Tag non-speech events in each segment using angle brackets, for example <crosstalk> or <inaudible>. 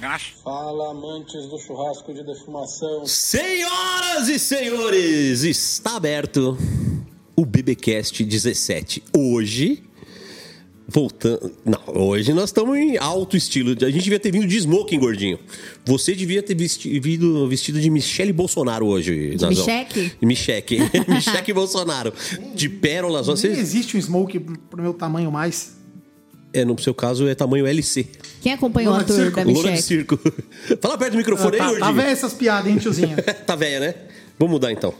negócio? Fala, amantes do churrasco de defumação. Senhoras e senhores, está aberto o BBcast 17. Hoje, voltando. Não, hoje nós estamos em alto estilo. A gente devia ter vindo de smoking, gordinho. Você devia ter vesti- vindo vestido de Michele Bolsonaro hoje, De Nazão. Micheque? Micheque. <laughs> Micheque Bolsonaro. De pérolas. Nem Você, existe um smoke pro meu tamanho mais. É, no seu caso, é tamanho LC. Quem acompanhou Lona a tour circo. da Loura de circo. <laughs> Fala perto do microfone aí, tá, tá gordinho. velho essas piadas, hein, tiozinho? <laughs> tá velha, né? Vamos mudar então.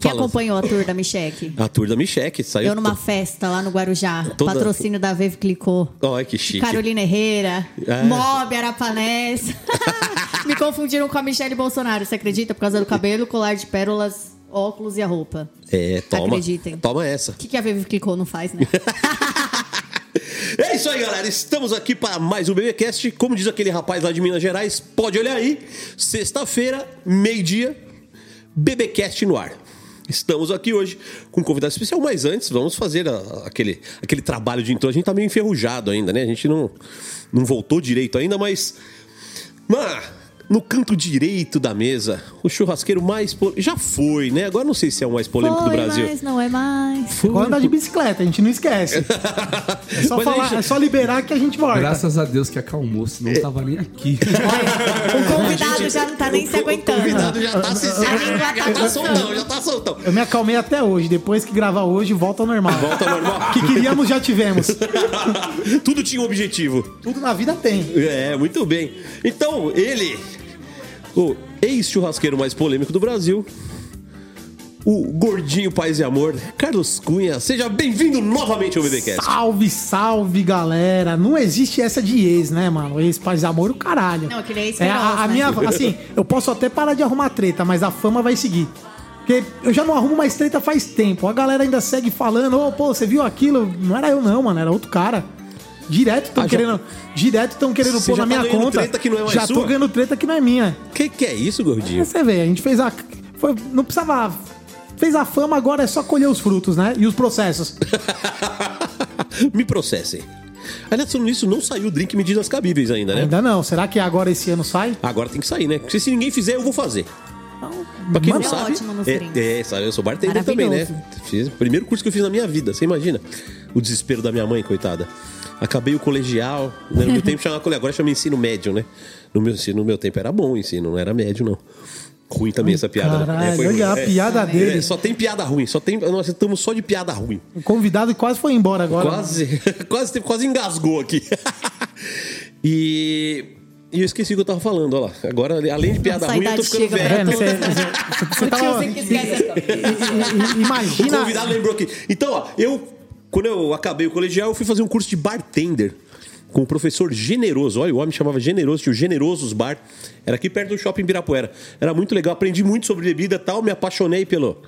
Quem Fala. acompanhou a tour da Micheque? A tour da Micheque saiu. Eu numa festa lá no Guarujá. Toda- Patrocínio da Vevo Clicou. Olha que chique. Carolina Herrera, É. Mob, Arapanés. <laughs> Me confundiram com a Michelle Bolsonaro, você acredita? Por causa do cabelo, colar de pérolas, óculos e a roupa. É, toma. Acreditem. Toma essa. O que, que a Vevo Clicou não faz, né? É isso aí, galera. Estamos aqui para mais um BBcast. Como diz aquele rapaz lá de Minas Gerais, pode olhar aí. Sexta-feira, meio-dia, BBcast no ar. Estamos aqui hoje com um convidado especial, mas antes vamos fazer a- aquele, aquele trabalho de intro. A gente tá meio enferrujado ainda, né? A gente não, não voltou direito ainda, mas. Mano, no canto direito da mesa, o churrasqueiro mais. pol- Já foi, né? Agora não sei se é o mais polêmico do Foi, Brasil. mas não é mais. Foi. Agora andar de bicicleta, a gente não esquece. <laughs> É só, falar, aí- é só liberar que a gente volta. Graças a Deus que acalmou, senão tava nem aqui. <laughs> O convidado já não tá nem se O aguentando. convidado já tá se A língua tá já tá soltão, já tá soltão. Eu me acalmei até hoje. Depois que gravar hoje, volta ao normal. Volta ao normal. O que queríamos, já tivemos. <laughs> Tudo tinha um objetivo. Tudo na vida tem. É, muito bem. Então, ele, o ex-churrasqueiro mais polêmico do Brasil, o gordinho paz e amor, Carlos Cunha. Seja bem-vindo novamente ao BBcast. Salve, salve, galera. Não existe essa de ex, né, mano? Ex, paz, amor, o caralho. Não, aquele é ex é a, feroz, a né? minha, assim, eu posso até parar de arrumar treta, mas a fama vai seguir. Porque eu já não arrumo mais treta faz tempo. A galera ainda segue falando, ô, pô, você viu aquilo? Não era eu não, mano, era outro cara. Direto estão Ah, já- querendo, direto estão querendo Você pôr já na tá minha conta. que não é mais já tô sua? ganhando treta que não é minha. Que que é isso, gordinho? Você vê, a gente fez a. Foi, não precisava. Fez a fama, agora é só colher os frutos, né? E os processos. <laughs> Me processem. Aliás, falando nisso, não saiu o drink medidas cabíveis ainda, né? Ainda não. Será que agora esse ano sai? Agora tem que sair, né? Porque se ninguém fizer, eu vou fazer. Pra quem não Manda sabe, é, é, sabe, eu sou bartender também, né? Fiz, primeiro curso que eu fiz na minha vida, você imagina? O desespero da minha mãe, coitada. Acabei o colegial, né? no meu tempo chamava colegial, agora chama ensino médio, né? No meu, no meu tempo era bom o ensino, não era médio, não. Ruim também essa piada. né? Caralho, foi olha a piada dele. É, só tem piada ruim, só tem. Nós estamos só de piada ruim. O convidado quase foi embora agora. Quase, <laughs> quase, quase engasgou aqui. <laughs> e, e eu esqueci o que eu tava falando, olha lá. Agora, além de piada Nossa, ruim, eu tô ficando velho. Você, <laughs> você, você tava, tiozinho que esquece. i- i- O imagina. convidado lembrou aqui. Então, ó, eu, quando eu acabei o colegial, eu fui fazer um curso de bartender com o professor Generoso. Olha, o homem chamava Generoso, tinha o Generosos Bar. Era aqui perto do shopping Ibirapuera. Era muito legal, aprendi muito sobre bebida e tal, me apaixonei pelo,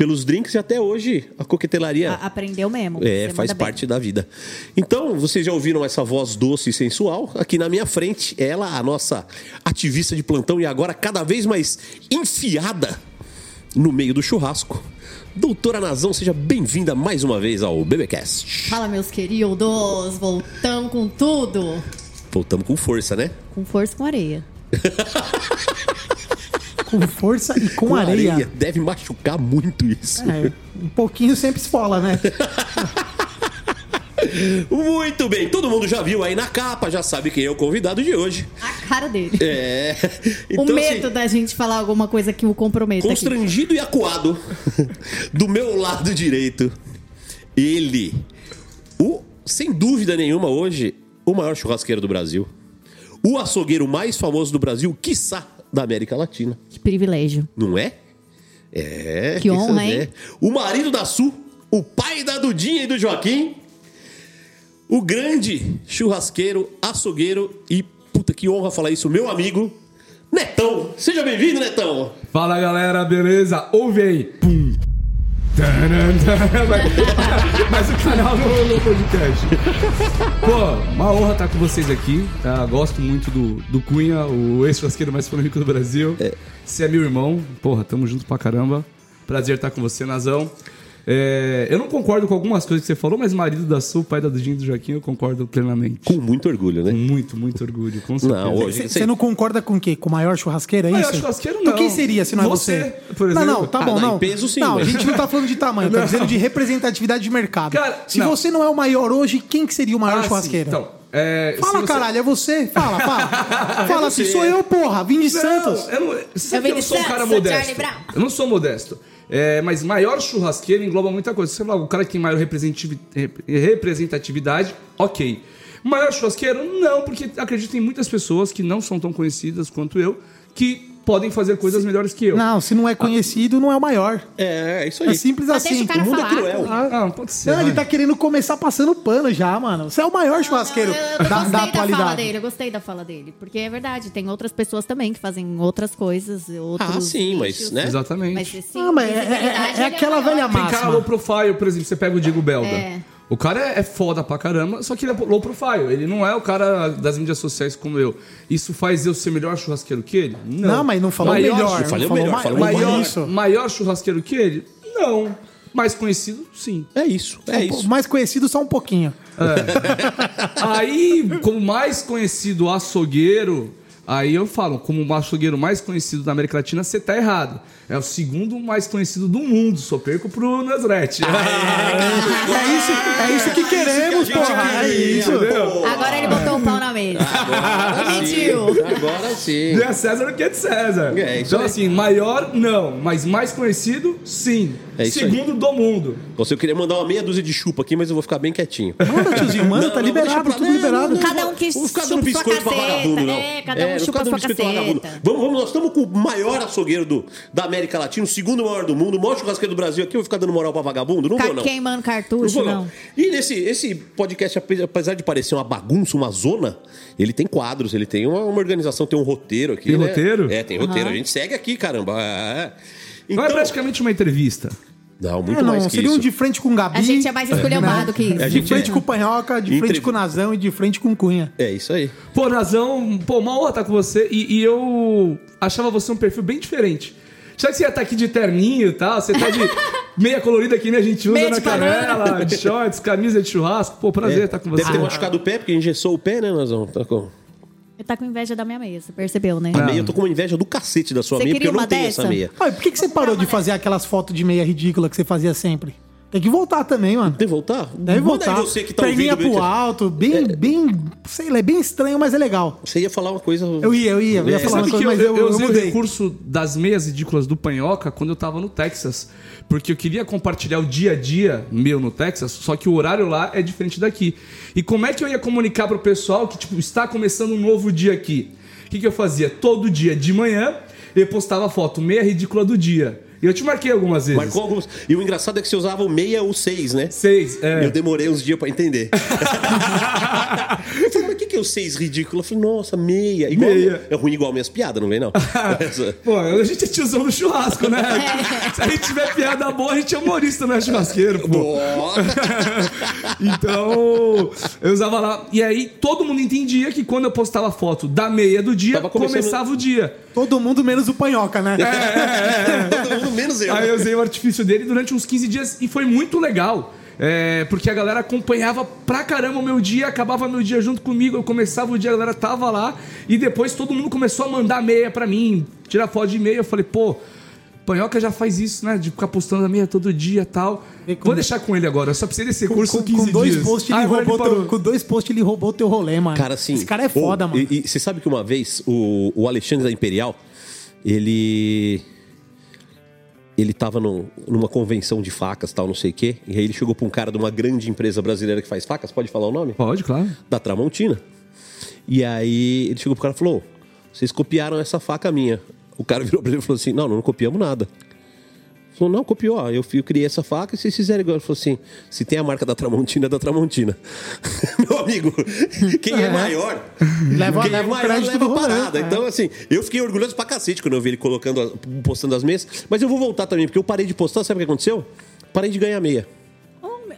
pelos drinks e até hoje a coquetelaria. A- Aprendeu mesmo. É, faz manda bem. parte da vida. Então, vocês já ouviram essa voz doce e sensual? Aqui na minha frente, ela, a nossa ativista de plantão e agora cada vez mais enfiada no meio do churrasco. Doutora Nazão, seja bem-vinda mais uma vez ao BBcast. Fala, meus queridos. Voltamos com tudo. Voltamos com força, né? Com força com areia. <laughs> Com força e com, areia. Deve machucar muito isso. É, um pouquinho sempre esfola, né? <laughs> Muito bem, todo mundo já viu aí na capa, já sabe quem é o convidado de hoje. A cara dele. É. <laughs> o Então, medo assim, da gente falar alguma coisa que o comprometa aqui. Constrangido e acuado. <laughs> Do meu lado direito, ele. O, sem dúvida nenhuma, hoje, o maior churrasqueiro do Brasil. O açougueiro mais famoso do Brasil, quiçá da América Latina. Privilégio. Não é? É. Que honra, é. hein? O marido da Su, o pai da Dudinha e do Joaquim. O grande churrasqueiro, açougueiro e, puta que honra falar isso, meu amigo, Netão. Seja bem-vindo, Netão. Fala galera, beleza? Ouve aí. Pum. Mas- o canal no, no podcast. Pô, uma honra estar com vocês aqui. Tá? Gosto muito do, do Cunha, o ex-churrasqueiro mais polêmico do Brasil. Você é meu irmão. Porra, tamo junto pra caramba. Prazer estar com você, Nazão. É, eu não concordo com algumas coisas que você falou, mas marido da Sul, pai da Dudinho e do Joaquim, eu concordo plenamente. Com muito orgulho, né? Com muito, muito orgulho, com certeza. Não, hoje. Você não concorda com o quê? Com o maior churrasqueiro, é Maior isso? churrasqueiro, Então não. quem seria se não é Você, você? por Não, não, exemplo. tá Ah, bom, não, não. em peso, sim, Não, mas- a gente não tá falando de tamanho, tá dizendo de representatividade de mercado. Cara, se não. você não é o maior hoje, quem que seria o maior Ah, sim. churrasqueiro? Então, é, se Fala, você- caralho, é você? Fala, fala. <laughs> fala assim, você. sou eu, porra, vim de Não, Santos. eu não, você sabe Eu que eu não sou um cara Santos, modesto. Eu não sou modesto. É, mas maior churrasqueiro engloba muita coisa. Você fala, o cara que tem maior representativi- rep- representatividade, ok. Maior churrasqueiro, não, porque acredito em muitas pessoas que não são tão conhecidas quanto eu, que podem fazer coisas melhores que eu. Não, se não é conhecido, não é o maior. É, é isso É aí. simples Mas assim. o o mundo é falar. cruel. pô. Ah, pode ser. Não, ele tá querendo começar passando pano já, mano. Você é o maior churrasqueiro Eu, eu da, gostei da da, fala atualidade. dele, eu gostei da fala dele. Porque é verdade, tem outras pessoas também que fazem outras coisas, outros Ah, sim, mas, né? Exatamente. Mas esse, Ah, mas é- é- é aquela maior. velha Tem cara low profile, por exemplo, você pega o Diego Belda. É. O cara é é foda pra caramba, só que ele é low profile. Ele não é o cara das mídias sociais como eu. Isso faz eu ser melhor churrasqueiro que ele? Não, mas não falou Maior melhor. não falei falou melhor, falei Maior, isso. maior churrasqueiro que ele? Não. Mais conhecido? Sim. É isso, é isso. Mais conhecido só um pouquinho. <laughs> Aí, como mais conhecido açougueiro, aí eu falo, como o açougueiro mais conhecido da América Latina, você tá errado. É o segundo mais conhecido do mundo, só perco pro Nasret. É isso, é isso que queremos, porra. É isso. Agora ele botou o pau na mesa. Mentiu. Agora sim. É César o que é de César. É, isso então, aí. assim, maior, não. Mas mais conhecido, sim. É isso aí. Segundo do mundo. Você eu queria mandar uma meia dúzia de chupa aqui, mas eu vou ficar bem quietinho. Manda, tiozinho, manda, Não, tá não, liberado, tudo não, liberado. Cada um que chupa sua biscoito pra vagabundo, não. É, cada um não chupa dando sua biscoito pra vagabundo. Vamos, vamos, nós estamos com o maior açougueiro do, da América Latina, o segundo maior do mundo, o maior churrasqueiro do Brasil aqui. Eu vou ficar dando moral pra vagabundo? Não Ca- vou, não. queimando Não cartucho, vou, não. não. E nesse esse podcast, ape- apesar de parecer uma bagunça, uma zona, ele tem quadros, ele tem uma, uma organização, tem um roteiro aqui. Tem né? roteiro? É, tem roteiro. A gente segue aqui, caramba. É. Não é Então- praticamente uma entrevista. Não, muito É, não, mais que seria isso. um de frente com o Gabi. A gente é mais esculhambado que isso. De gente frente é- com o Panhoca, de frente com o Nazão e de frente com o Cunha. É isso aí. Pô, Nazão, pô, uma honra estar com você. E, e eu achava você um perfil bem diferente. Já que você ia estar aqui de terninho e tal, você tá de <laughs> meia colorida que nem a gente usa Meia na canela, de shorts, camisa de churrasco. Pô, prazer estar com você. Deve ter machucado o pé, porque engessou o pé, né, Nazão? Tá com... Ele tá com inveja da minha meia, você percebeu, né? A meia, eu tô com uma inveja do cacete da sua Você meia, porque eu não tenho dessa? essa meia. Ai, por que, que você parou de fazer aquelas fotos de meia ridícula que você fazia sempre? Tem que voltar também, mano. Deve voltar? Deve Manda voltar. aí você que tá Perninha ouvindo. pro alto, bem, bem, sei lá, é bem estranho, mas é legal. Você ia falar uma coisa... Eu ia, eu ia, eu ia É. falar uma que coisa, eu, mas eu, eu, eu usei o mudei. recurso das meias ridículas do Panhoca quando eu tava no Texas. Porque eu queria compartilhar o dia a dia meu no Texas, só que o horário lá é diferente daqui. E como é que eu ia comunicar pro pessoal que, tipo, está começando um novo dia aqui? O que, que eu fazia? Todo dia de manhã eu postava foto meia ridícula do dia. E eu te marquei algumas vezes. Marcou alguns. E o engraçado é que você usava o meia ou seis, né? Seis, é. Eu demorei uns dias pra entender. <laughs> eu falei, mas o que, que é o seis ridículo? Eu falei, nossa, meia. Igual, Meia. É ruim igual minhas piadas, não vem não? <laughs> Pô, a gente é tiozão do churrasco, né? <laughs> Se a gente tiver piada boa, a gente é humorista, não é churrasqueiro, pô. Então, eu usava lá. E aí, todo mundo entendia que quando eu postava foto da meia do dia, começava o dia. Todo mundo menos o Panhoca, né? Todo mundo menos eu. Aí eu usei o artifício dele durante uns 15 dias e foi muito legal. É, porque a galera acompanhava pra caramba o meu dia, acabava meu dia junto comigo, eu começava o dia, a galera tava lá, e depois todo mundo começou a mandar meia pra mim, tirar foto de meia. Eu falei, pô, Panhoca já faz isso, né? De ficar postando a meia todo dia e tal. E com- Vou deixar com ele agora, eu só precisei desse curso com- 15 com dois dias. posts ele Ah, roubou parou. teu, com dois posts ele roubou teu rolê, mano. Cara, assim. Esse cara é foda, mano. E, e você sabe que uma vez o, o Alexandre da Imperial, ele. Ele tava num- numa convenção de facas, tal, não sei o quê. E aí ele chegou pra um cara de uma grande empresa brasileira que faz facas, pode falar o nome? Pode, claro. Da Tramontina. E aí ele chegou pro cara e falou: Vocês copiaram essa faca minha. O cara virou pra ele e falou assim: Não, não copiamos nada. Ele Falou, não, copiou. ó, Eu, eu criei essa faca e vocês fizeram igual. Ele falou assim: se tem a marca da Tramontina, é da Tramontina. <laughs> Meu amigo, quem é, É. maior, Leva- quem leva é maior leva a parada. é. Então, assim, eu fiquei orgulhoso pra cacete quando eu vi ele colocando, postando as meias. Mas eu vou voltar também, porque eu parei de postar, sabe o que aconteceu? Parei de ganhar meia.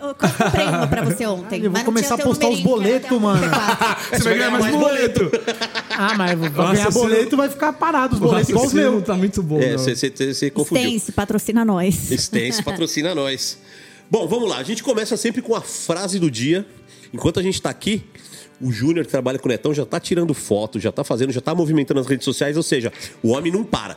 Eu comprei uma pra você ontem. Eu vou começar a postar os era boletos, mano. 34. <laughs> Você vai ganhar mais boleto. Ah, mas vai <laughs> Nossa, ganhar boleto vai ficar parado os O boletos igual os meus. tá muito bom. É, você confundiu. Stance, patrocina nós. Stance <laughs> patrocina nós. Bom, vamos lá. A gente começa sempre com a frase do dia. Enquanto a gente tá aqui, o Júnior que trabalha com o Netão já tá tirando foto, já tá fazendo, já tá movimentando as redes sociais, ou seja, o homem não para.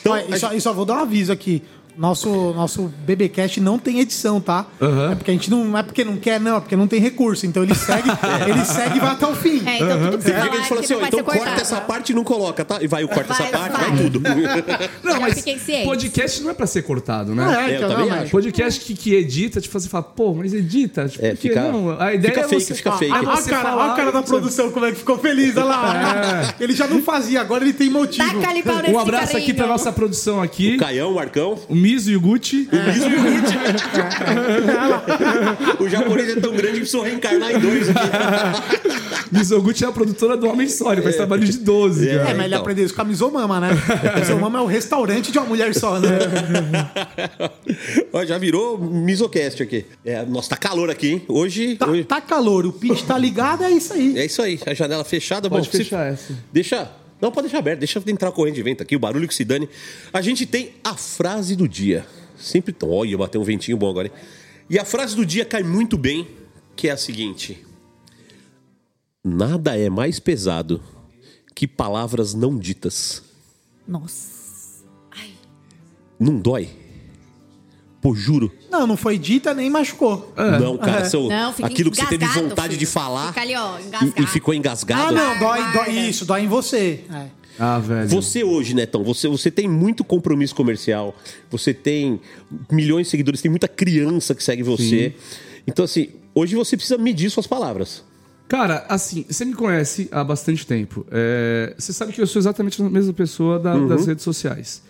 Então, Olha, e, só, gente- e só vou dar um aviso aqui. Nosso, nosso BBcast não tem edição, tá? Aham. É porque a gente não. Não é porque não quer, não, é porque não tem recurso. Então ele segue, <laughs> ele segue e vai até o fim. É, então tudo que você Tem dia falar que a gente fala que assim, vai então corta cortado. essa parte e não coloca, tá? E vai o corta Vai, essa parte, vai, vai. tudo. <laughs> Não, mas podcast não é pra ser cortado, né? É, eu então, também não, acho. Podcast que, que edita, tipo, você fala, pô, mas edita. Tipo, É, fica- não, a ideia fica é fake, você, fica Ah, fake. é Olha você o cara, falar, cara da você- produção, como é que ficou feliz, olha lá. <laughs> Ele já não fazia, agora ele tem motivo. Um abraço aqui pra nossa produção aqui, O Caião, o Marcão, o Miso e o Gucci. <laughs> o japonês é tão grande que precisou reencarnar em dois aqui. Miso Gucci é a produtora do Homem Só, ele faz trabalho de 12, É. cara. É, mas ele então. aprendeu isso com a Misomama, né? <laughs> Misomama é o restaurante de uma mulher só, né? Ó, já virou misocast aqui. É, nossa, tá calor aqui, hein? Hoje, Tá, hoje- tá calor, o pitch tá ligado, é isso aí. É isso aí, a janela fechada. Pode bom, se- fechar essa. Deixa. Não, pode deixar aberto, deixa entrar a corrente de vento aqui, o barulho que se dane. A gente tem a frase do dia. Sempre. Olha, bateu um ventinho bom agora, hein? E a frase do dia cai muito bem, que é a seguinte: Nada é mais pesado que palavras não ditas. Nossa. Não dói? Pô, juro. Não, não foi dita nem machucou. Não, cara, É. seu- Não, fica aquilo que você teve engasgado, vontade filho. de falar Fica ali, ó, e- engasgado. e, ficou engasgado. Ah, não, dói, dói. Isso, dói em você. É. Ah, velho. Você hoje, Netão, você, você tem muito compromisso comercial, você tem milhões de seguidores, tem muita criança que segue você. Então, assim, hoje você precisa medir suas palavras. Cara, assim, você me conhece há bastante tempo. É, você sabe que eu sou exatamente a mesma pessoa da- das redes sociais.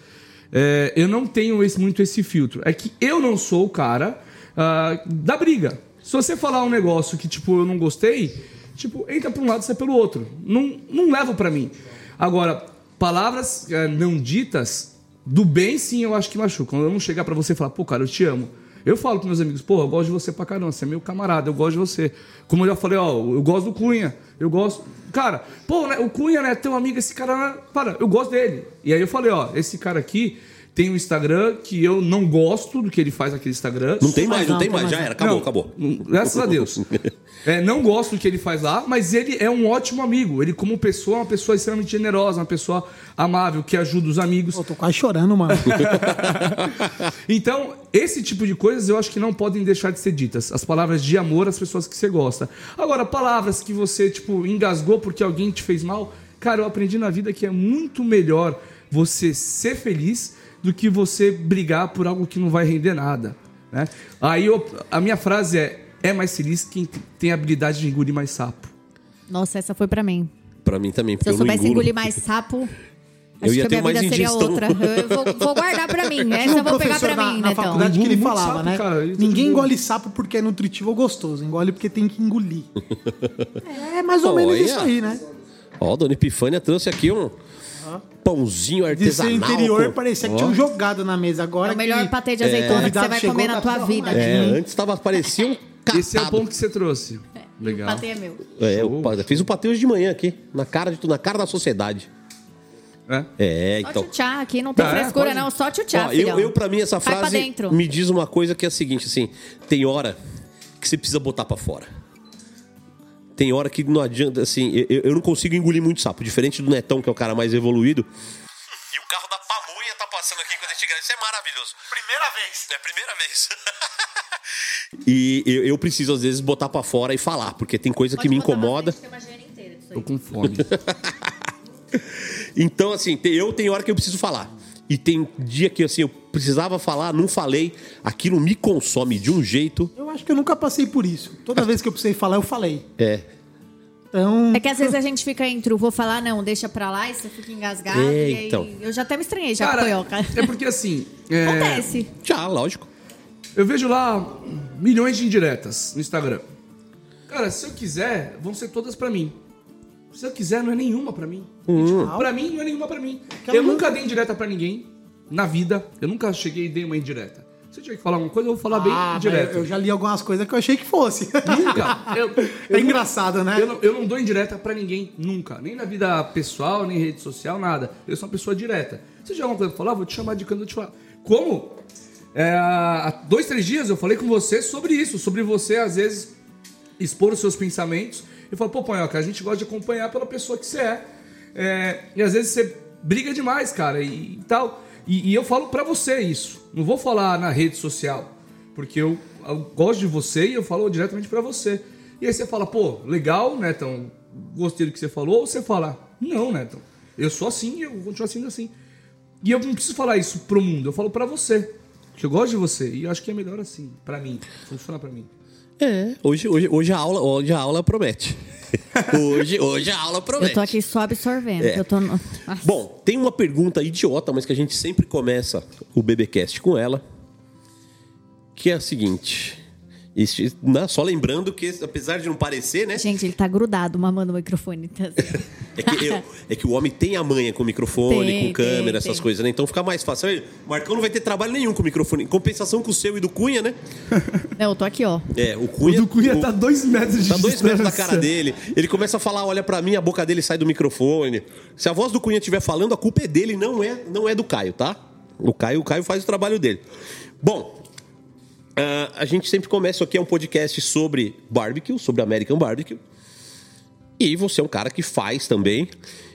É, eu não tenho esse- muito esse filtro. É que eu não sou o cara ah, da briga. Se você falar um negócio que, tipo, eu não gostei, tipo, entra pra um lado e sai pelo outro. Não, não leva pra mim. Agora, palavras eh, não ditas, do bem, sim, eu acho que machucam. Eu não chegar pra você e falar, pô, cara, eu te amo. Eu falo pros meus amigos, pô, eu gosto de você pra caramba, você é meu camarada, eu gosto de você. Como eu já falei, ó, eu gosto do Cunha, eu gosto. Cara, pô, né, o Cunha, né, teu amigo, esse cara, né, para, eu gosto dele. E aí eu falei, ó, esse cara aqui tem um Instagram que eu não gosto do que ele faz naquele Instagram. Não tem mais, não não, tem mais, mais já era, acabou, Não, acabou. Graças a Deus. <laughs> É, não gosto do que ele faz lá, mas ele é um ótimo amigo. Ele, como pessoa, é uma pessoa extremamente generosa, uma pessoa amável, que ajuda os amigos. Pô, tô quase chorando, mano. <laughs> Então, esse tipo de coisas eu acho que não podem deixar de ser ditas. As palavras de amor às pessoas que você gosta. Agora, palavras que você, tipo, engasgou porque alguém te fez mal. Cara, eu aprendi na vida que é muito melhor você ser feliz do que você brigar por algo que não vai render nada. Né? Aí eu- a minha frase é: é mais feliz quem tem a habilidade de engolir mais sapo. Nossa, essa foi pra mim. Pra mim também, Se eu eu, soubesse engolir mais sapo, <laughs> Eu acho ia que ter a minha mais vida seria outra. Eu vou, vou <laughs> guardar pra mim. Essa Tinha eu vou pegar pra na, mim, na Netão. faculdade que ele falava, sapo, né? cara, Ninguém é engole sapo porque é nutritivo ou gostoso. Engole porque tem que engolir. <laughs> é mais ou menos Olha. isso aí, né? Ó, Dona Epifânia trouxe aqui um pãozinho De artesanal. interior, com- parecia que tinham jogado na mesa. Agora É o melhor que... patê de azeitona que você vai comer na tua vida. É, antes tava, parecia um catado. Esse é o pão que você trouxe. Legal. O patê é meu. É, eu pa- fiz o patê hoje de manhã aqui, na cara, de, na cara da sociedade. É? É, Só então... tchutchá, aqui não tem Tá, é, frescura pode. não, só tchutchá, Ó, filhão. eu, eu, pra mim, essa frase dentro. me diz uma coisa que é a seguinte, assim, tem hora que você precisa botar pra fora. Tem hora que não adianta, assim, eu, eu não consigo engolir muito sapo, diferente do Netão, que é o cara mais evoluído. E o carro da pamonha tá passando aqui quando a gente grava, isso é maravilhoso. Primeira vez. É a primeira vez. <laughs> e eu, eu preciso, às vezes, botar pra fora e falar, porque tem coisa que me incomoda. Tô com fome. <laughs> Então, assim, eu tenho hora que eu preciso falar. E tem dia que, assim, eu precisava falar, não falei. Aquilo me consome de um jeito. Eu acho que eu nunca passei por isso. Toda vez que eu precisei falar, eu falei. É. Então, É que às vezes a gente fica entre o vou falar, não, deixa pra lá, e você fica engasgado. É, e aí então. eu já até me estranhei já com Cara, o Coioca. é porque assim. <laughs> é, Acontece. Já, lógico. Eu vejo lá milhões de indiretas no Instagram. Cara, se eu quiser, vão ser todas pra mim. Se eu quiser, não é nenhuma pra mim. E, tipo, pra mim, não é nenhuma pra mim. Eu não- nunca dei indireta pra ninguém na vida. Eu nunca cheguei e dei uma indireta. Se eu tiver que falar alguma coisa, eu vou falar bem Ah, direto. mas eu já li algumas coisas que eu achei que fosse. Nunca. <laughs> Eu, É engraçado, né? Eu não, eu não dou indireta pra ninguém, nunca. Nem na vida pessoal, nem rede social, nada. Eu sou uma pessoa direta. Se tiver alguma coisa pra falar, vou te chamar de canto, eu te falar. Como? É, há dois, três dias eu falei com você sobre isso, sobre você, às vezes, expor os seus pensamentos. Eu falo, pô, Panhoca, a gente gosta de acompanhar pela pessoa que você é. É, e às vezes você briga demais, cara, e, e tal. E, e eu falo pra você isso. Não vou falar na rede social. Porque eu, eu gosto de você e eu falo diretamente pra você. E aí você fala, pô, legal, Netão, gostei do que você falou. Ou você fala, não, Netão, eu sou assim eu vou continuar sendo assim. E eu não preciso falar isso pro mundo, eu falo pra você. Que eu gosto de você. E eu acho que é melhor assim, pra mim. Funciona pra mim. É, hoje, hoje, hoje, a, aula, hoje a aula promete. <laughs> hoje, hoje a aula promete. Eu tô aqui só absorvendo. É. Eu tô. Bom, tem uma pergunta idiota, mas que a gente sempre começa o BBcast com ela, que é a seguinte. Né, só lembrando que, apesar de não parecer, né? Gente, ele tá grudado mamando o microfone. Então, assim. <laughs> É que, eu- é que o homem tem a manha com microfone, Tem, com câmera, tem, essas tem. coisas, né? Então fica mais fácil. O Marcão não vai ter trabalho nenhum com o microfone. Em compensação com o seu e do Cunha, né? <laughs> Não, eu tô aqui, ó. É, o O Cunha. do Cunha o- tá dois metros de Tá dois metros da distância. cara dele. Ele começa a falar, olha pra mim, a boca dele sai do microfone. Se a voz do Cunha estiver falando, a culpa é dele, não é, não é do Caio, tá? O Caio, o Caio faz o trabalho dele. Bom, ah, a gente sempre começa aqui é um podcast sobre barbecue, sobre American Barbecue. E você é um cara que faz também.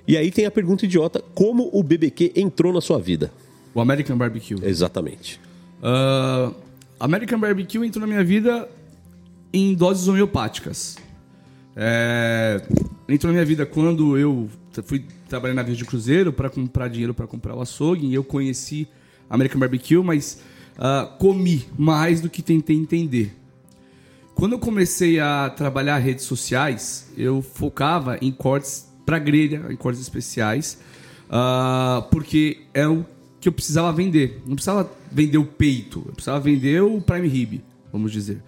E aí tem a pergunta idiota: como o BBQ entrou na sua vida? O American Barbecue. Exatamente. Ah, American Barbecue entrou na minha vida em doses homeopáticas. É, entrou na minha vida quando eu fui trabalhar na Via de Cruzeiro para comprar dinheiro para comprar o açougue e eu conheci American Barbecue, mas ah, comi mais do que tentei entender. Quando eu comecei a trabalhar redes sociais, eu focava em cortes para grelha, em cortes especiais, ah, porque é o que eu precisava vender. Não precisava vender o peito, eu precisava vender o prime rib, vamos dizer.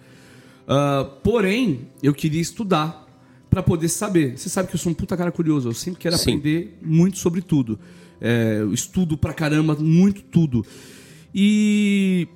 Ah, porém, eu queria estudar para poder saber. Você sabe que eu sou um puta cara curioso, eu sempre quero Sim. aprender muito sobre tudo. É, eu estudo pra caramba, muito tudo. E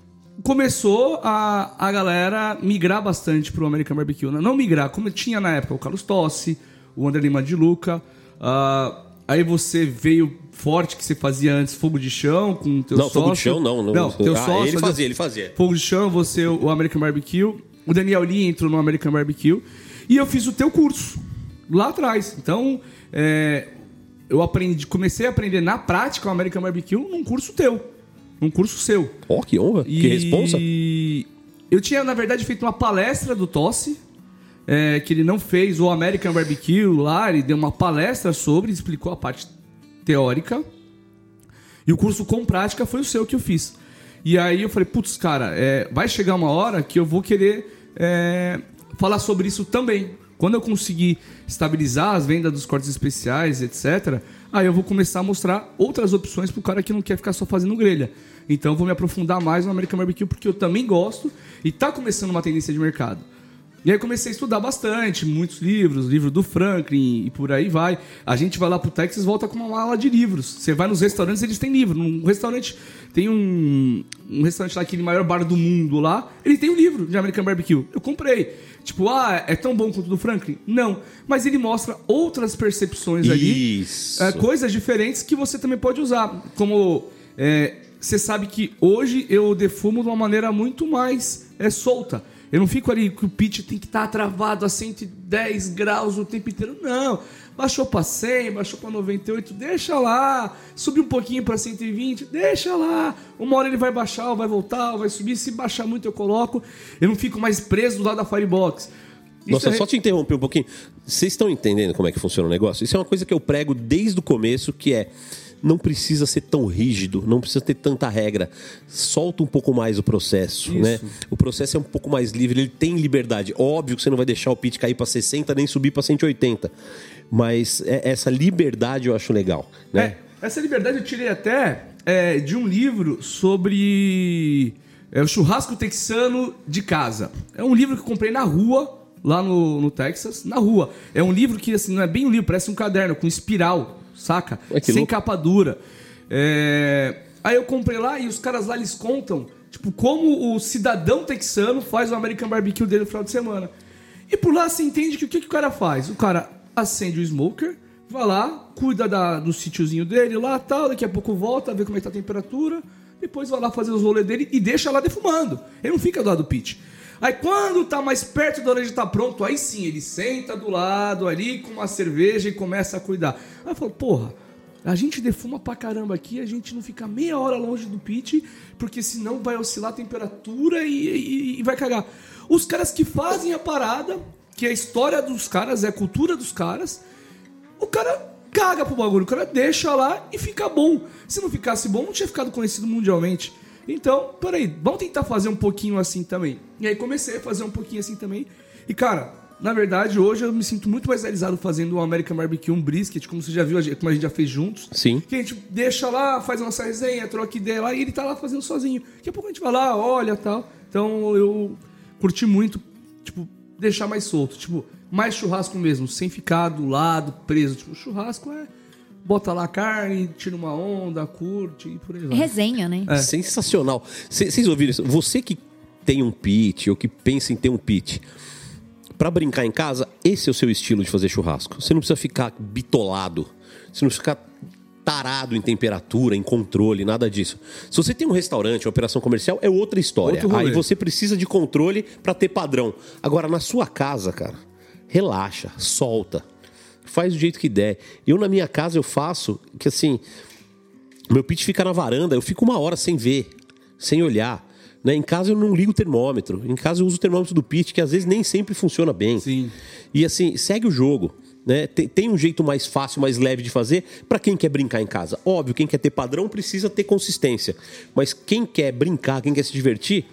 começou a, a galera migrar bastante pro American Barbecue. Não migrar, como tinha na época o Carlos Tossi, o André Lima de Luca. ah, aí você veio forte que você fazia antes fogo de chão com teu Não, sócio. fogo de chão não, não. Não, teu Ah, sócio. ele fazia, ele fazia. Fogo de chão, você o American Barbecue. O Daniel Lee entrou no American Barbecue. E eu fiz o teu curso lá atrás. Então, é, eu aprendi, comecei a aprender na prática o American Barbecue num curso teu. Num curso seu. Ó, que honra, que responsa. E eu tinha, na verdade, feito uma palestra do Tossi, é, que ele não fez o American Barbecue lá, ele deu uma palestra sobre, explicou a parte teórica. E o curso com prática foi o seu que eu fiz. E aí eu falei, putz, cara, é, vai chegar uma hora que eu vou querer é, falar sobre isso também. Quando eu conseguir estabilizar as vendas dos cortes especiais, etc., aí eu vou começar a mostrar outras opções pro cara que não quer ficar só fazendo grelha. Então eu vou me aprofundar mais no American Barbecue porque eu também gosto e tá começando uma tendência de mercado. E aí comecei a estudar bastante, muitos livros, livro do Franklin e por aí vai. A gente vai lá pro Texas e volta com uma mala de livros. Você vai nos restaurantes, eles têm livro. Num restaurante, tem um, um restaurante lá, aquele maior bar do mundo lá, ele tem um livro de American Barbecue. Eu comprei. Tipo, ah, é tão bom quanto o do Franklin? Não. Mas ele mostra outras percepções ali. Isso. É, coisas diferentes que você também pode usar. Como é, você sabe que hoje eu defumo de uma maneira muito mais é, solta. Eu não fico ali que o pitch tem que estar travado a 110 graus o tempo inteiro. Não. Baixou para 100, baixou para 98, deixa lá. Subiu um pouquinho para 120, deixa lá. Uma hora ele vai baixar, ou vai voltar, ou vai subir. Se baixar muito eu coloco. Eu não fico mais preso do lado da Firebox. Nossa, é- só te interromper um pouquinho. Vocês estão entendendo como é que funciona o negócio? Isso é uma coisa que eu prego desde o começo, que é não precisa ser tão rígido, não precisa ter tanta regra. Solta um pouco mais o processo, né? O processo é um pouco mais livre, ele tem liberdade. Óbvio que você não vai deixar o pitch cair para 60 nem subir para 180. Mas é- essa liberdade eu acho legal, né? É, essa liberdade eu tirei até é, de um livro sobre é, o churrasco texano de casa. É um livro que eu comprei na rua, lá no, no Texas, na rua. É um livro que assim, não é bem um livro, parece um caderno com espiral, saca? Ué, Sem louco. capa dura. É, Aí eu comprei lá e os caras lá eles contam Tipo, como o cidadão texano faz o American Barbecue dele no final de semana. E por lá você entende que o que, que o cara faz? O cara acende o smoker, vai lá, cuida da- do sítiozinho dele lá tal, daqui a pouco volta, vê como é que tá a temperatura, depois vai lá fazer os rolês dele e deixa lá defumando. Ele não fica do lado do pit. Aí quando tá mais perto da hora de estar pronto, aí sim, ele senta do lado ali com uma cerveja e começa a cuidar. Aí eu falo, porra, a gente defuma pra caramba aqui, a gente não fica meia hora longe do pit, porque senão vai oscilar a temperatura e, e- e vai cagar. Os caras que fazem a parada, que é a história dos caras, é a cultura dos caras, o cara caga pro bagulho, o cara deixa lá e fica bom. Se não ficasse bom, não tinha ficado conhecido mundialmente. Então, peraí, vamos tentar fazer um pouquinho assim também. E aí comecei a fazer um pouquinho assim também. E cara, na verdade, hoje eu me sinto muito mais realizado fazendo um American Barbecue, um brisket, como você já viu, como a gente já fez juntos. Sim. Que a gente deixa lá, faz a nossa resenha, troca ideia lá e ele tá lá fazendo sozinho. Daqui a pouco a gente vai lá, olha e tal. Então eu curti muito, tipo, deixar mais solto. Tipo, mais churrasco mesmo, sem ficar do lado, preso. Tipo, churrasco é. Bota lá a carne, tira uma onda, curte e por aí vai. Resenha, né? É. Sensacional. Vocês ouviram isso? Você que tem um pit ou que pensa em ter um pit, pra brincar em casa, esse é o seu estilo de fazer churrasco. Você não precisa ficar bitolado. Você não precisa ficar tarado em temperatura, em controle, nada disso. Se você tem um restaurante, uma operação comercial, é outra história. Aí você precisa de controle pra ter padrão. Agora, na sua casa, cara, relaxa, solta. Faz do jeito que der. Eu, na minha casa, eu faço que assim. Meu pit fica na varanda, eu fico uma hora sem ver, sem olhar. Né? Em casa eu não ligo o termômetro. Em casa eu uso o termômetro do pit, que às vezes nem sempre funciona bem. Sim. E assim, segue o jogo. Né? Tem, tem um jeito mais fácil, mais leve de fazer para quem quer brincar em casa. Óbvio, quem quer ter padrão precisa ter consistência. Mas quem quer brincar, quem quer se divertir,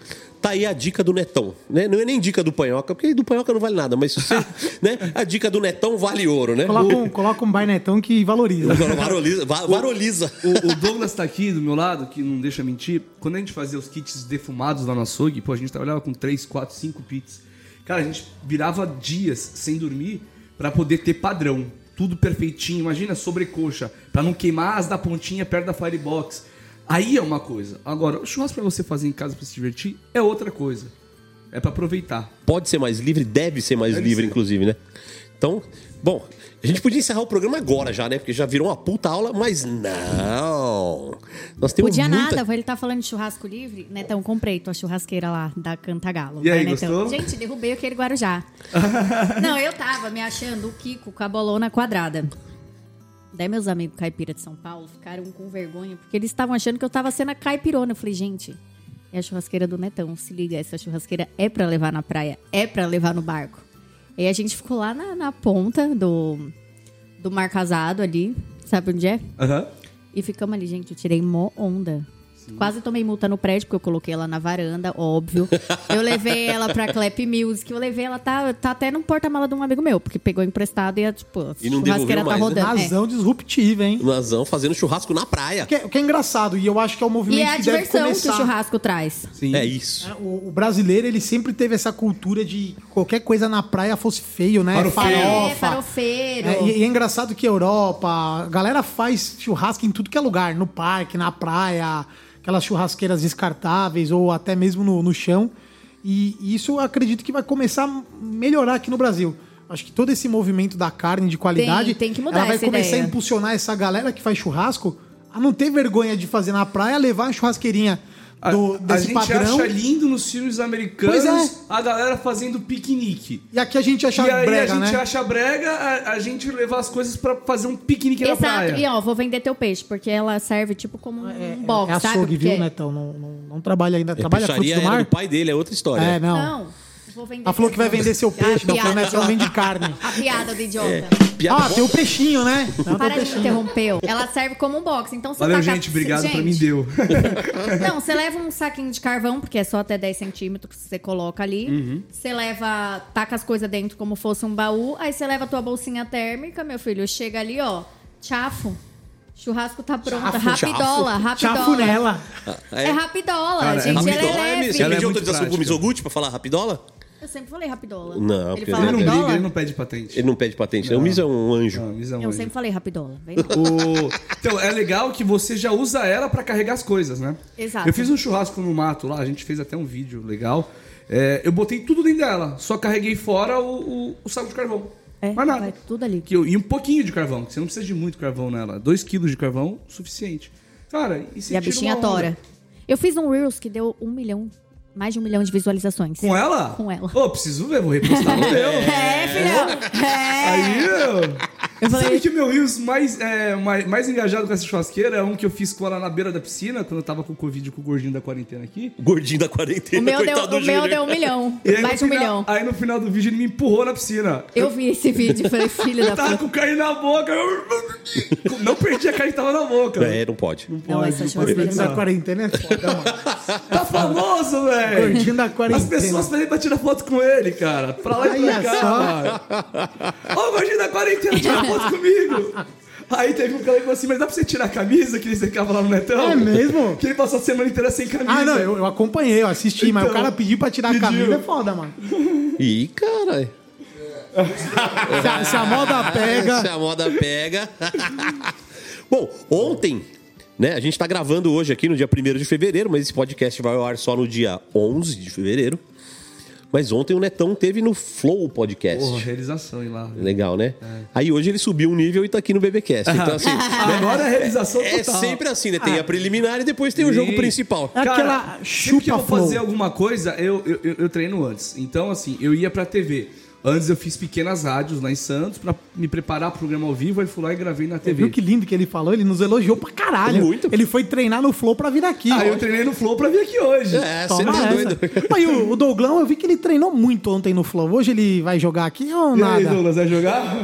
tá aí a dica do Netão. Né? Não é nem dica do Panhoca, porque do Panhoca não vale nada, mas se você, <laughs> né? a dica do Netão vale ouro, né? Coloca um, coloca um bainetão que valoriza. <laughs> O- Varoliza. va- varoliza. O, o Douglas tá aqui do meu lado, que não deixa mentir. Quando a gente fazia os kits defumados lá no açougue, pô, a gente trabalhava com 3, 4, 5 pits. Cara, a gente virava dias sem dormir pra poder ter padrão. Tudo perfeitinho. Imagina sobrecoxa, pra não queimar as da pontinha perto da firebox. Aí é uma coisa. Agora, o churrasco pra você fazer em casa pra se divertir é outra coisa. É pra aproveitar. pode ser mais livre, deve ser mais Deve livre, ser. inclusive, né? Então, bom, a gente podia encerrar o programa agora já, né? Porque já virou uma puta aula, mas não. Nós temos Podia muita... nada, ele tá falando de churrasco livre. Netão, comprei tua churrasqueira lá da Cantagalo. E aí, Vai, Netão. gostou? Gente, derrubei aquele Guarujá. <laughs> Não, eu tava me achando o Kiko com a bolona quadrada. Daí meus amigos caipira de São Paulo ficaram com vergonha, porque eles estavam achando que eu tava sendo a caipirona. Eu falei, gente, é a churrasqueira do Netão. Se liga, essa churrasqueira é pra levar na praia, é pra levar no barco. E a gente ficou lá na, na ponta do, do Mar Casado ali, sabe onde é? Aham. E ficamos ali, gente. Eu tirei mó onda. Quase tomei multa no prédio, porque eu coloquei ela na varanda, óbvio. Eu levei ela pra Clap Music. Eu levei ela, tá, tá até no porta-mala de um amigo meu, porque pegou emprestado e, a, tipo, E não churrasqueira tá mais, né? rodando. É. Razão disruptiva, hein? Nazão fazendo churrasco na praia. O que, é, que é engraçado, e eu acho que é o movimento E é a que deve que começar. o churrasco traz. Sim. É isso. O, o brasileiro, ele sempre teve essa cultura de qualquer coisa na praia fosse feio, né? Farofeiro. É, Farofa. farofeiro. É, e, e é engraçado que a Europa, a galera faz churrasco em tudo que é lugar, no parque, na praia, aquelas churrasqueiras descartáveis ou até mesmo no, no chão. E isso eu acredito que vai começar a melhorar aqui no Brasil. Acho que todo esse movimento da carne de qualidade, Tem- tem que mudar ela vai começar ideia. a impulsionar essa galera que faz churrasco a não ter vergonha de fazer na praia, levar uma churrasqueirinha A, do, a desse gente padrão. acha lindo nos filmes americanos é. a galera fazendo piquenique. E aqui a gente acha e aí brega, a gente né? acha brega a, a gente levar as coisas pra fazer um piquenique na Exato. praia. E ó, vou vender teu peixe, porque ela serve tipo como um É, box, é sabe? açougue, viu, Porque- Netão? Não, não, não trabalha ainda. A Trabalha frutos do era mar? do pai dele, é outra história. É, não. Não. Vou vender Ela falou que vai vender seu peixe, não, o Netão idiota. vende carne. A piada do idiota. Piada Ah, tem o peixinho, né? Não, Para de interrompeu. Ela serve como um box. Então você Valeu, taca- gente. Obrigado, Gente, pra mim deu. <laughs> Não, você leva um saquinho de carvão, porque é só até 10 centímetros que você coloca ali. Uhum. Você leva, taca as coisas dentro como fosse um baú. Aí você leva a tua bolsinha térmica, meu filho. Chega ali, ó, chafo. Churrasco tá pronto. Chafo, rapidola, rapidola. Chafu nela. É rapidola, Cara, é gente. Ela é Rapidola é leve. mesmo. Você Ela é pediu autorização pro. Mizoguchi pra falar rapidola? Eu sempre falei rapidola. Não, ele fala Ele não rapidola? ele não pede patente. Ele não pede patente. O Miz é um anjo. Não, Miz é um Eu anjo. sempre falei rapidola. O- Então, é legal que você já usa ela pra carregar as coisas, né? Exato. Eu fiz um churrasco no mato lá, a gente fez até um vídeo legal. É, eu botei tudo dentro dela, só carreguei fora o, o- o saco de carvão. É, Mais nada. vai tudo ali. Que eu- e um pouquinho de carvão, que você não precisa de muito carvão nela. 2 quilos de carvão, suficiente. Cara, e se E a bichinha tora. Eu fiz um Reels que deu um milhão, mais de um milhão de visualizações. Com ela? Com ela. Ô, preciso ver, vou repostar no meu. <laughs> É, filhão. É. Aí, eu... <laughs> Eu Sabe falei- que o meu Rios mais, é, mais, mais engajado com essa churrasqueira é um que eu fiz com ela na beira da piscina, quando eu tava com o Covid com o gordinho da quarentena aqui. O gordinho da O quarentena, meu, deu, o meu deu um milhão. Aí, Mais de um final- milhão. Aí no final do vídeo ele me empurrou na piscina. Eu vi esse vídeo e falei, filho da Eu <laughs> tava puta. com carne na boca. eu- Não perdi a carne que tava na boca. É, não pode. Não, Pode, essa não churrasqueira pode. Gordinho da quarentena é foda, mano. <laughs> Tá famoso, velho. Gordinho da As quarentena. pessoas pedem pra tirar foto com ele, cara. Pra lá e pra Olha cá. Ó, o gordinho da quarentena, tira <laughs> foto comigo. Aí teve um cara que falou assim, mas dá pra você tirar a camisa que ele secava lá no Netão? É mesmo? Que ele passou a semana inteira sem camisa. Ah, não, eu, eu acompanhei, eu assisti, mas o Então, cara pediu pra tirar a pediu. camisa é foda, mano. Ih, cara. Se a, se a moda pega. Se a moda pega. <laughs> Bom, ontem, né? A gente tá gravando hoje aqui no dia 1 de fevereiro, mas esse podcast vai ao ar só no dia 11 de fevereiro. Mas ontem o Netão teve no Flow Podcast. Porra, realização, hein, lá. Legal, né? Aí hoje ele subiu um nível e tá aqui no BBcast. Então, <laughs> assim, Agora é realização é total. sempre assim, né? Tem a preliminar e depois tem o jogo principal. É aquela sempre que chupa eu vou flow. fazer alguma coisa, eu, eu, eu, eu treino antes. Então, assim, eu ia pra TV. Antes eu fiz pequenas rádios lá em Santos pra me preparar pro programa ao vivo, aí fui lá e gravei na TV. Viu que lindo que ele falou? Ele nos elogiou pra caralho. Muito. Ele foi treinar no Flow pra vir aqui. Aí eu treinei no Flow pra vir aqui hoje. É, você Toma tá essa. doido. Aí o, o Douglão, eu vi que ele treinou muito ontem no Flow. Hoje ele vai jogar aqui ou E aí, nada? Douglas, vai jogar?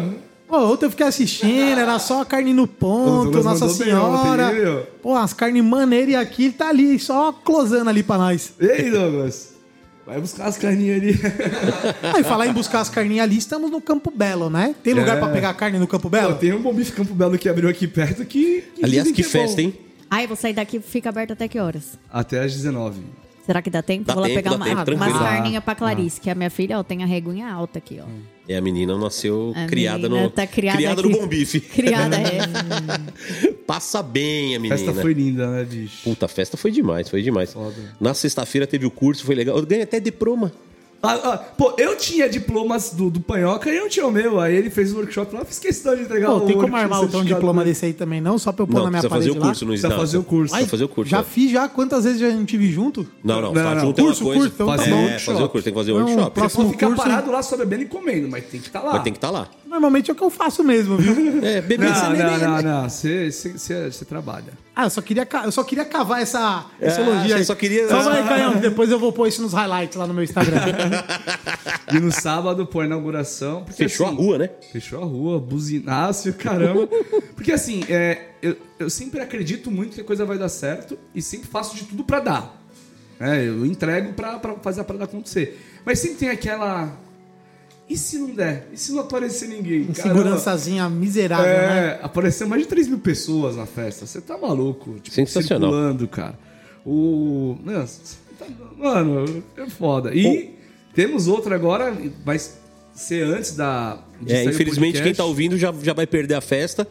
Pô, ontem eu fiquei assistindo, era só carne no ponto, Nossa bem Senhora. ontem? Pô, as carnes maneiras e aqui ele tá ali, só closando ali pra nós. E aí, Douglas? Vai buscar as carninhas ali. <laughs> Aí falar em buscar as carninhas ali, estamos no Campo Belo, né? Tem lugar É. pra pegar carne no Campo Pô, Belo? tem um bom bife Campo Belo que abriu aqui perto que. que Aliás, que é festa, hein? Ai, vou sair daqui, fica aberto até que horas? Até às 19. Será que dá tempo? Dá vou lá tempo, pegar uma, tempo, umas carninhas pra Clarice, que a minha filha ó, tem a regunha alta aqui, ó. É, a menina nasceu A criada menina no. tá criada no aqui. bom bife. <laughs> Criada é. <laughs> Passa bem a A menina. festa foi linda, né, bicho? Puta, a festa foi demais, foi demais. Foda. Na sexta-feira teve o curso, foi legal. Eu ganhei até diploma. Ah, ah, pô, eu tinha diplomas do, do Panhoca e eu não tinha o meu. Aí ele fez o workshop lá, eu fiz questão de entregar Pô, o tem como armar certificado diploma desse aí também, não? Só pra eu pôr Não, na minha precisa fazer parede o lá? curso no Precisa fazer o curso. Precisa fazer o curso. Já é. fiz já, quantas vezes a gente viu junto? Não, não, Não, tá não. junto é Curso, coisa. curso, então tá fazer, bom. é, fazer o curso, tem que fazer o Não, workshop. próximo- Você pode ficar curso- parado lá só bebendo e comendo, mas tem que estar lá. Mas tem que estar lá. Normalmente é o que eu faço mesmo, viu? <laughs> É, bebê Não, sem não, não, né? não. Você, você, você, você trabalha. Ah, eu só queria, eu só queria cavar essa, essa Ah, elogio aí. você só queria- Só que <laughs> depois eu vou pôr isso nos highlights lá no meu Instagram. <laughs> E no sábado, pô, a inauguração. porque, Fechou assim, a rua, né? Fechou a rua, buzinaço, caramba. Porque assim, é, eu, eu sempre acredito muito que a coisa vai dar certo e sempre faço de tudo pra dar. É, eu entrego pra, pra fazer a parada acontecer. Mas sempre tem aquela. E se não der? E se não aparecer ninguém? Segurançazinha miserável, né? É, apareceu mais de 3 mil pessoas na festa. Você tá maluco? Tipo, Sensacional. Circulando, cara. O. Tá- Mano, é foda. E temos outra agora, vai ser antes da. É, infelizmente quem tá ouvindo já, já vai perder a festa.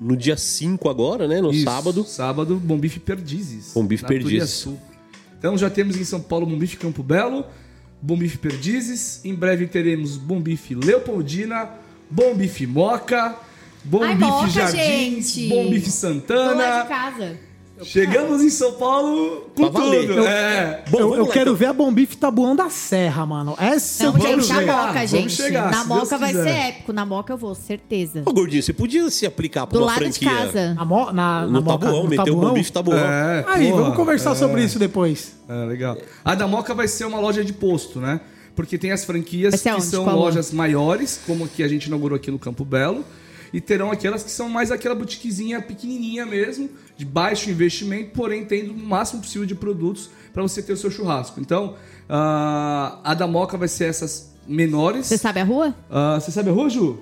No dia 5 agora, né? No Isso, sábado. Sábado, Bom Bife Perdizes. Bom Bife na Perdizes. Então já temos em São Paulo Bom Bife Campo Belo, Bom Bife Perdizes. Em breve teremos Bom Bife Leopoldina, Bom Bife Moca, Bom Ai, Bife Moca, Jardins, gente! Bom Bife Tô lá de Santana. casa. Chegamos em São Paulo com Pra valer. tudo. É. Bom, eu vamos eu lá, quero então. ver a Bombife Tabuão da Serra, mano. Essa Não, eu quero gente, na ver. chegar, Moca, vamos gente. chegar, na se Moca Deus vai quiser. ser épico. Na Moca eu vou, certeza. Ô, Gordinho, você podia se aplicar pra Do uma lado franquia de casa. Na, mo, na, no na Moca, Tabuão, no meteu o Tabuão? bom bife Tabuão. É, Aí, porra. vamos conversar sobre isso depois. É, legal. A da Moca vai ser uma loja de posto, né? Porque tem as franquias que onde? são Qual lojas maiores, como a que a gente inaugurou aqui no Campo Belo. E terão aquelas que são mais aquela boutiquezinha pequenininha mesmo, de baixo investimento, porém tendo o máximo possível de produtos para você ter o seu churrasco. Então, ah, a da Moca vai ser essas menores. Você sabe a rua? Ah, Você sabe a rua, Ju?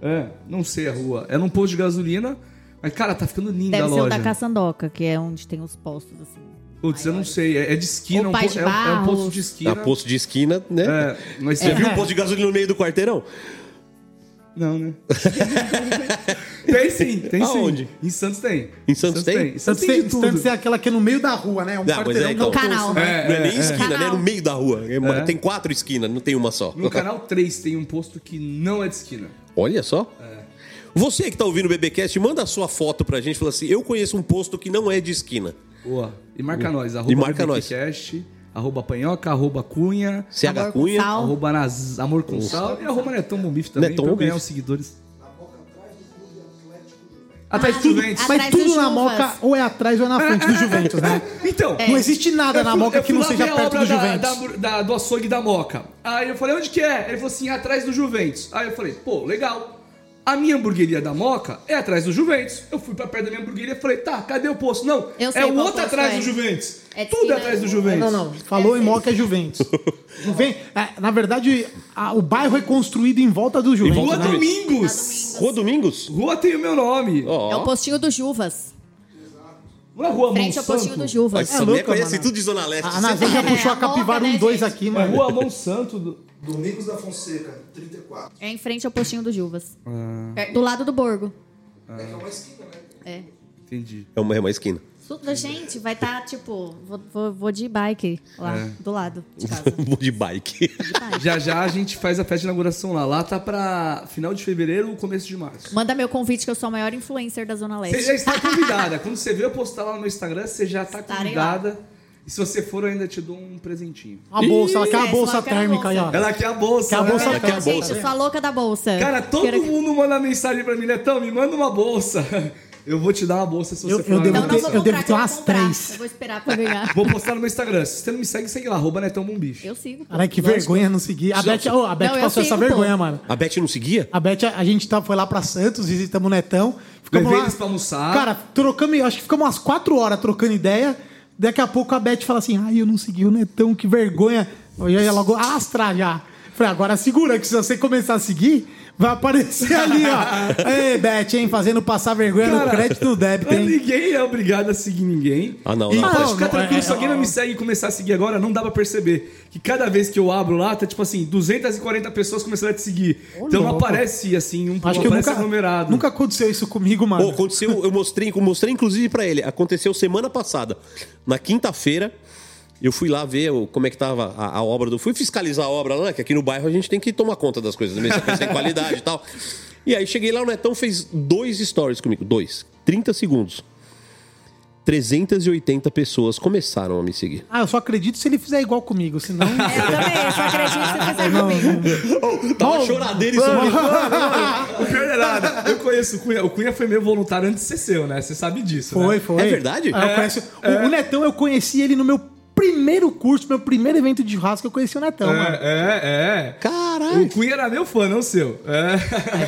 É, não sei a rua. É num posto de gasolina. Mas, cara, tá ficando linda Deve a ser o loja. da Caçandoca, que é onde tem os postos, assim. Putz, eu não sei. É, é de esquina, O um po- de é, um- é um posto de esquina. A posto de esquina, né? É, mas Você é. viu um posto de gasolina no meio do quarteirão? Não, né? <laughs> tem sim, tem sim. Aonde? Em Santos tem. Em Santos tem? Em Santos Santos tem. Santos tem aquela que é no meio da rua, né? Um mas quarteirão é, então. Canal, posto, né? não é nem é. esquina, né? Canal. No meio da rua. É, É. Tem quatro esquinas, não tem uma só. No <laughs> canal 3 tem um posto que não é de esquina. Olha só. Você que tá ouvindo o BBcast, manda a sua foto pra gente. Fala assim, eu conheço um posto que não é de esquina. Boa. E marca nós, arroba E marca nós. Arroba panhoca, arroba cunha, CH Amor com Cunha. sal. arroba nas, amor com sal e arroba Netão Bom Bife também, Netão pra Bom ganhar os seguidores. Atrás do Juventus. Atrás Mas do tudo na. Moca ou é atrás ou é na frente do <laughs> Juventus, né? Então, Não existe nada eu na fui- Moca eu que fui não lá seja ver a perto obra do da- Juventus. Da, da- do açougue da Moca. Aí eu falei, onde que é? Ele falou assim, atrás do Juventus. Aí eu falei, pô, legal. A minha hamburgueria da Moca é atrás do Juventus. Eu fui pra perto da minha hamburgueria e falei, tá, cadê o posto? Não, Eu sei é o qual outro posto atrás é. do Juventus. É de Tudo é atrás do Juventus. Não, não. Falou em Moca é Juventus. <laughs> Juven... é, na verdade, a- o bairro é construído em volta do Juventus. Rua né? Domingos. Rua Domingos? Rua tem o meu nome. Ó. É o postinho do Juvas. Não é Rua Frente ao postinho Monsanto? do Juvas. Essa É mulher louca, conhece mano. tudo de Zona Leste. A Nazê já É, puxou a capivara né, 1, 2 gente? aqui, É mano. Rua Monsanto. do- Domingos da Fonseca, 34. É em frente ao postinho do Juvas. É do lado do Borgo. É que é uma esquina, né? É. Entendi. É uma, é uma esquina. Su- Gente, vai estar, tipo, vou, vou- vou de bike lá, É. do lado de casa. <laughs> Vou de bike. De bike. Já já a gente faz a festa de inauguração lá. Lá tá pra final de fevereiro ou começo de março. Manda meu convite que eu sou a maior influencer da Zona Você Leste. já está <laughs> convidada. Quando você ver eu postar lá no meu Instagram, você já está Estarei convidada. E se você for, eu ainda te dou um presentinho. Uma bolsa, ela quer É, uma bolsa a térmica aí, ó. bolsa. Ela quer a bolsa. Quer a né? bolsa Ela quer a térmica. bolsa. Gente, eu sou a louca da bolsa. Cara, todo Quero- mundo manda mensagem pra mim, Netão, me manda uma bolsa. Eu vou te dar uma bolsa se você Eu- for eu lá devo não ter- eu devo comprar, ter umas comprar. três. Eu vou esperar pra ganhar. Vou postar no meu Instagram. Se você não me segue, segue lá, arroba Netão Bom Bife. Eu sigo. pô. Caralho, que Lógico. vergonha não seguir. A Beth, oh, a Beth Não, passou essa sigo, pô. vergonha, mano. A Beth não seguia? A Beth, a gente tá, foi lá pra Santos, visitamos o Netão. Ficamos Levei lá. eles pra almoçar. Cara, trocamos, acho que ficamos umas quatro horas trocando ideia. Daqui a pouco a Beth fala assim: ai, eu não segui o Netão, que vergonha. Eu ia logo astrar já. Falei, agora segura, que se você começar a seguir, vai aparecer ali, ó. <laughs> Ei, Beth, hein, fazendo passar vergonha no crédito e no débito, hein? Ninguém é obrigado a seguir ninguém. Ah, não, E não. pode Não, ficar não, tranquilo, é- se alguém não me segue e começar a seguir agora, não dá pra perceber. Que cada vez que eu abro lá, tá tipo assim, 240 pessoas começaram a te seguir. então louco. aparece assim, um Acho não que nunca, aglomerado. nunca aconteceu isso comigo, mano. Pô, aconteceu, eu mostrei, eu mostrei inclusive pra ele. Aconteceu semana passada. Na quinta-feira, eu fui lá ver o- como é que tava a, a obra do. Fui fiscalizar a obra lá, né? Que aqui no bairro a gente tem que tomar conta das coisas, ver se a coisa tem qualidade e tal. E aí cheguei lá, o Netão fez dois stories comigo. Dois. 30 segundos. 380 pessoas começaram a me seguir. Ah, eu só acredito se ele fizer igual comigo, senão. <laughs> Eu também, eu só acredito se você fizer comigo. Tava choradeira isso <laughs> aqui. O pior não é nada. Eu conheço o Cunha. O Cunha foi meu voluntário antes de ser seu, né? Você sabe disso. Foi, né? foi. É verdade? Ah, eu conheço- o, o Netão, eu conheci ele no meu primeiro curso, meu primeiro evento de churrasco, eu conheci o Netão, mano. É, é, é. Caralho. O Cunha era meu fã, não seu. É.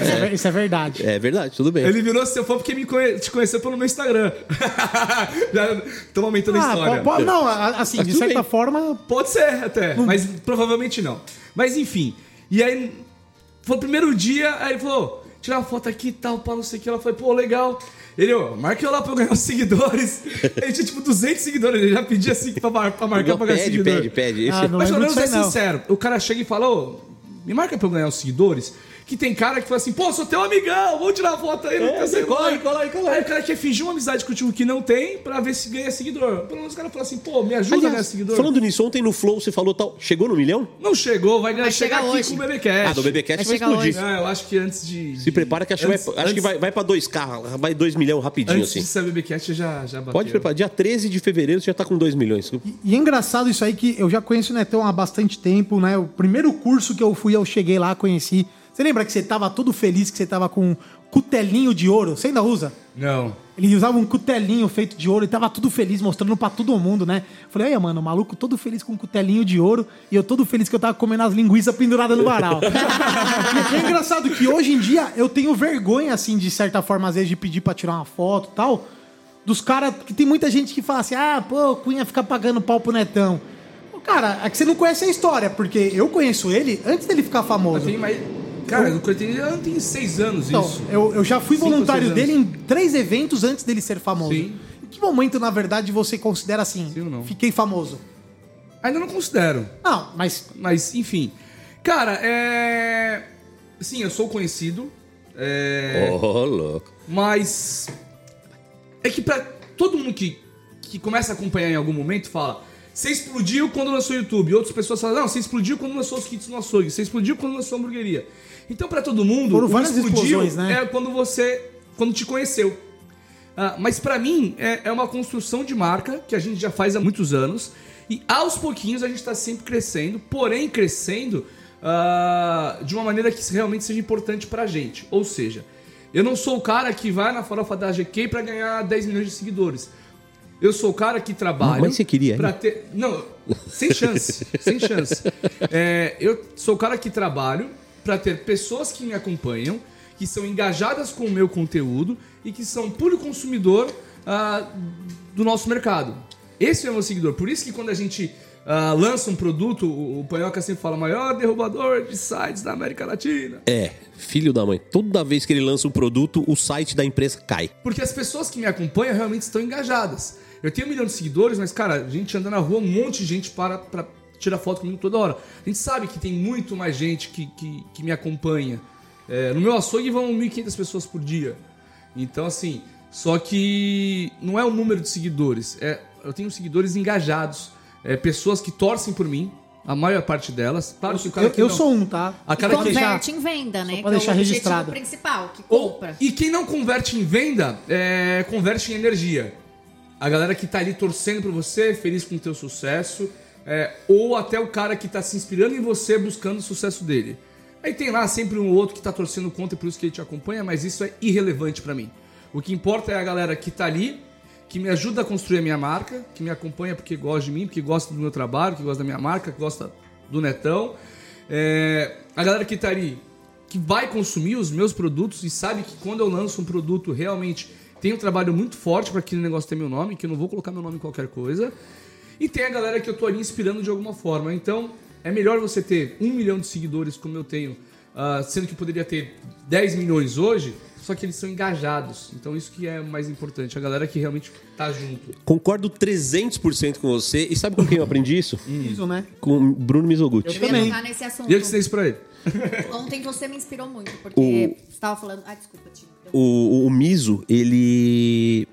Isso é, isso é verdade. É verdade, tudo bem. Ele virou seu fã porque me conhe- te conheceu pelo meu Instagram. <laughs> Já estamos aumentando a Ah, história. po- po- não, a- assim, Mas de certa bem. forma, Pode ser até, mas provavelmente não. Mas enfim. E aí, foi o primeiro dia, aí ele falou: tirar uma foto aqui e tal, pá, não sei o que. Ela foi, pô, legal. Ele, ó, marca eu lá pra eu ganhar os seguidores. <laughs> Ele tinha tipo 200 seguidores, ele já pedia assim pra, mar- pra marcar pra ganhar pede, seguidor. pede, pede. Esse- Ah, não Mas pelo menos é sincero. O cara chega e fala, ô, me marca pra eu ganhar os seguidores. Que tem cara que fala assim, pô, sou teu amigão, vamos tirar foto aí. não sei cola aí, cola aí, cola aí. Aí o cara quer fingir uma amizade contigo que não tem pra ver se ganha seguidor. Pelo menos o cara fala assim, pô, me ajuda a ganhar Aliás, seguidor. falando nisso, ontem no Flow você falou tal. Chegou no milhão? Não chegou, vai, ganhar, Vai chegar chegar aqui hoje. com o BBcast. Ah, do BBcast vai, Vai explodir. hoje. É, eu acho que antes de... Se prepara que acho, que antes, vai, acho que antes- vai, vai pra 2K, vai 2 milhões rapidinho Antes assim. de ser BBcast já, já bateu. Pode preparar. Dia 13 de fevereiro você já tá com 2 milhões. E é engraçado isso aí que eu já conheço o Netão há bastante tempo, né? O primeiro curso que eu fui, eu cheguei lá, conheci. Você lembra que você tava todo feliz, que você tava com um cutelinho de ouro? Você ainda usa? Não. Ele usava um cutelinho feito de ouro e tava tudo feliz, mostrando pra todo mundo, né? Falei, aí, mano, o maluco todo feliz com um cutelinho de ouro e eu todo feliz que eu tava comendo as linguiças penduradas no varal. <laughs> e é engraçado que hoje em dia eu tenho vergonha, assim, de certa forma, às vezes, de pedir pra tirar uma foto e tal, dos caras, que tem muita gente que fala assim, ah, pô, o Cunha fica pagando pau pro Netão. Cara, é que você não conhece a história, porque eu conheço ele antes dele ficar famoso. Tem mais... Cara, eu tenho, eu tenho seis anos Então, isso. eu, eu já fui Cinco voluntário dele em três eventos antes dele ser famoso. Sim. que momento, na verdade, você considera assim? Sim ou não? Fiquei famoso. Ainda não considero. Não, mas Mas, enfim. Cara, é. Sim, eu sou conhecido. É. Ô, louco. Mas. É que pra todo mundo que, que começa a acompanhar em algum momento fala. Você explodiu quando lançou o YouTube. Outras pessoas falam, não, você explodiu quando lançou os kits no açougue. Você explodiu quando lançou a hamburgueria. Então, pra todo mundo, Foram o várias explodiu explosões, né? é quando você. Quando te conheceu. Ah, mas pra mim, é, é uma construção de marca que a gente já faz há muitos anos. E aos pouquinhos a gente tá sempre crescendo, porém crescendo ah, de uma maneira que realmente seja importante pra gente. Ou seja, eu não sou o cara que vai na farofa da GK pra ganhar 10 milhões de seguidores. Eu sou o cara que trabalha. Mas você queria, pra hein? ter. Não, sem chance. sem chance. <laughs> É, eu sou o cara que trabalho pra ter pessoas que me acompanham, que são engajadas com o meu conteúdo e que são puro consumidor ah, do nosso mercado. Esse é o meu seguidor. Por isso que quando a gente ah, lança um produto, o, o Panhoca sempre fala maior derrubador de sites da América Latina. É, filho da mãe. Toda vez que ele lança um produto, o site da empresa cai. Porque as pessoas que me acompanham realmente estão engajadas. Eu tenho um milhão de seguidores, mas, cara, a gente anda na rua, um monte de gente para pra tirar foto comigo toda hora. A gente sabe que tem muito mais gente que, que, que me acompanha. É, no meu açougue vão 1.500 pessoas por dia. Então, assim, só que não é o número de seguidores. É, eu tenho seguidores engajados. É, pessoas que torcem por mim, a maior parte delas. Claro que o cara eu, que eu não- sou um, tá? A cara que- deixar- Converte em venda, né? pra que é deixar o objetivo registrado. principal, que Ou- compra. e quem não converte em venda, é, converte em energia. A galera que tá ali torcendo por você, feliz com o teu sucesso. É, ou até o cara que tá se inspirando em você, buscando o sucesso dele. Aí tem lá sempre um ou outro que tá torcendo contra, por isso que ele te acompanha, mas isso é irrelevante pra mim. O que importa é a galera que tá ali, que me ajuda a construir a minha marca, que me acompanha porque gosta de mim, porque gosta do meu trabalho, que gosta da minha marca, que gosta do Netão. É, a galera que tá ali, que vai consumir os meus produtos e sabe que quando eu lanço um produto realmente tem um trabalho muito forte para aquele negócio ter meu nome, que eu não vou colocar meu nome em qualquer coisa. E tem a galera que eu tô ali inspirando de alguma forma. Então, é melhor você ter um milhão de seguidores como eu tenho, ah, sendo que eu poderia ter 10 milhões hoje, só que eles são engajados. Então, isso que é mais importante. A galera que realmente tá junto. Concordo 300% com você. E sabe com quem eu aprendi isso? Isso, né? Com o Bruno Mizoguchi. Eu também. nesse assunto. E eu que ensinei isso pra ele. <laughs> Ontem você me inspirou muito, porque você estava falando. Ah, desculpa, Tio. O, o Miso, ele.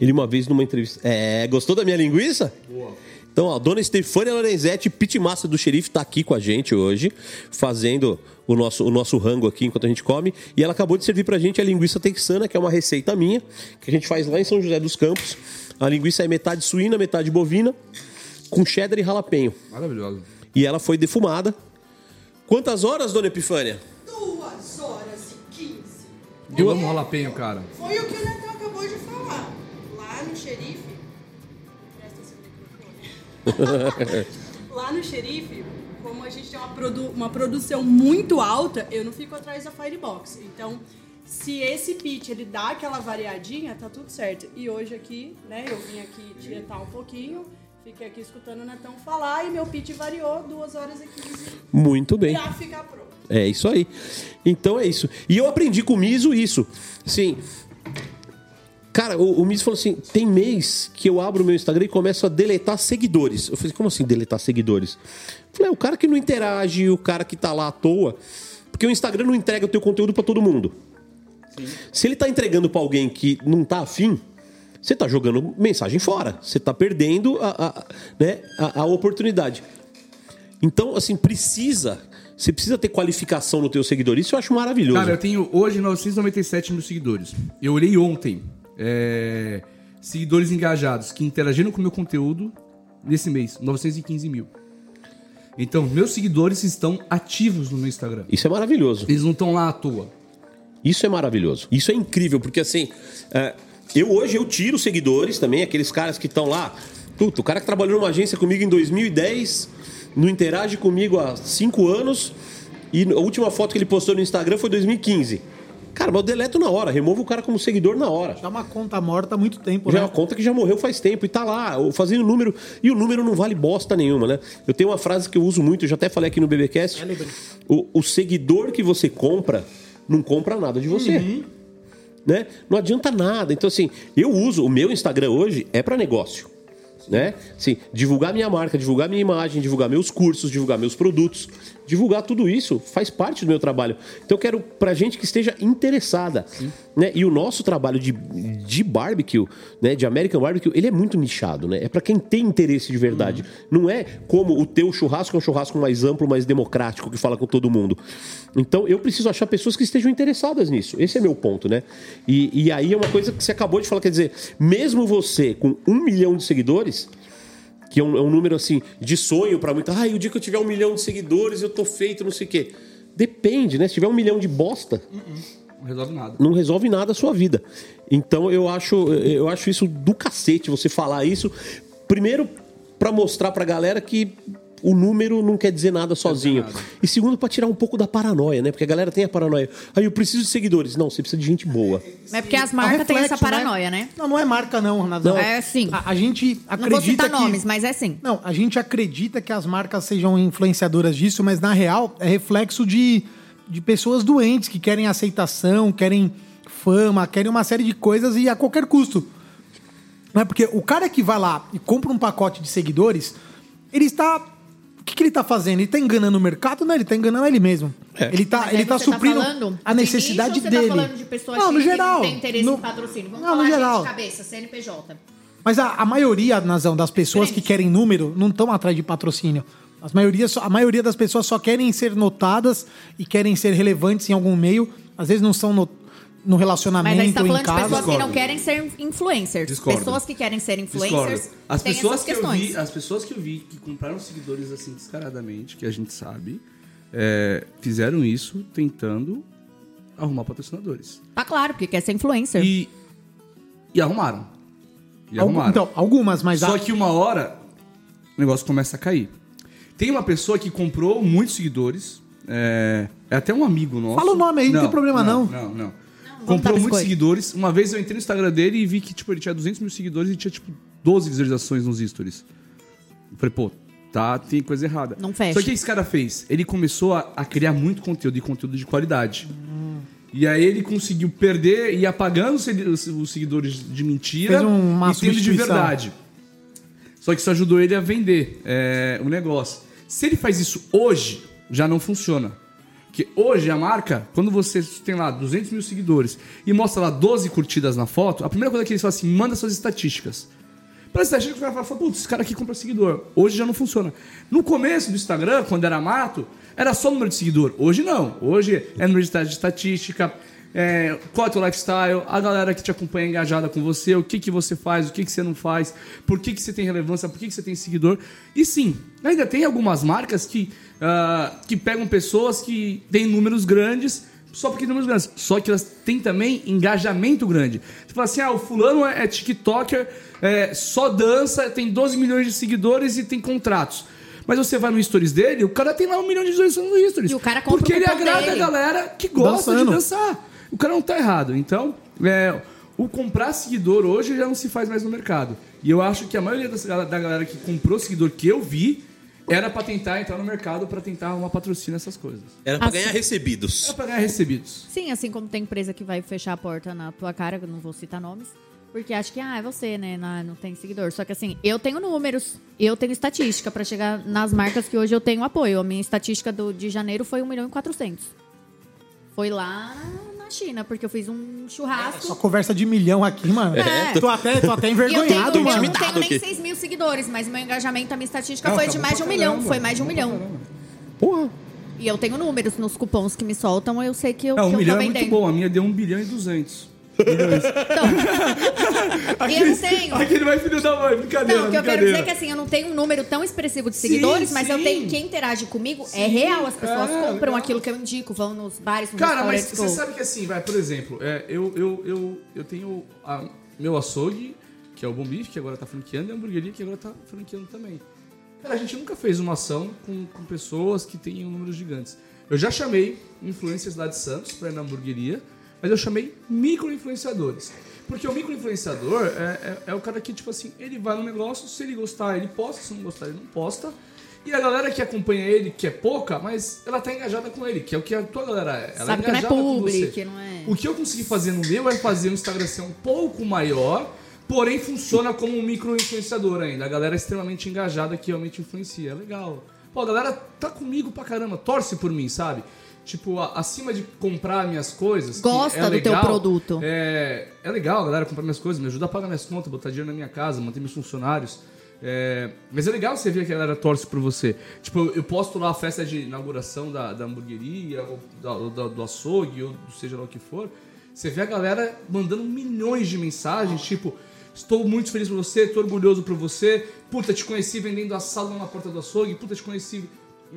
Ele uma vez numa entrevista. É, gostou da minha linguiça? Boa. Então, ó, dona Stefânia Lorenzetti, pitmaster do xerife, tá aqui com a gente hoje, fazendo o nosso, o nosso rango aqui enquanto a gente come. E ela acabou de servir pra gente a linguiça texana, que é uma receita minha, que a gente faz lá em São José dos Campos. A linguiça é metade suína, metade bovina, com cheddar e jalapenho. Maravilhoso. E ela foi defumada. Quantas horas, dona Epifânia? Duas horas e quinze. Eu amo ralapenho, cara. Foi o que o Lá no xerife, como a gente tem uma, produ- uma produção muito alta, eu não fico atrás da Firebox. Então, se esse pitch ele dá aquela variadinha, tá tudo certo. E hoje aqui, né, eu vim aqui tietar um pouquinho. Fiquei aqui escutando o Netão falar e meu pitch variou 2 horas e 15 Muito bem. pra ficar pronto. É isso aí. Então é isso. E eu aprendi com o Miso isso. Assim. Cara, o, o Miso falou assim: tem mês que eu abro o meu Instagram e começo a deletar seguidores. Eu falei, como assim deletar seguidores? Eu falei, é o cara que não interage, o cara que tá lá à toa. Porque o Instagram não entrega o teu conteúdo pra todo mundo. Se ele tá entregando pra alguém que não tá afim, você tá jogando mensagem fora. Você tá perdendo a, a- né, a- a oportunidade. Então, assim, precisa. Você precisa ter qualificação no teu seguidor. Isso eu acho maravilhoso. Cara, eu tenho hoje 997 mil seguidores. Eu olhei ontem. É, seguidores engajados que interagiram com o meu conteúdo nesse mês. 915 mil. Então, meus seguidores estão ativos no meu Instagram. Isso é maravilhoso. Eles não estão lá à toa. Isso é maravilhoso. Isso é incrível, porque assim, é, eu hoje eu tiro seguidores também, aqueles caras que estão lá. Puta, o cara que trabalhou numa agência comigo em 2010, não interage comigo há cinco anos, e a última foto que ele postou no Instagram foi 2015. Cara, mas eu deleto na hora, removo o cara como seguidor na hora. Já é uma conta morta há muito tempo, Já é né? uma conta que já morreu faz tempo e tá lá, fazendo número. E o número não vale bosta nenhuma, né? Eu tenho uma frase que eu uso muito, eu já até falei aqui no BBcast. O, o seguidor que você compra não compra nada de você. né? Não adianta nada. Então, assim, eu uso o meu Instagram hoje é para negócio. Né? Assim, divulgar minha marca, divulgar minha imagem, divulgar meus cursos, divulgar meus produtos, divulgar tudo isso faz parte do meu trabalho. Então eu quero pra gente que esteja interessada, né? E o nosso trabalho de, de barbecue, né, de American barbecue, ele é muito nichado, né? É pra quem tem interesse de verdade. Não é como o teu churrasco é um churrasco mais amplo, mais democrático que fala com todo mundo. Então eu preciso achar pessoas que estejam interessadas nisso. Esse é meu ponto, né? E, e aí é uma coisa que você acabou de falar, quer dizer, mesmo você com um milhão de seguidores que é um, é um número assim de sonho pra muita. Ah, o dia que eu tiver um milhão de seguidores eu tô feito, não sei o quê. Depende, né? Se tiver um milhão de bosta, Não resolve nada. não resolve nada a sua vida. Então eu acho, eu acho isso do cacete você falar isso. Primeiro, pra mostrar pra galera que o número não quer dizer nada sozinho. nada. E segundo, pra tirar um pouco da paranoia, né? Porque a galera tem a paranoia. Aí eu preciso de seguidores. Não, você precisa de gente boa. É porque as marcas têm essa paranoia, né? Não, não é marca não, Renazão. É sim. A, a gente Não vou acredita citar que... nomes, mas é sim. Não, a gente acredita que as marcas sejam influenciadoras disso, mas na real é reflexo de, de pessoas doentes que querem aceitação, querem fama, querem uma série de coisas e a qualquer custo. Não é porque o cara que vai lá e compra um pacote de seguidores, ele está. O que, que ele está fazendo? Ele está enganando o mercado? Não, ele está enganando ele mesmo. Ele está Mas ele tá tá suprindo falando a de necessidade ou dele. Você tá falando de pessoas não, no que geral. não tem interesse no, em patrocínio. Vamos não, falar no geral. de cabeça, CNPJ. Mas a, a maioria, Nazão, das pessoas que querem número não estão atrás de patrocínio. As maioria, a maioria das pessoas só querem ser notadas e querem ser relevantes em algum meio. Às vezes não são no, no relacionamento Mas aí você tá falando de casa. pessoas que não Discordo. querem ser influencers. Discordo. Pessoas que querem ser Discordo. influencers As têm pessoas essas que eu questões. vi, as pessoas que eu vi que compraram seguidores assim descaradamente, que a gente sabe, é, fizeram isso tentando arrumar patrocinadores. Tá claro, porque quer ser influencer. E, e arrumaram. E Algum- arrumaram. então, algumas, mas Só a- que uma hora o negócio começa a cair. Tem uma pessoa que comprou muitos seguidores. É, é até um amigo nosso. Fala o nome aí, não tem problema não. Não, não. dar Comprou muitos seguidores. Uma vez eu entrei no Instagram dele e vi que tipo, ele tinha 200 mil seguidores e tinha tipo 12 visualizações nos stories. Eu falei, pô, tá, tem coisa errada. Não fecha. Só que o que esse cara fez? Ele começou a, a criar muito conteúdo e conteúdo de qualidade. E aí ele conseguiu perder e ir apagando os, segui- os- os seguidores de mentira Fez um- uma e tendo de verdade. Só que isso ajudou ele a vender é, o negócio. Se ele faz isso hoje, já não funciona. Porque hoje a marca, quando você tem lá 200 mil seguidores e mostra lá 12 curtidas na foto, a primeira coisa que eles falam assim, manda suas estatísticas. Para estatística, o cara fala, putz, esse cara aqui compra seguidor. Hoje já não funciona. No começo do Instagram, quando era mato, era só número de seguidor. Hoje não. Hoje é número de estatística, é, qual é o teu lifestyle, a galera que te acompanha engajada com você, o que, que você faz, o que, que você não faz, por que, que você tem relevância, por que, que você tem seguidor. E sim, ainda tem algumas marcas que, ah, que pegam pessoas que têm números grandes só porque tem números grandes. Só que elas têm também engajamento grande. Você fala assim, ah, o fulano é, é tiktoker, é, só dança, tem 12 milhões de seguidores e tem contratos. Mas você vai no stories dele, o cara tem lá um milhão de visualizações no stories. E o cara compra Porque o ele agrada dele. a galera que gosta Dançando. de dançar. O cara não tá errado. Então, é, o comprar seguidor hoje já não se faz mais no mercado. E eu acho que a maioria das- da galera que comprou seguidor que eu vi era pra tentar entrar no mercado, pra tentar arrumar patrocínio essas coisas. Era pra Assim- ganhar recebidos. Era pra ganhar recebidos. Sim, assim como tem empresa que vai fechar a porta na tua cara, que eu não vou citar nomes, porque acha que, ah, é você, né? Não, não tem seguidor. Só que assim, eu tenho números, eu tenho estatística pra chegar nas marcas que hoje eu tenho apoio. A minha estatística do, de janeiro foi 1 milhão e 400. Foi lá na China, porque eu fiz um churrasco. Só conversa de milhão aqui, mano. É. Tô até, tô até E eu, tenho, envergonhado, eu não mano. tenho nem aqui. 6 mil seguidores, mas meu engajamento, a minha estatística Não, foi tá de mais de um milhão. caramba. Foi mais de um Tá milhão. caramba. Porra. E eu tenho números nos cupons que me soltam, eu sei que eu, É, um que eu milhão tô é muito vendendo. bom. A minha deu um bilhão e duzentos. Então, <laughs> eu não tenho. Aquele vai filho da mãe, brincadeira, Não, o que eu quero dizer é que assim, eu não tenho um número tão expressivo de Sim, seguidores, mas eu sim. tenho quem interage comigo é real. As pessoas É, compram aquilo que eu indico, vão nos bares, nos Cara, mas você sabe que assim, vai, por exemplo, é, eu, eu, eu, eu tenho a- meu açougue, que é o Bom Bife, que agora tá franqueando, e a hamburgueria, que agora tá franqueando também. Cara, a gente nunca fez uma ação com, com pessoas que tenham números gigantes. Eu já chamei influencers lá de Santos pra ir na hamburgueria, mas eu chamei micro-influenciadores. Porque o micro-influenciador é, é, é o cara que, tipo assim, ele vai no negócio, se ele gostar, ele posta, se não gostar, ele não posta. E a galera que acompanha ele, que é pouca, mas ela tá engajada com ele, que é o que a tua galera é. Ela Sabe que não é engajada com você. que não é- O que eu consegui fazer no meu é fazer o Instagram ser um pouco maior, porém funciona como um micro-influenciador ainda. A galera é extremamente engajada que realmente influencia. É legal. Pô, a galera tá comigo pra caramba, torce por mim, sabe? Tipo, a- acima de comprar minhas coisas. Gosta é do teu produto. É, é legal a galera comprar minhas coisas, me ajuda a pagar minhas contas, botar dinheiro na minha casa, manter meus funcionários. É, mas é legal você ver que a galera torce por você. Tipo, eu, posto lá a festa de inauguração da, da hamburgueria, ou da- da- do açougue, ou seja lá o que for. Você vê a galera mandando milhões de mensagens, tipo, estou muito feliz por você, estou orgulhoso por você. Puta, te conheci vendendo assado na porta do açougue. Puta, te conheci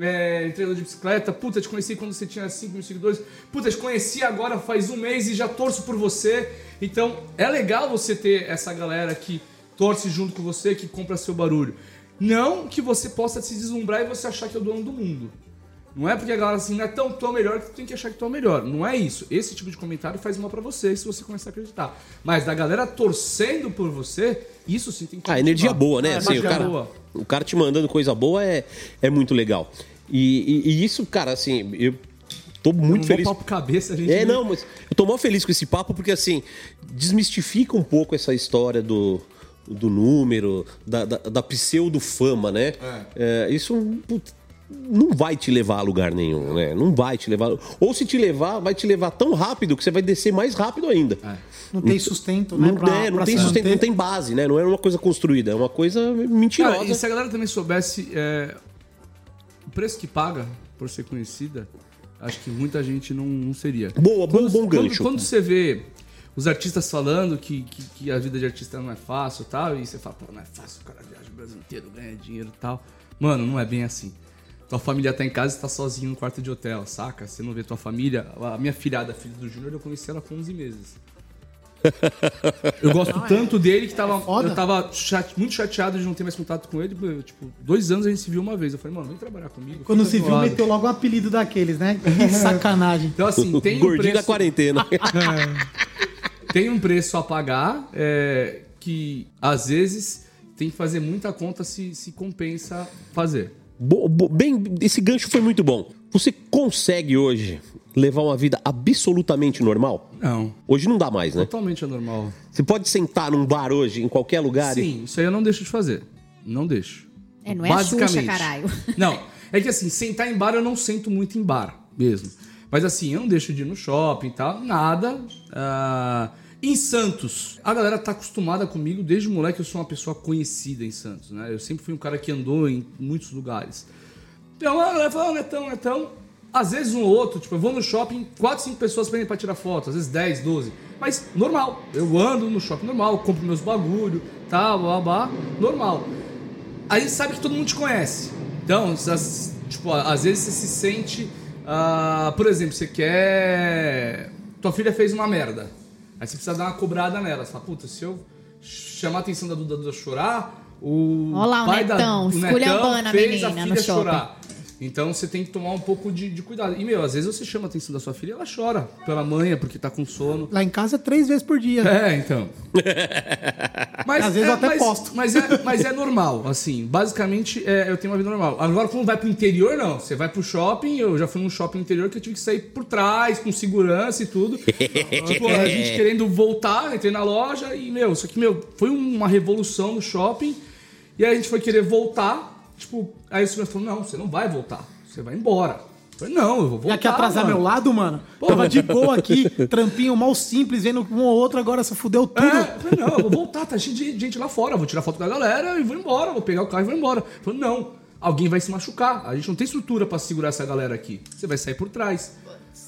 é, entregador de bicicleta. Puta, te conheci quando você tinha 5 mil seguidores. Puta, te conheci agora faz um mês e já torço por você. Então, é legal você ter essa galera que torce junto com você, que compra seu barulho. Não que você possa se deslumbrar e você achar que é o dono do mundo. Não é porque a galera assim, não é tão, tão melhor que tu tem que achar que tu é melhor. Não é isso. Esse tipo de comentário faz mal pra você se você começar a acreditar. Mas da galera torcendo por você, isso sim tem que Ah, energia boa, né? Ah, Assim, o, cara, boa. o cara te mandando coisa boa é, é muito legal. E, e- e isso, cara, assim, eu tô muito Um feliz. papo cabeça, gente É, não, mas eu tô mal feliz com esse papo porque, assim, desmistifica um pouco essa história do, do número, da, da, da pseudo-fama, né? É, isso putz, não vai te levar a lugar nenhum, né? Não vai te levar. Ou se te levar, vai te levar tão rápido que você vai descer mais rápido ainda. Não tem sustento, né? Não, é, não pra tem sustento, manter. não tem base, né? Não é uma coisa construída, é uma coisa mentirosa. Cara, e se a galera também soubesse é, o preço que paga por ser conhecida, acho que muita gente não, não seria. Boa, bom, bom quando, gancho. Quando você vê os artistas falando que, que, que a vida de artista não é fácil e tal, e você fala, pô, não é fácil, o cara viaja o Brasil inteiro, ganha dinheiro e tal. Mano, não é bem assim. Tua família tá em casa e tá sozinho no quarto de hotel, saca? Você não vê tua família. A minha filhada, filha do Júnior, eu conheci ela com 11 meses. <laughs> Eu gosto tanto dele que tava, foda. eu tava chate- muito chateado de não ter mais contato com ele. Tipo, dois anos a gente se viu uma vez. Eu falei, mano, vem trabalhar comigo. Quando se viu, meteu logo um apelido daqueles, né? <laughs> Que sacanagem. Então, assim, tem um Gordinho da preço, quarentena. <laughs> tem um preço a pagar é, que, às vezes, tem que fazer muita conta se, se compensa fazer. Bem, esse gancho foi muito bom. Você consegue hoje levar uma vida absolutamente normal? Não. Hoje não dá mais, né? Totalmente anormal. Você pode sentar num bar hoje, em qualquer lugar e Sim, isso aí eu não deixo de fazer. Não deixo. É, não é a Xuxa, caralho. <laughs> Não, é que assim, sentar em bar eu não sento muito em bar mesmo. Mas assim, eu não deixo de ir no shopping e tal, nada. Ah, em Santos, a galera tá acostumada comigo desde moleque, eu sou uma pessoa conhecida em Santos, né? Eu sempre fui um cara que andou em muitos lugares. Então a galera fala, ah, Netão, Netão. Às vezes um ou outro, tipo, eu vou no shopping, quatro, cinco pessoas pedem pra tirar foto, às vezes 10, 12. Mas normal, eu ando no shopping normal, compro meus bagulho, tal, blá, blá, normal. Aí sabe que todo mundo te conhece. Então, tipo, às vezes você se sente. ah, por exemplo, você quer. Tua filha fez uma merda. Aí você precisa dar uma cobrada nela. Você fala, puta, se eu chamar a atenção da Duda, Duda chorar, o Olha lá o pai Netão, da o a fez a filha chorar. Então você tem que tomar um pouco de, de cuidado. E, meu, às vezes você chama a atenção da sua filha e ela chora pela manhã, porque tá com sono. Lá em casa, três vezes por dia. É, então. <laughs> Mas Às vezes é, eu até mas, posto. Mas é, mas é normal, assim. Basicamente, é, eu tenho uma vida normal. Agora, quando vai pro interior, não. Você vai pro shopping, eu já fui num shopping interior que eu tive que sair por trás, com segurança e tudo. <laughs> tipo, a gente querendo voltar, entrei na loja e, meu, isso aqui, meu, foi uma revolução no shopping. E aí a gente foi querer voltar. Tipo, aí o segurança falou: não, você não vai voltar. Você vai embora. Eu falei, não, eu vou voltar. Já quer atrasar mano. meu lado, mano? Tava de boa aqui, <laughs> trampinho mal simples, vendo um ou outro, agora você fudeu tudo. É, eu falei, não, eu vou voltar, tá cheio de gente lá fora, vou tirar foto da galera e vou embora, vou pegar o carro e vou embora. Eu falei, não, alguém vai se machucar, a gente não tem estrutura pra segurar essa galera aqui, você vai sair por trás.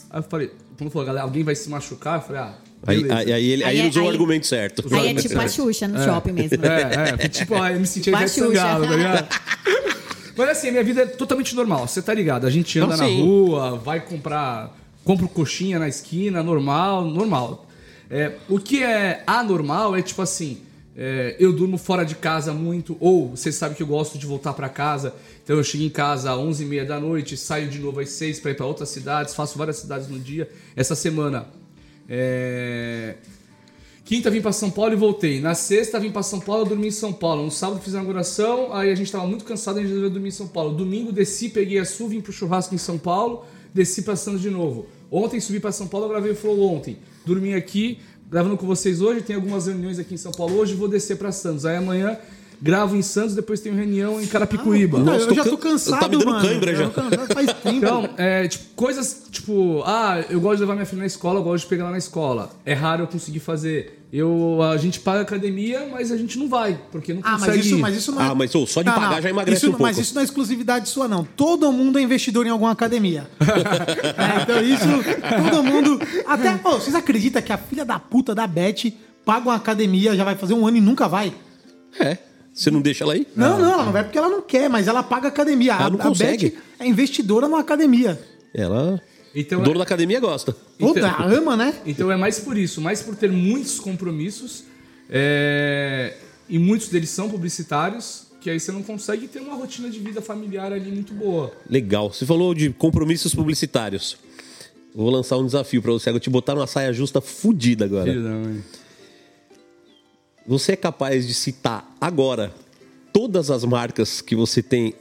Aí eu falei, quando falou, galera, alguém vai se machucar, eu falei, ah, Aí, aí, aí ele, aí Aí ele é- usou o argumento certo. Aí é tipo a Xuxa no shopping mesmo. É, é, tipo, ah, eu me senti a Ivete Sangalo, Xuxa. tá ligado? <laughs> Mas assim, a minha vida é totalmente normal, você tá ligado? A gente anda Não, na sim. rua, vai comprar, compra coxinha na esquina, normal, normal. É, o que é anormal é tipo assim, é, eu durmo fora de casa muito, ou você sabe que eu gosto de voltar pra casa, então eu chego em casa às 11h30 da noite, saio de novo às 6 pra ir pra outras cidades, faço várias cidades no dia. Essa semana, é... Quinta vim pra São Paulo e voltei. Na sexta vim pra São Paulo, dormi em São Paulo. No sábado fiz a inauguração, aí a gente tava muito cansado, a gente resolveu dormir em São Paulo. Domingo desci, peguei a Sul, vim pro churrasco em São Paulo, desci pra Santos de novo. Ontem subi pra São Paulo, gravei o Flow ontem. Dormi aqui, gravando com vocês hoje, tem algumas reuniões aqui em São Paulo hoje, vou descer pra Santos. Aí amanhã gravo em Santos, depois tenho reunião em Carapicuíba. Não, Nossa, eu tô já tô cansado, tá me dando mano. cãibra já. Cansado faz tempo. Então, é, tipo, coisas tipo, ah, eu gosto de levar minha filha na escola, eu gosto de pegar ela na escola. É raro eu conseguir fazer. Eu, a gente paga academia, mas a gente não vai, porque não Ah, consegue. mas isso, mas isso não é... Ah, mas, ô, só de pagar já emagrece isso, um pouco. Mas isso não é exclusividade sua, não. Todo mundo é investidor em alguma academia. <laughs> É, então isso, todo mundo... Até, ô, vocês acreditam que a filha da puta da Beth paga uma academia, já vai fazer um ano e nunca vai? É. Você não deixa ela aí? Não, não, ela não vai porque ela não quer, mas ela paga academia. Ela a, não a consegue. Beth é investidora numa academia. Ela. Então, o dono da academia gosta. Puta, Então- ama, né? Então é mais por isso, mais por ter muitos compromissos, é, e muitos deles são publicitários, que aí você não consegue ter uma rotina de vida familiar ali muito boa. Legal. Você falou de compromissos publicitários. Vou lançar um desafio pra você. Eu te botar numa saia justa fudida agora. Filho da mãe. Você é capaz de citar agora todas as marcas que você tem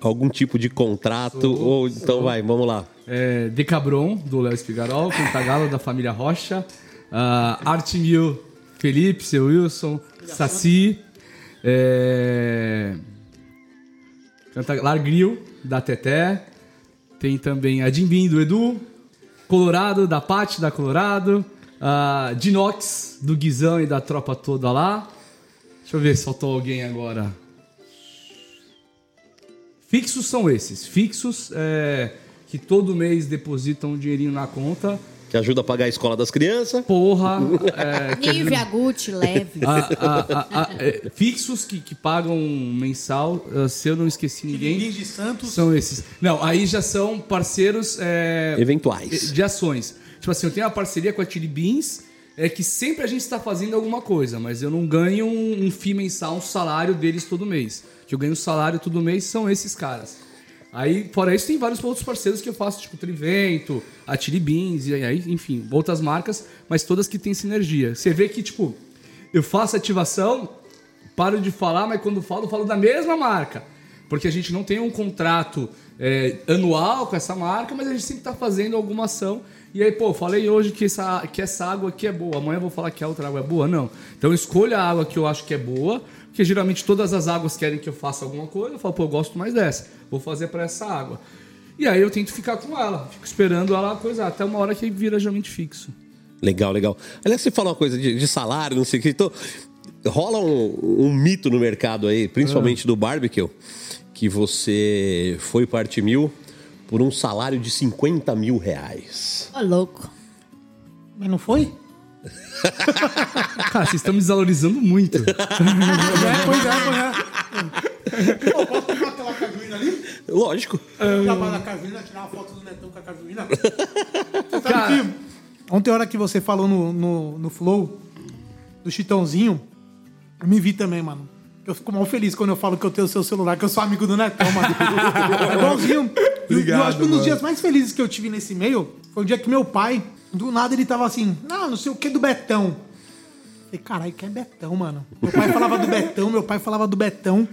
algum tipo de contrato? ou então vai, vamos lá. É, Decabron, do Léo Espigarol, Cantagalo, da família Rocha, uh, Felipe, seu Wilson, Saci, é, Canta- Largril, da Teté, tem também a Jimbim, do Edu, Colorado, da Pati, da Colorado, a Dinox, do Guizão e da tropa toda lá. Deixa eu ver se faltou alguém agora. Fixos são esses. Fixos é, que todo mês depositam um dinheirinho na conta. Que ajuda a pagar a escola das crianças. Porra. <laughs> é, Nívea, Gucci, <laughs> leve. a- a- a- a- é, fixos que, que pagam mensal. ah, Se eu não esqueci ninguém. Lins de Santos. São esses. Não, aí já são parceiros é, Eventuais. de ações. Tipo assim, eu tenho uma parceria com a Chili Beans, é que sempre a gente está fazendo alguma coisa, mas eu não ganho um, um FII mensal, um salário deles todo mês. Que eu ganho um salário todo mês são esses caras. Aí, fora isso, tem vários outros parceiros que eu faço, tipo Trivento, a Chili Beans, e aí, enfim, outras marcas, mas todas que têm sinergia. Você vê que, tipo, eu faço ativação, paro de falar, mas quando falo, falo da mesma marca. Porque a gente não tem um contrato é, anual com essa marca, mas a gente sempre está fazendo alguma ação. E aí, pô, falei hoje que essa, que essa água aqui é boa, amanhã eu vou falar que a outra água é boa. Não. Então eu escolho a água que eu acho que é boa, porque geralmente todas as águas querem que eu faça alguma coisa. Eu falo, pô, eu gosto mais dessa, vou fazer para essa água. E aí eu tento ficar com ela, fico esperando ela coisar, até uma hora que vira geralmente fixo. Legal, legal. Aliás, você falou uma coisa de, de salário, não sei o que. Então, rola um, um mito no mercado aí, principalmente do barbecue, que você foi parte mil por um salário de 50 mil reais. Ô, louco. Mas não foi? Cara, vocês estão me desvalorizando muito. <laughs> É, pois é, pois é. Pô, posso tomar aquela cajuína ali? Lógico. Trabalhar a cajuína, tirar uma foto do Netão com a cajuína. <laughs> Você sabe que ontem, a hora que você falou no, no, no Flow do Chitãozinho, eu me vi também, mano. Eu fico mal feliz quando eu falo que eu tenho o seu celular, que eu sou amigo do Netão, mano. É igualzinho. E eu- eu acho que um dos dias mais felizes que eu tive nesse meio foi o dia que meu pai, do nada, ele tava assim, não, não sei o que do Betão. Falei, caralho, quem é Betão, mano? Meu pai falava do Betão, meu pai falava do Betão.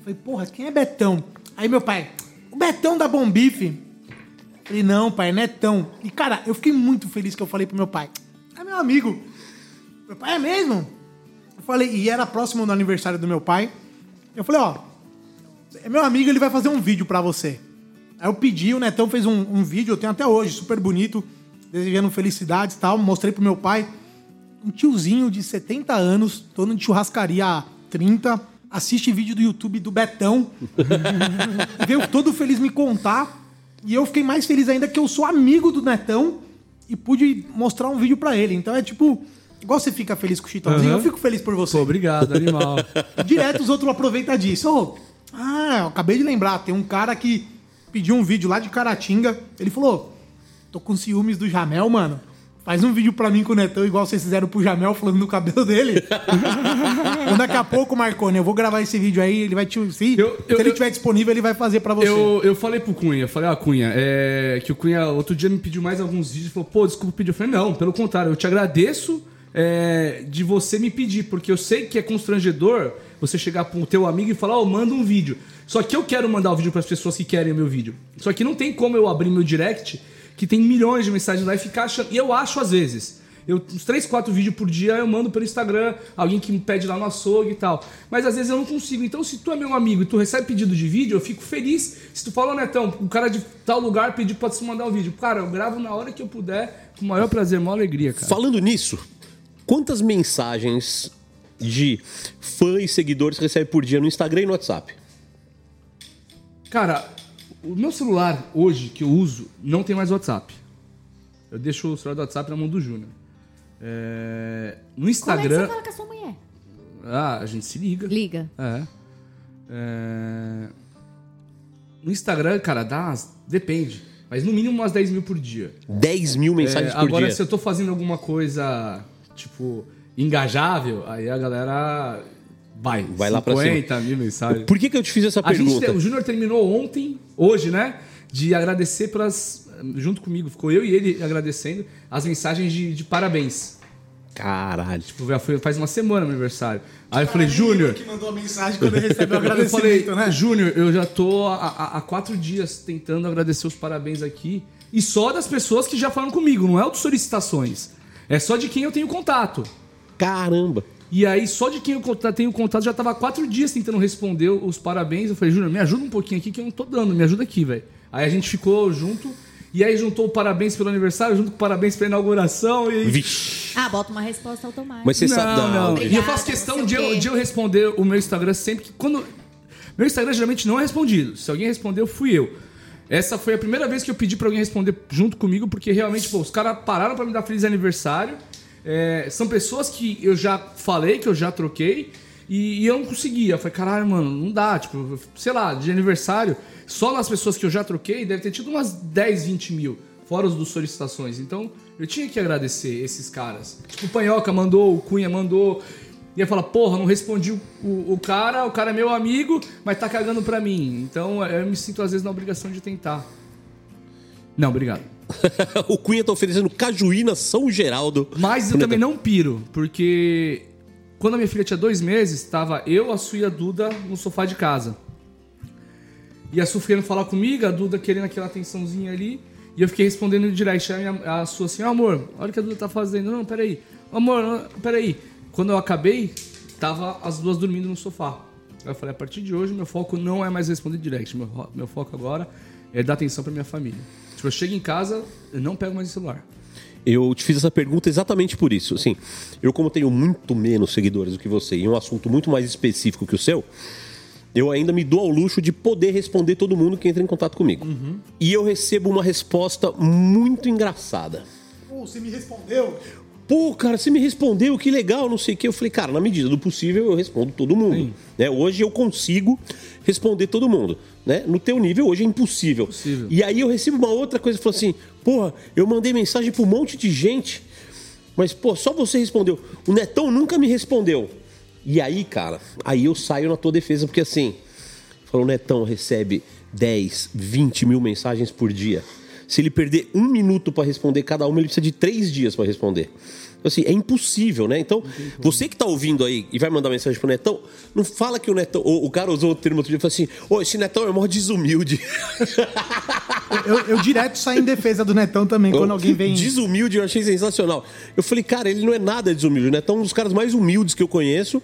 Falei, porra, quem é Betão? Aí meu pai, o Betão da Bombife. Falei, não, pai, Netão. E, cara, eu fiquei muito feliz que eu falei pro meu pai. É meu amigo. Meu pai é mesmo? Falei, e era próximo do aniversário do meu pai. Eu falei, ó, é meu amigo, ele vai fazer um vídeo pra você. Aí eu pedi, o Netão fez um, um vídeo, eu tenho até hoje, super bonito, desejando felicidades e tal. Mostrei pro meu pai. Um tiozinho de 70 anos, dono de churrascaria há 30, assiste vídeo do YouTube do Betão. <laughs> veio todo feliz me contar. E eu fiquei mais feliz ainda que eu sou amigo do Netão e pude mostrar um vídeo pra ele. Então é tipo, igual você fica feliz com o Chitãozinho, Aham. eu fico feliz por você. Pô, obrigado, animal. <laughs> Direto os outros aproveitam disso. Ô, ah, eu acabei de lembrar, tem um cara que pediu um vídeo lá de Caratinga. Ele falou: tô com ciúmes do Jamel, mano. Faz um vídeo pra mim com o Netão, igual vocês fizeram pro Jamel, falando do cabelo dele. <laughs> então, daqui a pouco, Marcone, eu vou gravar esse vídeo aí, ele vai te. Se, Eu- eu- se ele eu- tiver disponível, ele vai fazer pra você. Eu, eu falei pro Cunha, falei, ah, Cunha, é, que o Cunha outro dia me pediu mais alguns vídeos, falou, pô, desculpa pedir. Eu falei, não, pelo contrário, eu te agradeço é, de você me pedir, porque eu sei que é constrangedor você chegar para o teu amigo e falar, ó, manda um vídeo. Só que eu quero mandar o vídeo para as pessoas que querem o meu vídeo. Só que não tem como eu abrir meu direct, que tem milhões de mensagens lá e ficar achando. E eu acho às vezes. Eu, uns 3, 4 vídeos por dia eu mando pelo Instagram, alguém que me pede lá no açougue e tal. Mas às vezes eu não consigo. Então, se tu é meu amigo e tu recebe pedido de vídeo, eu fico feliz. Se tu fala, "Ô, Netão, o cara de tal lugar pediu pra te mandar um vídeo. Cara, eu gravo na hora que eu puder, com o maior prazer, maior alegria, cara. Falando nisso, quantas mensagens de fã e seguidores você recebe por dia no Instagram e no WhatsApp? Cara, o meu celular hoje que eu uso não tem mais WhatsApp. Eu deixo o celular do WhatsApp na mão do Júnior. É, No Como é que Instagram. você fala com a sua mulher? Ah, a gente se liga. Liga. É. É, No Instagram, cara, dá. umas- Depende. Mas no mínimo umas 10 mil por dia. 10 mil mensagens É, por agora, dia. se eu tô fazendo alguma coisa, tipo, engajável, aí a galera vai. Vai lá pra 50 mil mensagens. Por que, que eu te fiz essa A gente, pergunta? o Júnior terminou ontem, hoje, né? De agradecer pelas. Junto comigo, ficou eu e ele agradecendo as mensagens de, de parabéns. Caralho. Tipo, já foi, faz uma semana meu aniversário. Aí eu falei, Júnior. que mandou a mensagem quando ele recebeu o <laughs> Eu agradecimento, falei, né? Júnior, eu já tô há, há- há quatro dias tentando agradecer os parabéns aqui. E só das pessoas que já falaram comigo, não é o de solicitações. É só de quem eu tenho contato. Caramba. E aí, só de quem eu tenho contato, já tava há quatro dias tentando responder os parabéns. Eu falei, Júnior, me ajuda um pouquinho aqui que eu não tô dando, me ajuda aqui, velho. Aí a gente ficou junto. E aí juntou o parabéns pelo aniversário, junto com o parabéns pela inauguração. E Vixe. Ah, bota uma resposta automática. Mas você não, sabe. não. Não, E eu Obrigada, faço questão de eu, de eu responder o meu Instagram sempre que. Quando. Meu Instagram geralmente não é respondido. Se alguém respondeu, fui eu. Essa foi a primeira vez que eu pedi pra alguém responder junto comigo, porque realmente, pô, os caras pararam pra me dar feliz aniversário. É, são pessoas que eu já falei, que eu já troquei, e, e eu não conseguia. Eu falei, caralho, mano, não dá. Tipo, sei lá, de aniversário, só nas pessoas que eu já troquei, deve ter tido umas 10, 20 mil, fora os dos solicitações. Então, eu tinha que agradecer esses caras. Tipo, o Panhoca mandou, o Cunha mandou. Ia falar, porra, não respondi o, o, o cara, o cara é meu amigo, mas tá cagando pra mim. Então eu me sinto às vezes na obrigação de tentar. Não, obrigado. <laughs> o Cunha tá oferecendo cajuína São Geraldo. Mas eu também Netão. não piro, porque quando a minha filha tinha dois meses, tava eu, a Su e a Duda no sofá de casa. E a Su querendo falar comigo, a Duda querendo aquela atençãozinha ali. E eu fiquei respondendo no direct. A, minha, a Su assim, "Ó, amor, olha o que a Duda tá fazendo. Não, peraí. Amor, peraí. Quando eu acabei, tava as duas dormindo no sofá. Aí eu falei, a partir de hoje, meu foco não é mais responder direct. Meu, meu foco agora é dar atenção pra minha família. Tipo, eu chego em casa, eu não pego mais o celular. Eu te fiz essa pergunta exatamente por isso. Assim, eu, como tenho muito menos seguidores do que você e um assunto muito mais específico que o seu, eu ainda me dou ao luxo de poder responder todo mundo que entra em contato comigo. E eu recebo uma resposta muito engraçada. Pô, você me respondeu. Pô, cara, você me respondeu, que legal, não sei o que. Eu falei, cara, na medida do possível eu respondo todo mundo. Né? Hoje eu consigo responder todo mundo. Né? No teu nível, hoje é impossível. Impossível. E aí eu recebo uma outra coisa, falou assim, porra, eu mandei mensagem pra um monte de gente, mas, pô, só você respondeu. O Netão nunca me respondeu. E aí, cara, aí eu saio na tua defesa, porque assim, falou, o Netão recebe 10, 20 mil mensagens por dia. Se ele perder um minuto pra responder cada uma, ele precisa de três dias pra responder. Então, Assim, é impossível, né? Então, você que tá ouvindo aí e vai mandar mensagem pro Netão, não fala que o Netão. O, o cara usou o termo outro dia e falou assim: Ô, esse Netão é mó desumilde. Eu, eu direto saio em defesa do Netão também, quando alguém vem. Desumilde, eu achei sensacional. Eu falei, cara, ele não é nada desumilde, né? Então, um dos caras mais humildes que eu conheço.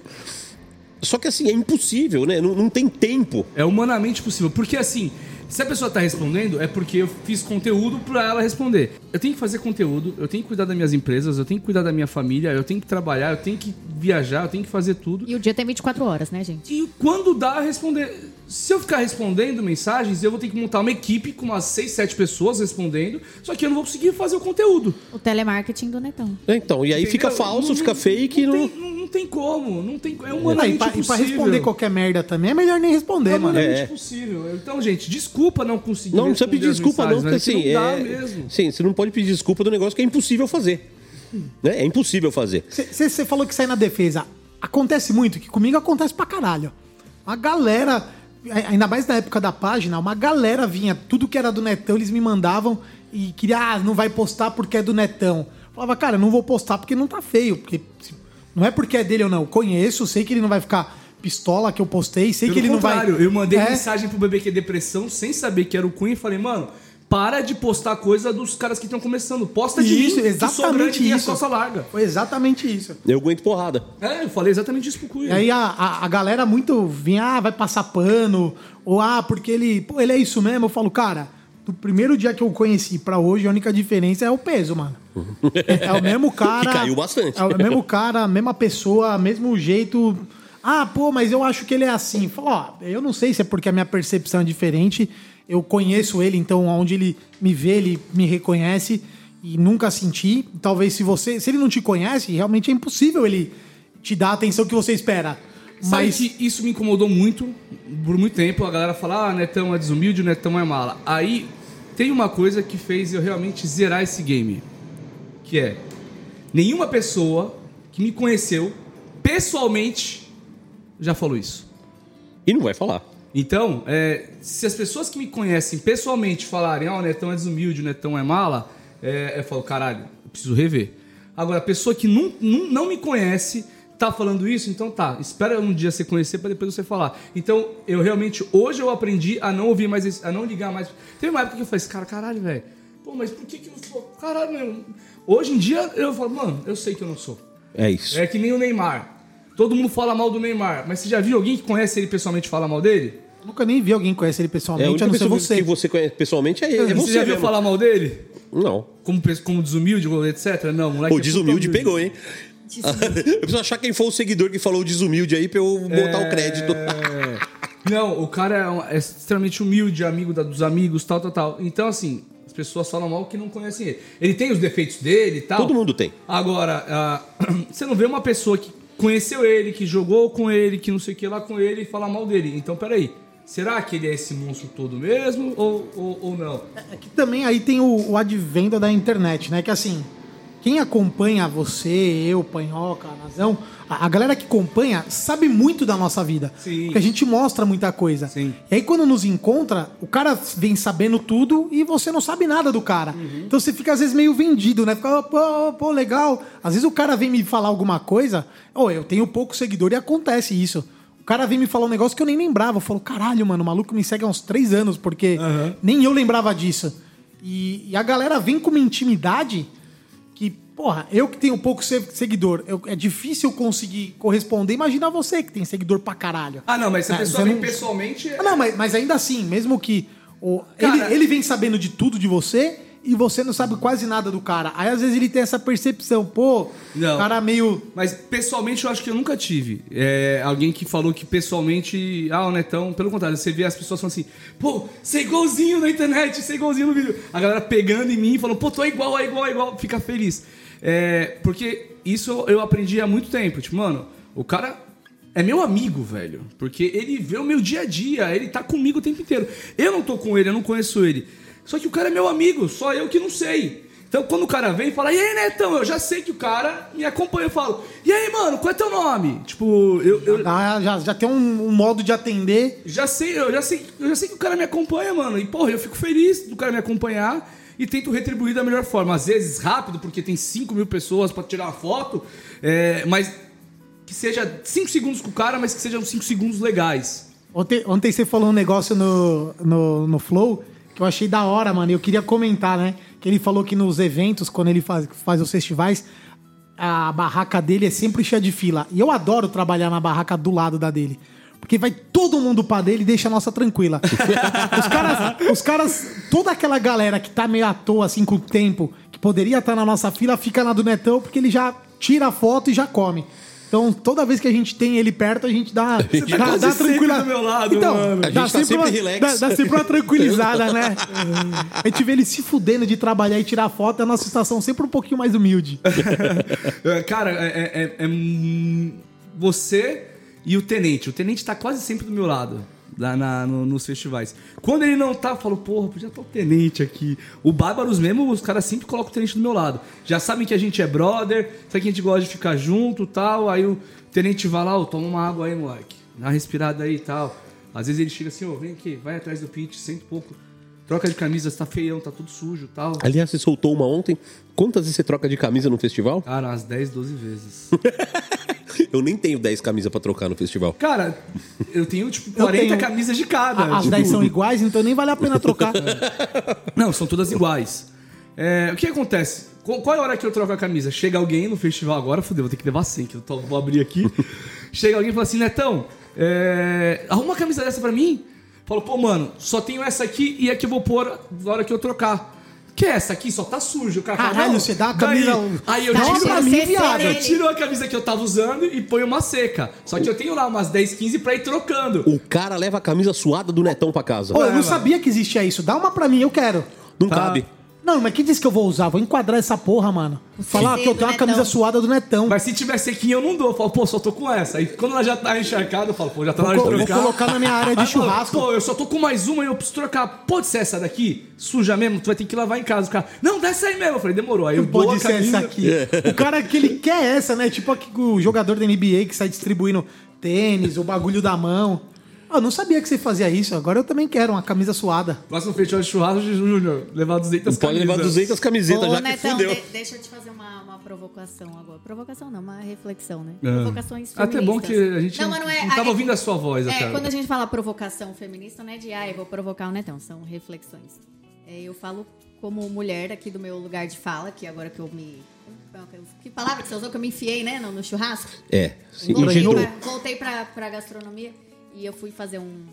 Só que assim, é impossível, né? Não, não tem tempo. É humanamente possível. Porque assim, se a pessoa tá respondendo, é porque eu fiz conteúdo pra ela responder. Eu tenho que fazer conteúdo, eu tenho que cuidar das minhas empresas, eu tenho que cuidar da minha família, eu tenho que trabalhar, eu tenho que viajar, eu tenho que fazer tudo. E o dia tem 24 horas, né, gente? E quando dá, responder. Se eu ficar respondendo mensagens, eu vou ter que montar uma equipe com umas 6, 7 pessoas respondendo, só que eu não vou conseguir fazer o conteúdo. O telemarketing do Netão. É, Então, e aí fica Entendeu? falso, Não- fica fake. Não, Não, tem, não, não tem como, não tem É Ah, humanamente e, pra, e pra responder qualquer merda também é melhor nem responder, É mano. É. possível. Então, gente, desculpa não conseguir não, não precisa pedir desculpa, não, porque assim. é é- que não dá mesmo. Sim, você não pode pedir desculpa do negócio que é impossível fazer. Né? É impossível fazer. Você falou que sai na defesa. Acontece muito, que comigo acontece pra caralho. Uma galera, ainda mais na época da página, uma galera vinha, tudo que era do Netão, eles me mandavam e queria, ah, não vai postar porque é do Netão. Falava, cara, não vou postar porque não tá feio. Porque não é porque é dele ou não. Eu conheço, sei que ele não vai ficar pistola que eu postei, sei Pelo que ele não vai. eu mandei É, mensagem pro BBQ Depressão sem saber que era o Cunha e falei, mano, para de postar coisa dos caras que estão começando. Posta de Isso, mim, que exatamente e tem a isso. calça larga. Foi exatamente isso. Eu aguento porrada. É, eu falei exatamente isso pro Cunha. E aí a, a, a galera muito vinha, ah, vai passar pano, ou ah, porque ele, pô, ele é isso mesmo. Eu falo, cara, do primeiro dia que eu conheci pra hoje, a única diferença é o peso, mano. É, <laughs> é o mesmo cara. Que caiu bastante. É o mesmo cara, a mesma pessoa, mesmo jeito. Ah, pô, mas eu acho que ele é assim. Fala, ó, eu não sei se é porque a minha percepção é diferente. Eu conheço ele, então onde ele me vê, ele me reconhece e nunca senti. Talvez se você, se ele não te conhece, realmente é impossível ele te dar a atenção que você espera. Sabe Mas que isso me incomodou muito por muito tempo. A galera fala, ah, Netão é desumilde, Netão é mala. Aí tem uma coisa que fez eu realmente zerar esse game. Que é, nenhuma pessoa que me conheceu pessoalmente já falou isso. E não vai falar. Então, é, se as pessoas que me conhecem pessoalmente falarem, ah, o Netão é desumilde, o Netão é mala, é, eu falo, caralho, eu preciso rever. Agora, a pessoa que não, não, não me conhece tá falando isso, então tá, espera um dia você conhecer para depois você falar. Então, eu realmente, hoje eu aprendi a não ouvir mais, esse- a não ligar mais. Teve uma época que eu falei, cara, caralho, velho, pô, mas por que que eu sou? Caralho, meu. Hoje em dia eu falo, mano, eu sei que eu não sou. É isso. É que nem o Neymar. Todo mundo fala mal do Neymar, mas você já viu alguém que conhece ele pessoalmente falar mal dele? Nunca nem vi alguém conhecer ele É, a pessoalmente, única a não ser pessoa você. que você conhece pessoalmente é ele. É você você já viu mesmo. falar mal dele? Não. Como, como desumilde, etc? Não, moleque. O é desumilde pegou, hein? <laughs> eu preciso achar quem foi o seguidor que falou desumilde aí pra eu botar o crédito. É. <laughs> Não, o cara é, é extremamente humilde, amigo da- dos amigos, tal, tal, tal. Então, assim, as pessoas falam mal que não conhecem ele. Ele tem os defeitos dele e tal. Todo mundo tem. Agora, ah, <clears throat> você não vê uma pessoa que conheceu ele, que jogou com ele, que não sei o que lá com ele e falar mal dele. Então, peraí. Será que ele é esse monstro todo mesmo ou, ou, ou não? É que também aí tem o, o advento da internet, né? Que assim, quem acompanha você, eu, Panhoca, Nazão, a, a galera que acompanha sabe muito da nossa vida. Sim. Porque a gente mostra muita coisa. Sim. E aí quando nos encontra, o cara vem sabendo tudo e você não sabe nada do cara. Uhum. Então você fica às vezes meio vendido, né? Fica, pô, pô, legal. Às vezes o cara vem me falar alguma coisa, ô, eu tenho pouco seguidor e acontece isso. O cara vem me falar um negócio que eu nem lembrava. Eu falo, caralho, mano, o maluco me segue há uns três anos, porque nem eu lembrava disso. E, e a galera vem com uma intimidade que, porra, eu que tenho pouco se- seguidor, eu- é difícil conseguir corresponder. Imagina você que tem seguidor pra caralho. Ah, não, mas se a É, pessoa vem não- pessoalmente. Ah, não, mas, mas ainda assim, mesmo que o, Cara- ele, ele vem sabendo de tudo de você e você não sabe quase nada do cara. Aí às vezes ele tem essa percepção, pô, Não. o cara meio. Mas pessoalmente eu acho que eu nunca tive. É, alguém que falou que pessoalmente. Ah, o Netão. Pelo contrário, você vê as pessoas falando assim: pô, você é igualzinho na internet, você é igualzinho no vídeo. A galera pegando em mim e falando: pô, tô igual, é igual, é igual. Fica feliz. É, porque isso eu aprendi há muito tempo. Tipo, mano, o cara. É meu amigo, velho. Porque ele vê o meu dia a dia, ele tá comigo o tempo inteiro. Eu não tô com ele, eu não conheço ele. Só que o cara é meu amigo, só eu que não sei. Então, quando o cara vem e fala, e aí, Netão, eu já sei que o cara me acompanha. Eu falo, e aí, mano, qual é teu nome? Tipo, eu, eu Ah, já, já tem um, um modo de atender. já sei, eu já sei, eu já sei que o cara me acompanha, mano. E, porra, eu fico feliz do cara me acompanhar e tento retribuir da melhor forma. Às vezes rápido, porque tem 5 mil pessoas pra tirar uma foto, é, mas que seja 5 segundos com o cara, mas que sejam 5 segundos legais. Ontem, ontem você falou um negócio no, no, no Flow que eu achei da hora, mano. E eu queria comentar, né? Que ele falou que nos eventos, quando ele faz, faz os festivais, a barraca dele é sempre cheia de fila. E eu adoro trabalhar na barraca do lado da dele. Porque vai todo mundo pra dele e deixa a nossa tranquila. <laughs> os, caras, os caras, toda aquela galera que tá meio à toa, assim, com o tempo, que poderia estar na nossa fila, fica na do Netão, porque ele já tira a foto e já come. Então, toda vez que a gente tem ele perto, a gente dá, <laughs> tá dá, dá tranquila. do meu lado, então, mano. A gente dá tá sempre, sempre uma, relax. Dá, dá sempre uma tranquilizada, <laughs> né? A gente vê ele se fudendo de trabalhar e tirar foto, é a nossa estação sempre um pouquinho mais humilde. <laughs> É, Cara, é, é- é- é, hum, você e o tenente. O tenente tá quase sempre do meu lado. Lá na- no- nos festivais. Quando ele não tá, eu falo, porra, podia estar o tenente aqui. O Bárbaros mesmo, os caras sempre colocam o tenente do meu lado. Já sabem que a gente é brother, sabe que a gente gosta de ficar junto tal. Aí o tenente vai lá, ó, toma uma água aí, moleque. Dá uma respirada aí e tal. Às vezes ele chega assim, ô, vem aqui, vai atrás do pitch, senta um pouco. Troca de camisa, você tá feião, tá tudo sujo e tal. Aliás, você soltou uma ontem. Quantas vezes você troca de camisa no festival? Cara, umas 10, 12 vezes. <laughs> Eu nem tenho 10 camisas pra trocar no festival. Cara, eu tenho tipo Eu 40 tenho. camisas de cada. As tipo- 10 são iguais, então nem vale a pena trocar. <laughs> Não, são todas iguais. É, o que acontece? Qual, é a hora que eu troco a camisa? Chega alguém no festival agora, fudeu, vou ter que levar 100, que eu tô- vou abrir aqui. <laughs> Chega alguém e fala assim, Netão, é, arruma uma camisa dessa pra mim. Falo, pô, mano, só tenho essa aqui e a que eu vou pôr na hora que eu trocar. Que é essa aqui? Só tá sujo. O cara fala, Caralho, não, você dá a daí- camisa- Aí eu tiro, pra mim, viado. eu tiro a camisa que eu tava usando e ponho uma seca. Só que eu tenho lá umas 10, 15 pra ir trocando. O cara leva a camisa suada do Netão pra casa. Pô, eu não mano. sabia que existia isso. Dá uma pra mim, eu quero. Não Tá. cabe. Não, mas quem disse que eu vou usar? Vou enquadrar essa porra, mano. Falar Sim, que eu tenho uma Netão. camisa suada do Netão. Mas se tiver sequinha, eu não dou. Eu falo, pô, só tô com essa. Aí quando ela já tá encharcada, eu falo, pô, já tá na hora de Vou, trocar. colocar na minha área de <laughs> Aí fala, churrasco. Pô, eu só tô com mais uma e eu preciso trocar. Pode ser essa daqui? Suja mesmo? Tu vai ter que lavar em casa. O cara, não, dessa aí mesmo. Eu falei, demorou. Aí eu Não dou pode a ser camisa. essa aqui. O cara que ele quer essa, né? Tipo aqui, o jogador da NBA que sai distribuindo tênis, o bagulho da mão. Ah, Eu não sabia que você fazia isso. Agora eu também quero uma camisa suada. Próximo festival de churrasco, Júnior, levar 200 Pode levar camisas. 200 camisetas Ô, já que Netão, fudeu. de- deixa eu te fazer uma, uma provocação agora. Provocação não, uma reflexão, né? É. Provocações feministas. Até bom que a gente não, mas não, é- tava é- ouvindo a sua voz É, até. quando a gente fala provocação feminista, não é de, ah, eu vou provocar o Netão, são reflexões. É, eu falo como mulher aqui do meu lugar de fala, que agora que eu me... Que palavra que você usou que eu me enfiei, né, no, no churrasco? É, sim. Voltei, pra, voltei pra, pra gastronomia e eu fui fazer um,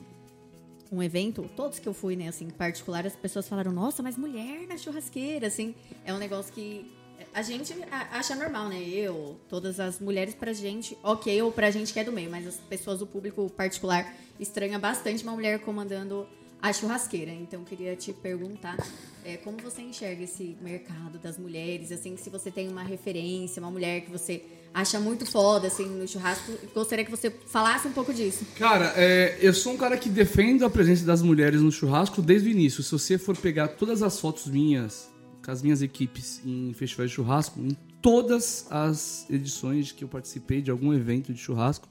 um evento. Todos que eu fui, né, assim, particular, as pessoas falaram, nossa, mas mulher na churrasqueira, assim. É um negócio que a gente acha normal, né? Eu, todas as mulheres pra gente, ok, ou pra gente que é do meio, mas as pessoas do público particular estranha bastante uma mulher comandando a churrasqueira. Então, queria te perguntar é, como você enxerga esse mercado das mulheres, assim, se você tem uma referência, uma mulher que você acha muito foda, assim, no churrasco. Gostaria que você falasse um pouco disso. Cara, é, eu sou um cara que defende a presença das mulheres no churrasco desde o início. Se você for pegar todas as fotos minhas, com as minhas equipes em festivais de churrasco, em todas as edições que eu participei de algum evento de churrasco,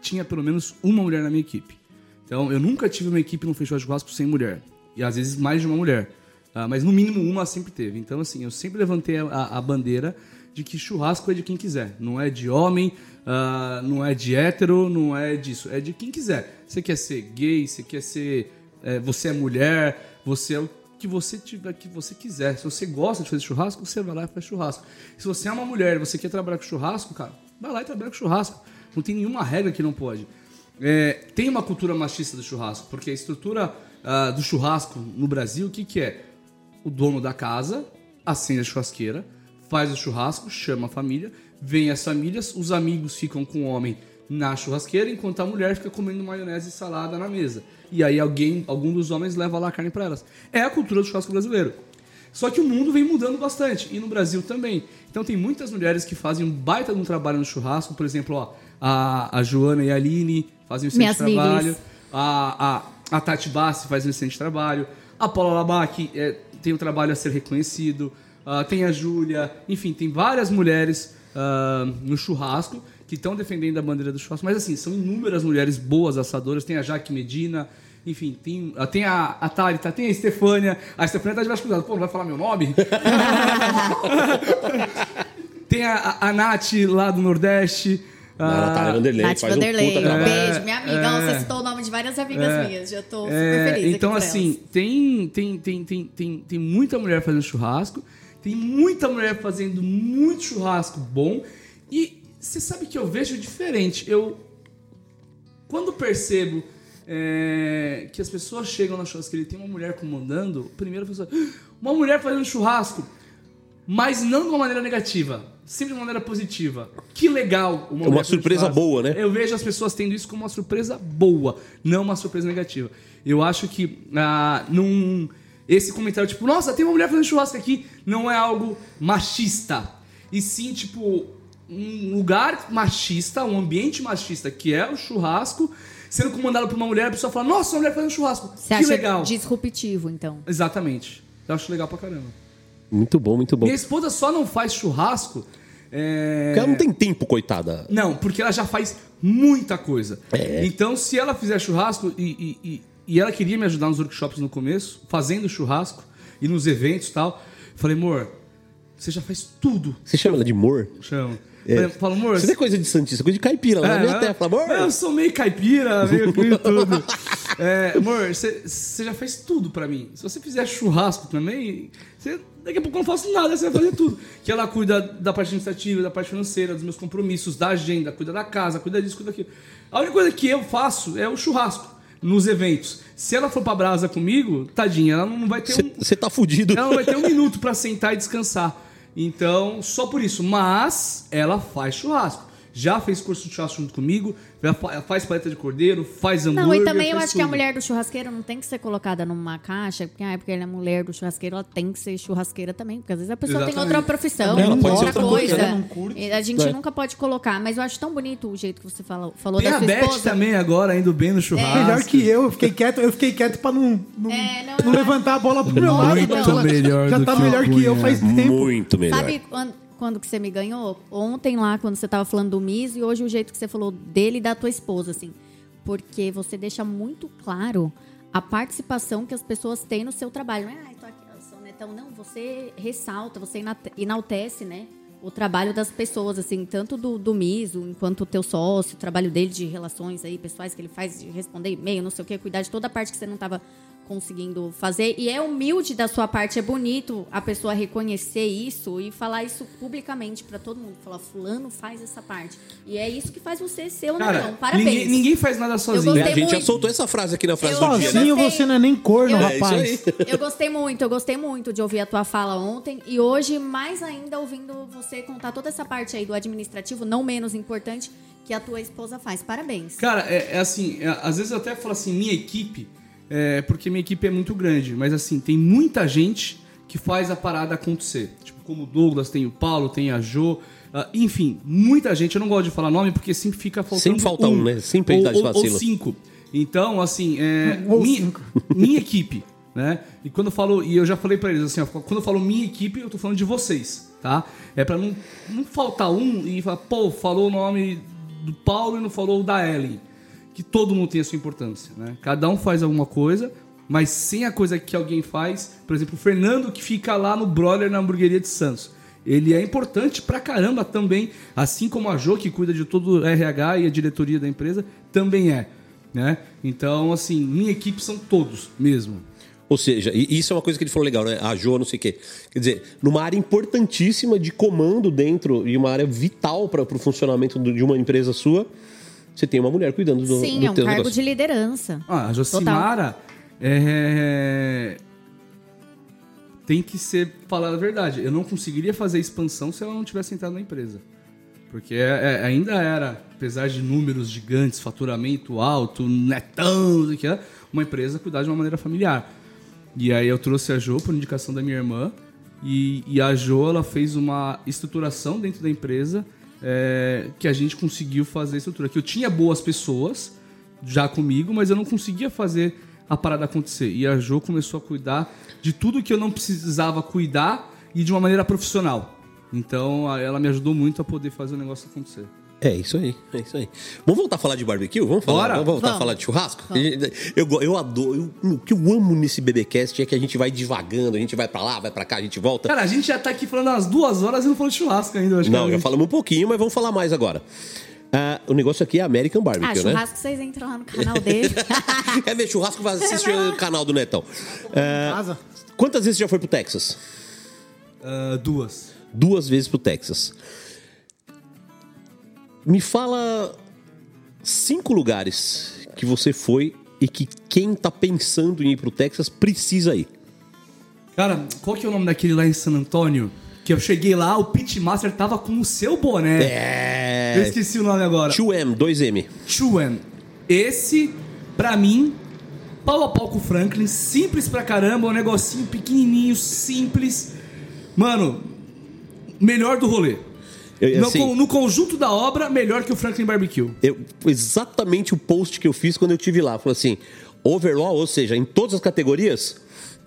tinha pelo menos uma mulher na minha equipe. Então, eu nunca tive uma equipe num festival de churrasco sem mulher. E às vezes mais de uma mulher. Ah, mas no mínimo uma sempre teve. Então, assim, eu sempre levantei a, a bandeira de que churrasco é de quem quiser. Não é de homem, ah, não é de hétero, não é disso. É de quem quiser. Você quer ser gay, você quer ser. é, você é mulher, você é o que você tiver, que você quiser. Se você gosta de fazer churrasco, você vai lá e faz churrasco. Se você é uma mulher e você quer trabalhar com churrasco, cara, vai lá e trabalha com churrasco. Não tem nenhuma regra que não pode. É, tem uma cultura machista do churrasco, porque a estrutura ah, do churrasco no Brasil, o que, que é? O dono da casa acende a churrasqueira, faz o churrasco, chama a família, vem as famílias, os amigos ficam com o homem na churrasqueira, enquanto a mulher fica comendo maionese e salada na mesa. E aí alguém, algum dos homens leva lá a carne para elas. É a cultura do churrasco brasileiro. Só que o mundo vem mudando bastante, e no Brasil também. Então tem muitas mulheres que fazem um baita de um trabalho no churrasco, por exemplo, ó, a, a Joana e a Aline fazem um excelente Minhas trabalho, a, a, a Tati Bassi faz um excelente trabalho, a Paula Labac é, tem um trabalho a ser reconhecido, ah, tem a Júlia, enfim, tem várias mulheres ah, no churrasco que estão defendendo a bandeira do churrasco, mas assim, são inúmeras mulheres boas assadoras, tem a Jaque Medina, enfim, tem, ah, tem a, a Thalita, tem a Estefânia. A Estefânia tá de baixo cuidado. Pô, não vai falar meu nome? <laughs> tem a, a, Nath lá do Nordeste. A ah, Natália Vanderlei Nath um Vanderlei, puta trabalho. beijo, minha amiga. é. Você citou o nome de várias amigas É. minhas. Já tô super É, feliz. então, assim, tem, tem, tem, tem, tem, tem muita mulher fazendo churrasco, tem muita mulher fazendo muito churrasco bom. E você sabe que eu vejo diferente. Eu, quando percebo é, que as pessoas chegam na churrasqueira e tem uma mulher comandando, primeiro a pessoa, "Ah, uma mulher fazendo churrasco, mas não de uma maneira negativa, sempre de uma maneira positiva. Que legal uma, Uma mulher fazendo surpresa boa, né? Eu vejo as pessoas tendo isso como uma surpresa boa, não uma surpresa negativa. Eu acho que ah, num, esse comentário, tipo, nossa, tem uma mulher fazendo churrasco aqui, não é algo machista. E sim, tipo, um lugar machista, um ambiente machista, que é o churrasco, sendo comandado por uma mulher, a pessoa fala, nossa, uma mulher fazendo churrasco. Você que acha legal. disruptivo, então? Exatamente. Eu acho legal pra caramba. Muito bom, muito bom. Minha esposa só não faz churrasco. é, Porque ela não tem tempo, coitada. Não, porque ela já faz muita coisa. É. Então, se ela fizer churrasco e, e- e e ela queria me ajudar nos workshops no começo, fazendo churrasco e nos eventos e tal. Falei, amor, você já faz tudo. Você chama ela de amor? Chama. É. Fala, amor. Isso não é coisa de santista, coisa de caipira. Lá na minha terra, fala, amor. Eu sou meio caipira, meio <laughs> meio tudo. É, amor, você você já fez tudo pra mim. Se você fizer churrasco também, você- daqui a pouco eu não faço nada, você vai fazer tudo. Que ela cuida da parte administrativa, da parte financeira, dos meus compromissos, da agenda, cuida da casa, cuida disso, cuida daquilo. A única coisa que eu faço é o churrasco nos eventos. Se ela for pra brasa comigo, tadinha, ela não vai ter um, Você tá fudido. ela não vai ter um minuto pra sentar e descansar. Então, só por isso. Mas ela faz churrasco. Já fez curso de churrasco junto comigo, já fa- faz paleta de cordeiro, faz hambúrguer. Não, e também eu acho que a tudo. mulher do churrasqueiro não tem que ser colocada numa caixa, porque, ah, é porque ela é mulher do churrasqueiro, ela tem que ser churrasqueira também, porque às vezes a pessoa tem Exatamente. outra profissão, Ela outra outra coisa. coisa, A gente É. nunca pode colocar, mas eu acho tão bonito o jeito que você falou, falou Tem da a sua Beth esposa. também agora, indo bem no churrasco. Melhor que eu, eu fiquei quieto, eu fiquei quieto pra não, não, É, não, não levantar a bola pro meu lado. Muito melhor Já tá melhor que eu faz tempo. Muito melhor. Sabe quando, quando que você me ganhou? Ontem lá, quando você tava falando do Miso, e hoje o jeito que você falou dele e da tua esposa, assim. Porque você deixa muito claro a participação que as pessoas têm no seu trabalho. Não é, ah, tô aqui, eu sou netão. Não, você ressalta, você enaltece, né? O trabalho das pessoas, assim, tanto do, do Miso, enquanto o teu sócio, o trabalho dele de relações aí, pessoais que ele faz, de responder e-mail, não sei o quê, cuidar de toda a parte que você não tava conseguindo fazer. E é humilde da sua parte, é bonito a pessoa reconhecer isso e falar isso publicamente pra todo mundo. Falar, fulano faz essa parte. E é isso que faz você ser o Cara, não. Parabéns. ninguém, ninguém faz nada sozinho. É, a gente já muito. soltou essa frase aqui na frase Eu- do eu dia. né? Sozinho gostei. você não é nem corno, Eu- É isso rapaz. aí. <laughs> Eu gostei muito, eu gostei muito de ouvir a tua fala ontem e hoje, mais ainda, ouvindo você contar toda essa parte aí do administrativo, não menos importante, que a tua esposa faz. Parabéns. Cara, é, é assim, é, às vezes eu até falo assim, minha equipe, é, porque minha equipe é muito grande, mas assim, tem muita gente que faz a parada acontecer. Tipo, como o Douglas, tem o Paulo, tem a Jo, ah, enfim, muita gente, eu não gosto de falar nome porque sempre fica faltando Sempre falta um, né? Sempre ou, ou, ou cinco. Então, assim, é, Ou minha, cinco. <laughs> minha equipe, né? E quando eu falo, e eu já falei pra eles assim, ó, quando eu falo minha equipe, eu tô falando de vocês, tá? É pra não, não faltar um e falar, pô, falou o nome do Paulo e não falou o da Ellen. Que todo mundo tem a sua importância, né? Cada um faz alguma coisa, mas sem a coisa que alguém faz, por exemplo, o Fernando que fica lá no Broiler na hamburgueria de Santos. Ele é importante pra caramba também, assim como a Jo, que cuida de todo o RH e a diretoria da empresa, também é. Né? Então, assim, minha equipe são todos mesmo. Ou seja, isso é uma coisa que ele falou legal, né? A Jo, não sei o quê. Quer dizer, numa área importantíssima de comando dentro e uma área vital para o funcionamento de uma empresa sua, você tem uma mulher cuidando do, Sim, do é um teu cargo negócio. de liderança. Ah, a Josimara é... tem que ser falar a verdade. Eu não conseguiria fazer expansão se ela não tivesse entrado na empresa. Porque é- é- ainda era, apesar de números gigantes, faturamento alto, netão, não sei o que, é, uma empresa cuidar de uma maneira familiar. E aí eu trouxe a Jo por indicação da minha irmã. E, e a Jo ela fez uma estruturação dentro da empresa é, que a gente conseguiu fazer a estrutura. Que eu tinha boas pessoas já comigo, mas eu não conseguia fazer a parada acontecer. E a Jo começou a cuidar de tudo que eu não precisava cuidar e de uma maneira profissional. Então ela me ajudou muito a poder fazer o negócio acontecer. É isso aí, é isso aí. Vamos voltar a falar de barbecue? Vamos falar, Bora. vamos voltar a Vamos. falar de churrasco? Eu, eu adoro. eu- o que eu amo nesse BBcast é que a gente vai divagando, a gente vai pra lá, vai pra cá, a gente volta. Cara, a gente já tá aqui falando umas duas horas e não falou de churrasco ainda. eu Acho Não, que já a- falamos um pouquinho, mas vamos falar mais agora. Ah, o negócio aqui é American Ah, Barbecue, né? churrasco, vocês entram lá no canal dele. <laughs> Quer ver churrasco? Vai assistir o canal do Netão. Ah, Casa. quantas vezes você já foi pro Texas? Ah, duas. Duas vezes pro Texas. Me fala cinco lugares que você foi e que quem tá pensando em ir pro Texas precisa ir. Cara, qual que é o nome daquele lá em San Antônio? Que eu cheguei lá, o Pitmaster tava com o seu boné. Eu É. esqueci o nome agora. 2M, 2M. Chuen. Esse, pra mim, pau a pau com o Franklin, simples pra caramba, um negocinho pequenininho, simples. Mano, melhor do rolê. Eu- no, assim, con- no conjunto da obra, melhor que o Franklin Barbecue. eu- exatamente o post que eu fiz quando eu tive lá. Falou assim: overall, ou seja, em todas as categorias,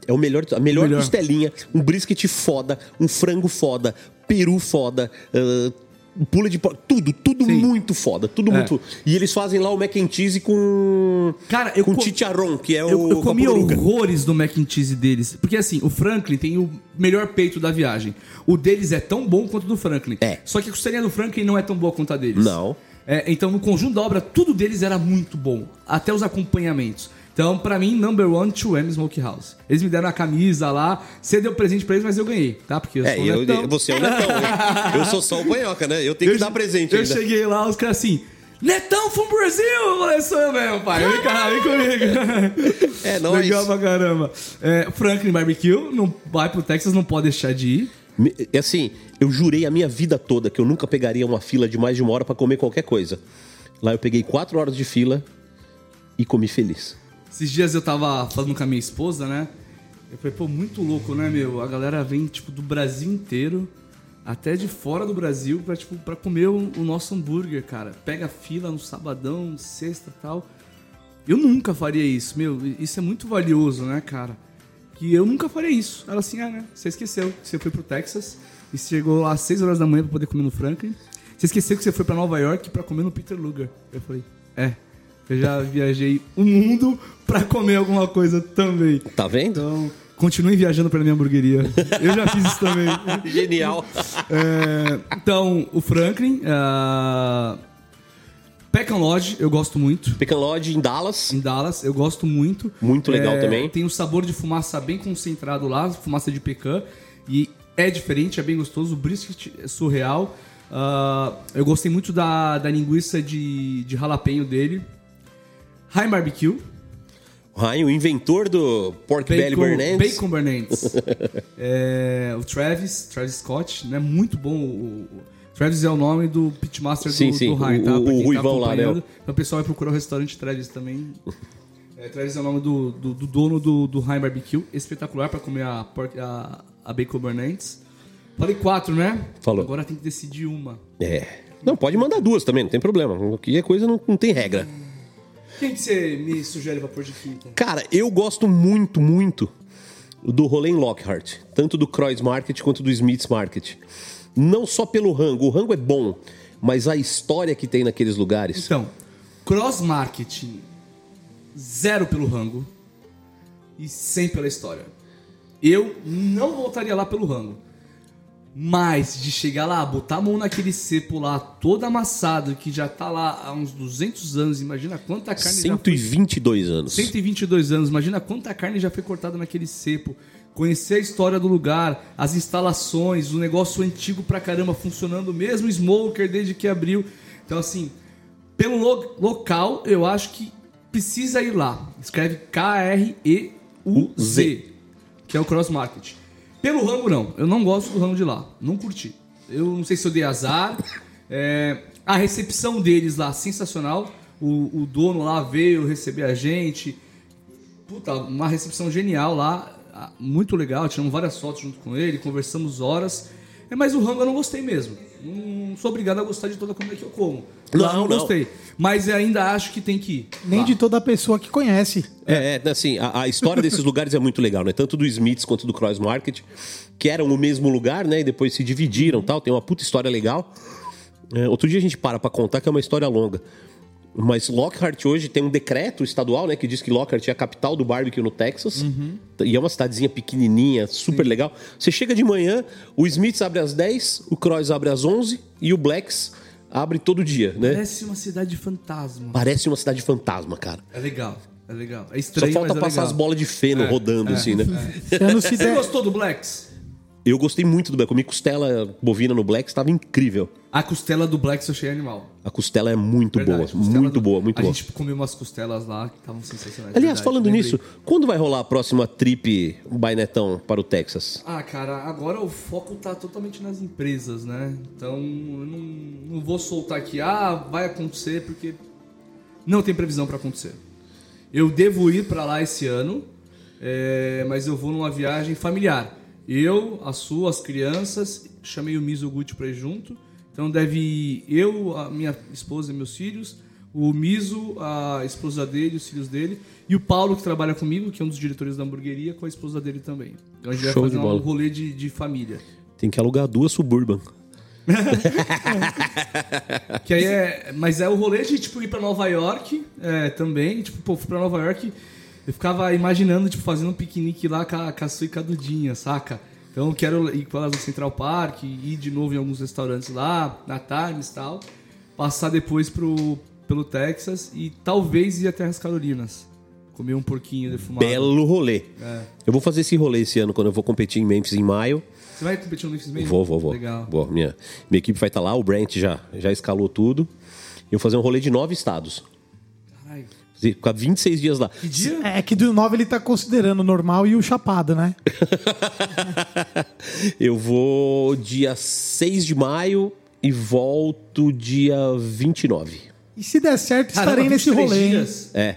é o melhor, a melhor, Melhor. costelinha, um brisket foda, um frango foda, peru foda, ah, pula de tudo, tudo Sim. muito foda, tudo É. muito. E eles fazem lá o mac and cheese com Cara, eu com co- chicharrón, que é o Eu, eu comi com horrores do mac and cheese deles. Porque assim, o Franklin tem o melhor peito da viagem. O deles é tão bom quanto o do Franklin. É. Só que a costelinha do Franklin não é tão boa quanto a deles. Não. É, então, no conjunto da obra, tudo deles era muito bom. Até os acompanhamentos. Então, pra mim, number one, 2M Smokehouse. Eles me deram a camisa lá. Você deu presente pra eles, mas eu ganhei, tá? Porque eu É, sou eu, netão. você é o netão. hein? <laughs> eu sou só o panhoca, né? Eu tenho que dar presente Eu ainda. cheguei lá, os caras assim... Netão from Brasil! Eu falei, sou eu mesmo, pai. Vem cá, vem comigo. <laughs> É nóis. Legal pra caramba. É, Franklin Barbecue, não vai pro Texas, não pode deixar de ir. É Assim, eu jurei a minha vida toda que eu nunca pegaria uma fila de mais de uma hora pra comer qualquer coisa. Lá eu peguei quatro horas de fila e comi feliz. Esses dias eu tava falando com a minha esposa, né? Eu falei, pô, muito louco, né, meu? A galera vem, tipo, do Brasil inteiro, até de fora do Brasil, pra, tipo, pra comer o, o nosso hambúrguer, cara. Pega fila no sabadão, sexta tal. Eu nunca faria isso, meu. Isso é muito valioso, né, cara? Que eu nunca faria isso. Ela assim, ah, né? Você esqueceu que você foi pro Texas e chegou lá às 6 horas da manhã pra poder comer no Franklin. Você esqueceu que você foi pra Nova York pra comer no Peter Luger. Eu falei, é. Eu já viajei o mundo pra comer alguma coisa também. Tá vendo? Então, continuem viajando pra minha hamburgueria. Eu já fiz isso também. <laughs> Genial. É, então, o Franklin. Uh, Pecan Lodge, eu gosto muito. Pecan Lodge em Dallas. Em Dallas, eu gosto muito. Muito legal É, também. Tem o sabor de fumaça bem concentrado lá, fumaça de pecan. E é diferente, é bem gostoso. O brisket é surreal. Ah, eu gostei muito da, da linguiça de, de jalapeño dele. High Barbecue. Ryan, o inventor do Pork Belly Bernandes. Bacon Bernandes. <laughs> É, o Travis, Travis Scott, né? Muito bom. O, o- Travis é o nome do pitmaster Sim, do, sim, do Ryan, tá? o- Pra o quem tá ruivão lá, né? Então o pessoal vai procurar o restaurante Travis também. É, Travis é o nome do, do, do dono do, do Ryan Barbecue. Espetacular pra comer a, pork- a, a Bacon Bernandes. Falei quatro, né? Falou. Agora tem que decidir uma. É. Não, pode mandar duas também, não tem problema. Aqui é coisa, não, não tem regra. Quem que você me sugere pra pôr de quinta? Cara, eu gosto muito, muito do rolê Lockhart. Tanto do Croix Market quanto do Smith's Market. Não só pelo rango. O rango é bom, mas a história que tem naqueles lugares. Então, cross marketing, zero pelo rango e 100 pela história. Eu não voltaria lá pelo rango. Mas de chegar lá, botar a mão naquele cepo lá, todo amassado, que já tá lá há uns 200 anos, imagina quanta carne já foi 122 anos. 122 anos, imagina quanta carne já foi cortada naquele cepo. Conhecer a história do lugar, as instalações, o negócio antigo pra caramba funcionando, mesmo smoker desde que abriu. Então, assim, pelo lo- local, eu acho que precisa ir lá. Escreve K-R-E-U-Z, que é o cross market. Pelo rango, não. Eu não gosto do rango de lá. Não curti. Eu não sei se eu dei azar. É, a recepção deles lá, sensacional. O, o dono lá veio receber a gente. Puta, uma recepção genial lá. ah, Muito legal. Tiramos várias fotos junto com ele, conversamos horas. É, mas o rango eu não gostei mesmo. Não sou obrigado a gostar de toda a comida que eu como. Não, não, não. gostei. Mas ainda acho que tem que ir. Nem lá. de toda pessoa que conhece. É, é, assim, a, a história desses <laughs> lugares é muito legal, né? Tanto do Smiths quanto do Cross Market, que eram o mesmo lugar, né? E depois se dividiram tal. Tem uma puta história legal. É, outro dia a gente para pra contar que é uma história longa. Mas Lockhart hoje tem um decreto estadual, né? Que diz que Lockhart é a capital do barbecue no Texas. E é uma cidadezinha pequenininha, super legal. Você chega de manhã, o Smiths abre às 10, o Cross abre às 11 e o Blacks abre todo dia, né? Parece uma cidade fantasma. Parece uma cidade fantasma, cara. É legal, é legal. É Só estranho, falta mas é passar legal. as bolas de feno rodando, assim, né? <laughs> Se Você der- gostou do Blacks? Eu gostei muito do Black. Comi costela bovina no Black, estava incrível. A costela do Blacks eu achei animal. A costela é muito Verdade, boa, muito do- boa, muito a boa. gente comeu umas costelas lá que estavam sensacionais. Aliás, verdade, falando lembrei. nisso, quando vai rolar a próxima trip Bainetão para o Texas? Ah, cara, agora o foco tá totalmente nas empresas, né? Então, eu não, não vou soltar aqui, ah, vai acontecer, porque não tem previsão pra acontecer. Eu devo ir pra lá esse ano, é, mas eu vou numa viagem familiar. Eu, a sua, as crianças, chamei o Mizoguchi pra ir junto. Então deve ir eu, a minha esposa e meus filhos, o Miso, a esposa dele, os filhos dele, e o Paulo, que trabalha comigo, que é um dos diretores da hamburgueria, com a esposa dele também. Então a gente vai Show fazer de um rolê de, de família. Tem que alugar duas Suburban. <laughs> que aí é. Mas é o rolê de tipo, ir pra Nova York é, também. Tipo, pô, fui pra Nova York. Eu ficava imaginando, tipo, fazendo um piquenique lá com a, com a e com a Dudinha, saca? Então eu quero ir com elas no Central Park, ir de novo em alguns restaurantes lá, na Times e tal. Passar depois pro, pelo Texas e talvez ir até as Carolinas. Comer um porquinho defumado. Belo rolê. É. Eu vou fazer esse rolê esse ano quando eu vou competir em Memphis em maio. Você vai competir no Memphis mesmo? Vou, vou, vou. Legal. Vou. Minha, minha equipe vai estar lá, o Brent já, já escalou tudo. Eu vou fazer um rolê de nove estados. Ficar 26 dias lá. Que dia? É que do 9 ele tá considerando o normal e o chapado, né? <laughs> eu vou dia 6 de maio e volto dia 29. E se der certo, Caramba, estarei nesse 23 rolê. dias? É.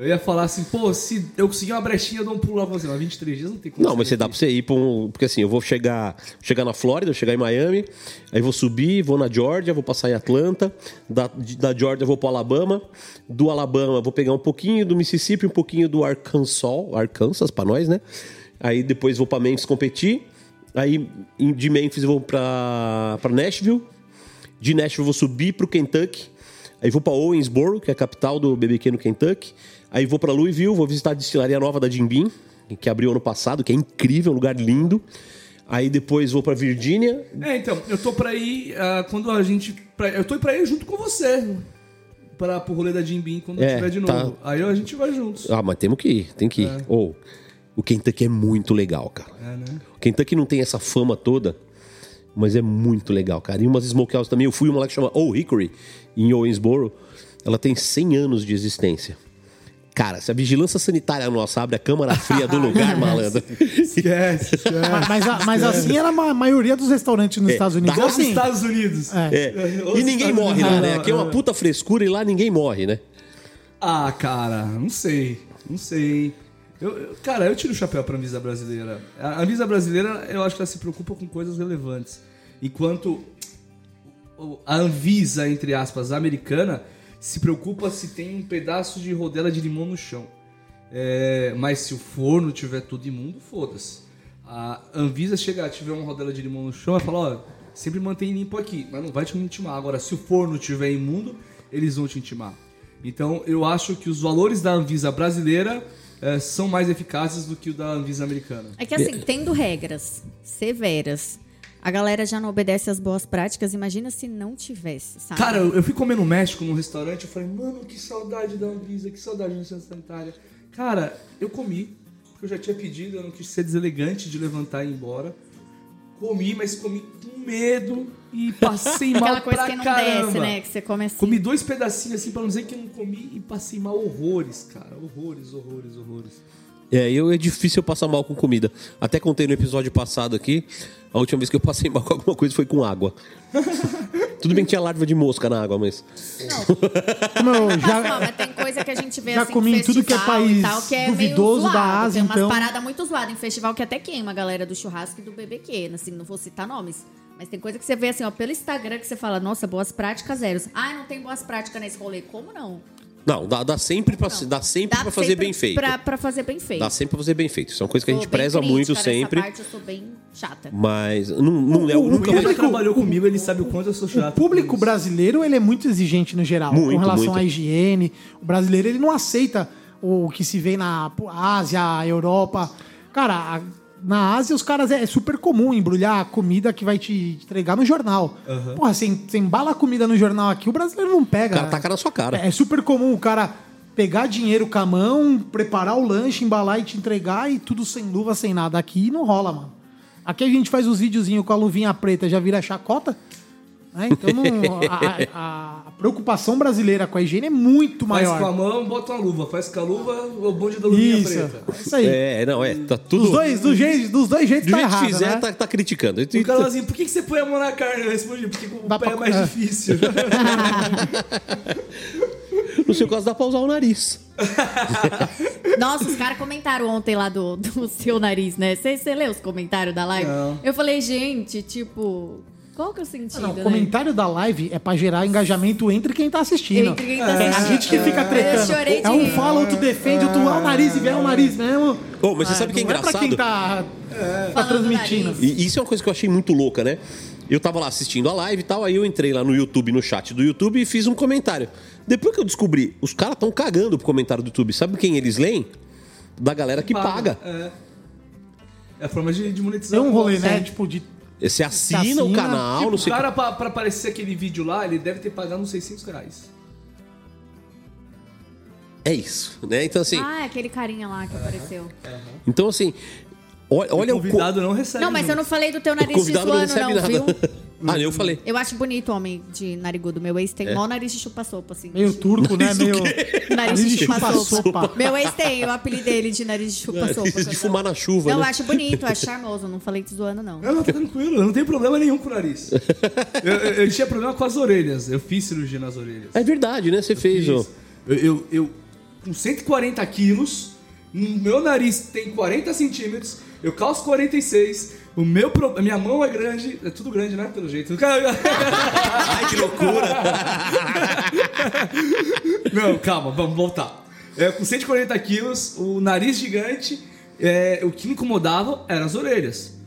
Eu ia falar assim, pô, se eu conseguir uma brechinha, eu dou um pulo lá pra você. Mas 23 dias não tem como. Não, mas você dá pra você ir pra um. Porque assim, eu vou chegar, chegar na Flórida, chegar em Miami, aí vou subir, vou na Georgia, vou passar em Atlanta, da, da Georgia eu vou pro Alabama, do Alabama eu vou pegar um pouquinho do Mississippi, um pouquinho do Arkansas, Arkansas pra nós, né? Aí depois vou pra Memphis competir, aí de Memphis eu vou pra, pra Nashville, de Nashville eu vou subir pro Kentucky, aí vou pra Owensboro, que é a capital do BBQ no Kentucky, aí vou pra Louisville, vou visitar a destilaria nova da Jim Beam, que abriu ano passado, que é incrível, um lugar lindo. Aí depois vou pra Virgínia. É, então, eu tô pra ir ah, quando a gente. pra- eu tô pra ir junto com você. Pra, pro rolê da Jim Beam quando É, tiver de tá. novo. Aí a gente vai juntos. Ah, mas temos que ir, tem que ir. Ou, o Kentucky é muito legal, cara. É, né? O Kentucky não tem essa fama toda, mas é muito legal, cara. E umas smokehouse também. Eu fui uma lá que chama Oh Hickory, em Owensboro. Ela tem 100 anos de existência. Cara, se a vigilância sanitária nossa abre a câmara fria do <laughs> lugar, malandro. Esquece, esquece. Mas, mas a- mas assim era a maioria dos restaurantes nos É, Estados Unidos. Assim, Estados Unidos. É. Os E ninguém Estados morre lá, Unidos. né? Aqui é uma puta frescura e lá ninguém morre, né? Ah, cara, não sei. Não sei. Eu, eu- cara, eu tiro o chapéu pra Anvisa brasileira. A Anvisa brasileira, eu acho que ela se preocupa com coisas relevantes. Enquanto a Anvisa, entre aspas, americana, se preocupa se tem um pedaço de rodela de limão no chão. É, mas se o forno tiver tudo imundo, foda-se. A Anvisa chega, tiver uma rodela de limão no chão, vai falar, ó, sempre mantém limpo aqui, mas não vai te intimar. Agora, se o forno tiver imundo, eles vão te intimar. Então, eu acho que os valores da Anvisa brasileira eh, são mais eficazes do que o da Anvisa americana. É que assim, tendo regras severas, a galera já não obedece às boas práticas. Imagina se não tivesse, sabe? Cara, eu, eu fui comer no México, num restaurante, eu falei, mano, que saudade da Anvisa, que saudade da licença sanitária. Cara, eu comi, porque eu já tinha pedido, eu não quis ser deselegante de levantar e ir embora. Comi, mas comi com medo e passei <laughs> mal Aquela coisa pra que não caramba. desce, né? Que você come assim. Comi dois pedacinhos assim, pra não dizer que eu não comi, e passei mal horrores, cara. Horrores, horrores, horrores. É, eu é difícil eu passar mal com comida. Até contei no episódio passado aqui, a última vez que eu passei mal com alguma coisa foi com água. <laughs> Tudo bem que tinha larva de mosca na água, mas. eu Mas, <laughs> já, não, mas tem coisa que a gente vê já assim, comi em tudo que é país tal, que é duvidoso meio da zoado. Ásia, Tem umas então- paradas muito zoadas em festival que até queima a galera do churrasco e do BBQ, assim, não vou citar nomes. Mas tem coisa que você vê assim, ó, pelo Instagram que você fala, nossa, boas práticas zeros. Ah, não tem boas práticas nesse rolê. Como não? Não, dá, dá sempre pra, Não. dá sempre Dá pra fazer sempre bem feito. Pra, pra fazer bem feito. Dá sempre pra fazer bem feito. Isso é uma coisa que a gente preza muito nessa sempre. parte, eu sou bem chata. Mas não, não, O- o nunca Ele vai. já trabalhou comigo, ele sabe o quanto eu sou chato. O público com brasileiro ele é muito exigente no geral, com Muito, relação muito. à higiene. O brasileiro ele não aceita o que se vê na Ásia, Europa. Cara, na Ásia os caras é super comum embrulhar a comida que vai te entregar no jornal. Porra, você, você embala a comida no jornal aqui, o brasileiro não O pega. cara taca na sua cara. É, é super comum o cara pegar dinheiro com a mão, preparar o lanche, embalar e te entregar e tudo sem luva, sem nada. Aqui não rola, mano. Aqui a gente faz os videozinhos com a luvinha preta, já vira chacota. Né? Então não- a, a- a preocupação brasileira com a higiene é muito Faz com a maior. mão, bota uma luva. Faz com a luva, o bonde da luvinha Isso, preta. é isso aí. É, não, é. Tá tudo. Dos, dois, do jeito, dos dois jeitos do tá jeito que errado, fizer, né? tá, tá criticando. O cara assim, por que, que você põe a mão na carne? Eu respondi, porque o Dá pé pra- é mais é. difícil. <laughs> No seu caso, dá pra usar o nariz. <laughs> Nossa, os caras comentaram ontem lá do, do seu nariz, né? Você você leu os comentários da live? Não. Eu falei, gente, tipo, qual que é o sentido, Não, o né? comentário da live é pra gerar engajamento entre quem tá assistindo. Entre quem tá É, a assistindo. gente que fica tretando. É um fala, outro defende, outro ah, o nariz e vem o nariz mesmo. Ô, mas você Ah, sabe o que é não pra engraçado? quem tá, tá Falando do transmitindo. E isso é uma coisa que eu achei muito louca, né? Eu tava lá assistindo a live e tal, aí eu entrei lá no YouTube, no chat do YouTube e fiz um comentário. Depois que eu descobri, os caras estão cagando pro comentário do YouTube. Sabe quem eles leem? Da galera que paga. É. É a forma de, de monetizar. Tem um rolê, né? Tipo, de. Você assina, o assina, canal, Tipo, não o sei o cara, pra, pra aparecer aquele vídeo lá, ele deve ter pagado uns 600 reais. que. É isso, né? Então assim, Ah, é aquele carinha lá que apareceu. então assim, olha, olha o o co- convidado não recebe. Não, mas eu não falei do teu o nariz convidado não suando, recebe não, nada. viu? <laughs> ah, eu falei. Eu acho bonito o homem de narigudo. Meu ex tem É. mó nariz de chupa-sopa, assim. Meio turco, né? Meio. <laughs> Nariz de chupa-sopa. Meu ex tem, eu apelidei ele de nariz de chupa-sopa. de fumar na chuva, Não, eu né? acho bonito, eu acho charmoso. Não falei te zoando, não. Não, não, tá tranquilo, eu não tenho problema nenhum com o nariz. <laughs> eu, eu- eu tinha problema com as orelhas. Eu fiz cirurgia nas orelhas. É verdade, né? Você fez, ó. Fiz. Eu, eu, eu, com 140 quilos, o meu nariz tem 40 centímetros, eu calço 46, o meu pro- minha mão é grande, é tudo grande, né? Pelo jeito. <laughs> Ai, que loucura! <laughs> Não, calma, vamos voltar. É, com 140 quilos, o nariz gigante, é, o que me incomodava eram as orelhas.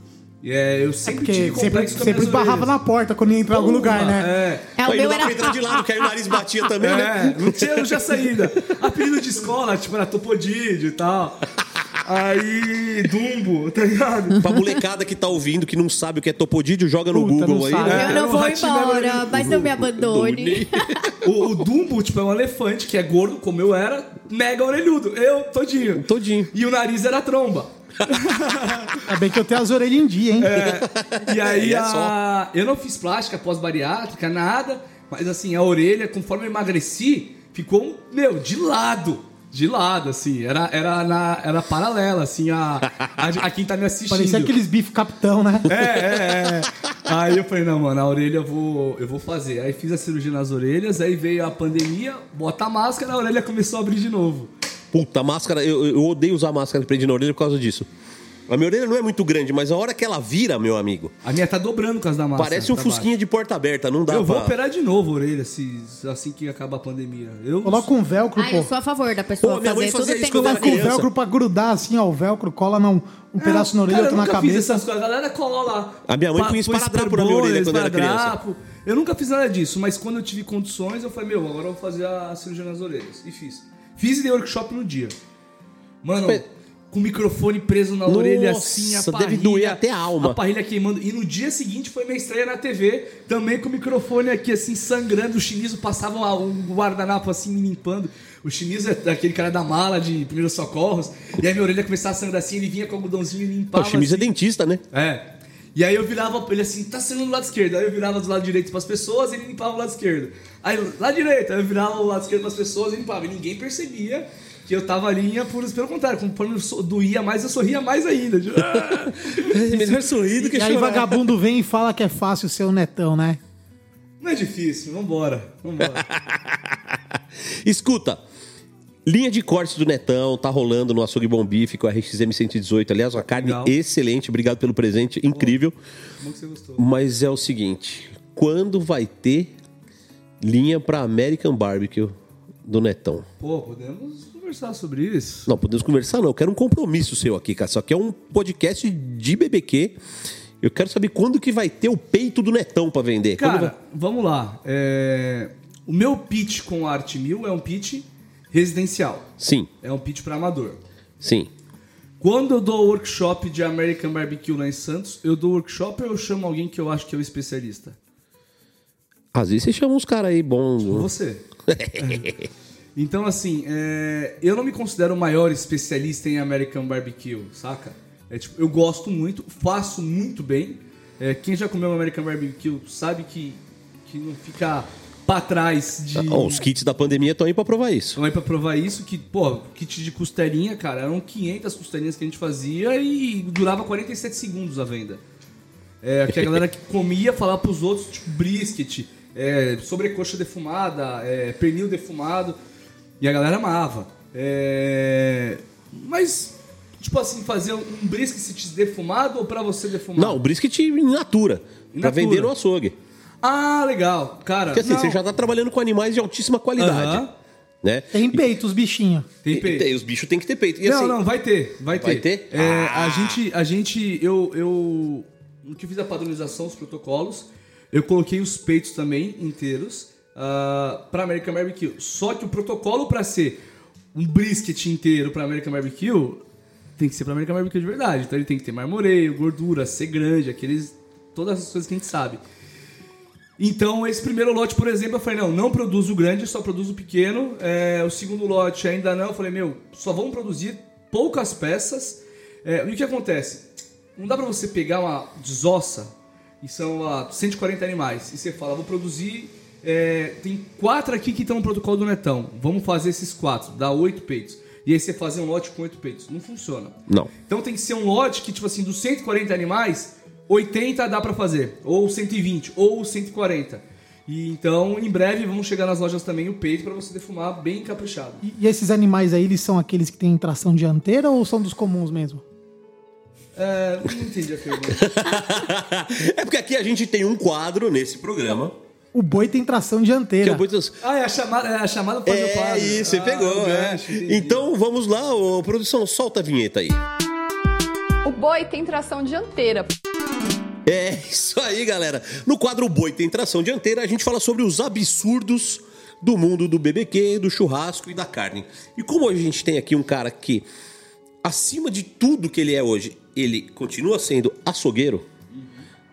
E, é, eu sempre Porque tive sempre, sempre esbarrava na orelhas. porta quando ia entrar em algum lugar, né? É. É, o Aí não meu dá pra era. entrar de lado, <laughs> que aí o nariz batia também, né? É, não tinha, não tinha saída. Apelido de escola, tipo, era Topodídio e tal. Aí, Dumbo, tá ligado? Pra molecada que tá ouvindo, que não sabe o que é topodídio, joga no Puta, Google aí, né? Eu É, não vou embora, era- mas não me abandone. <laughs> O, o Dumbo, tipo, é um elefante que é gordo, como eu era, mega orelhudo. Eu, todinho. Todinho. E o nariz era tromba. <laughs> É bem que eu tenho as orelhas em dia, hein? E aí, é a... eu não fiz plástica pós-bariátrica, nada. Mas assim, a orelha, conforme eu emagreci, ficou, meu, de lado. De lado, assim. Era, era, na, era paralela, assim, a, a, a quem tá me assistindo. Parecia aqueles bife capitão, né? É, é, é. Aí eu falei, não, mano, a orelha eu vou, eu vou fazer. Aí fiz a cirurgia nas orelhas, aí veio a pandemia, bota a máscara, a orelha começou a abrir de novo. Puta, a máscara, eu, eu odeio usar máscara de prender na orelha por causa disso. A minha orelha não é muito grande, mas a hora que ela vira, meu amigo, A minha tá dobrando por causa da máscara. parece um pra fusquinha de porta aberta, não dá baixo. Eu vou pra... operar de novo a orelha se, assim que acabar a pandemia. Eu, Coloca um velcro, Ai, eu sou a favor da pessoa Pô, minha mãe fazer fazia tudo isso tem quando que era Com fazer. criança. velcro pra grudar, assim, ó. O velcro cola num, um pedaço na orelha, Cara, eu outro na nunca fiz cabeça. essas coisas. A galera cola lá. A minha mãe punha põe esparadrapo na minha orelha quando eu era criança. esparadrapo. Eu nunca fiz nada disso, mas quando eu tive condições, eu falei, meu, agora eu vou fazer a cirurgia nas orelhas. E fiz. Fiz e dei workshop no dia. Mano, Mas- com o microfone preso na orelha assim, a Nossa, parrilha. deve doer até a alma. A parrilha queimando. E no dia seguinte foi minha estreia na TV, também com o microfone aqui assim, sangrando. O chinês passava um guardanapo assim, me limpando. O chinês é aquele cara da mala de primeiros socorros. E aí minha orelha começava a sangrar assim, ele vinha com o algodãozinho e limpava. o Chimiz é assim. dentista, né? É. E aí eu virava ele assim, tá sendo do lado esquerdo. Aí eu virava do lado direito pras pessoas e ele limpava o lado esquerdo. Aí lado direito, aí eu virava o lado esquerdo pras pessoas e limpava. E ninguém percebia que eu tava ali, por, pelo contrário, conforme eu doía mais, eu sorria mais ainda. Tipo, ah, <laughs> melhor sorrir do que E aí chorar. vagabundo vem e fala que é fácil ser o netão, né? Não é difícil, vambora, vambora. <laughs> Escuta, linha de cortes do Netão, tá rolando no Açougue Bom Bife com a RXM 118. Aliás, uma carne Legal. excelente, obrigado pelo presente, incrível. Como que você gostou? Mas é o seguinte, quando vai ter linha pra American Barbecue do Netão? Pô, podemos conversar sobre isso. Não, podemos conversar não, eu quero um compromisso seu aqui, cara. Isso aqui é um podcast de BBQ. Eu quero saber quando que vai ter o peito do Netão pra vender. Cara, vamos lá. É, O meu pitch com a Arte Mil é um pitch residencial. vai- Sim, É um pitch para amador. sim. Quando eu dou workshop de American Barbecue lá em Santos, eu dou workshop ou eu chamo alguém que eu acho que é o especialista? Às vezes você chama uns caras aí bons. Você. <laughs> Então, assim, é, eu não me considero o maior especialista em American Barbecue, saca? É, tipo, eu gosto muito, faço muito bem. É, quem já comeu American Barbecue sabe que, que não fica pra trás de. Os kits da pandemia estão aí pra provar isso. Então aí pra provar isso, que, pô, kit de costelinha, cara, eram 500 costelinhas que a gente fazia e durava 47 segundos a venda. É, que a galera que comia falava pros outros, tipo, brisket, é, sobrecoxa defumada, é, pernil defumado, e a galera amava. É, mas, tipo assim, fazer um brisket defumado ou pra você defumar? Não, o brisket in natura. In pra natura. vender no açougue. Ah, legal, cara. Porque assim, não, você já tá trabalhando com animais de altíssima qualidade. Aham. Né? Tem peito, os bichinhos. Tem peito. tem, os bichos têm que ter peito. E não, assim, não, vai ter, vai ter. Vai ter? É, A gente, a gente, eu, eu, no que eu fiz a padronização, os protocolos, eu coloquei os peitos também inteiros uh, para American Barbecue. Só que o protocolo para ser um brisket inteiro para American Barbecue tem que ser para American Barbecue de verdade. Então ele tem que ter marmoreio, gordura, ser grande, aqueles todas as coisas que a gente sabe. Então, esse primeiro lote, por exemplo, eu falei, não, não produzo grande, só produzo pequeno. É, o segundo lote ainda não, eu falei, meu, só vamos produzir poucas peças. É, e o que acontece? Não dá pra você pegar uma desossa, e são uh, 140 animais, e você fala, vou produzir. É, tem quatro aqui que estão no protocolo do Netão. Vamos fazer esses quatro, dá oito peitos. E aí você fazer um lote com oito peitos. Não funciona. Não. Então tem que ser um lote que, tipo assim, dos 140 animais, 80 dá pra fazer. Ou 120, ou 140. E então, em breve, vamos chegar nas lojas também o peito para você defumar bem caprichado. E, e esses animais aí, eles são aqueles que têm tração dianteira ou são dos comuns mesmo? É, não entendi a pergunta. <laughs> é porque aqui a gente tem um quadro nesse programa. O boi tem tração dianteira. Que é o boi dos- ah, é a chamada, é a chamada o É quadro. isso, você Ah, pegou. o é. entendi. Então vamos lá, ô, produção, solta a vinheta aí. O boi tem tração dianteira. É isso aí, galera. No quadro Boi tem tração dianteira, a gente fala sobre os absurdos do mundo do BBQ, do churrasco e da carne. E como a gente tem aqui um cara que, acima de tudo que ele é hoje, ele continua sendo açougueiro,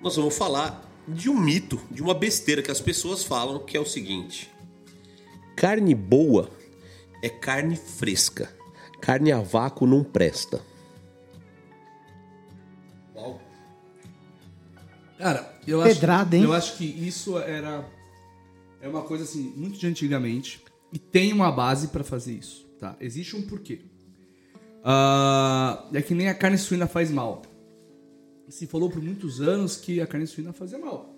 nós vamos falar de um mito, de uma besteira que as pessoas falam, que é o seguinte: carne boa é carne fresca. Carne a vácuo não presta. Cara, eu acho, Pedrada, hein? eu acho que isso era é uma coisa assim muito de antigamente e tem uma base pra fazer isso, tá? Existe um porquê. Ah, é que nem a carne suína faz mal. Se falou por muitos anos que a carne suína fazia mal.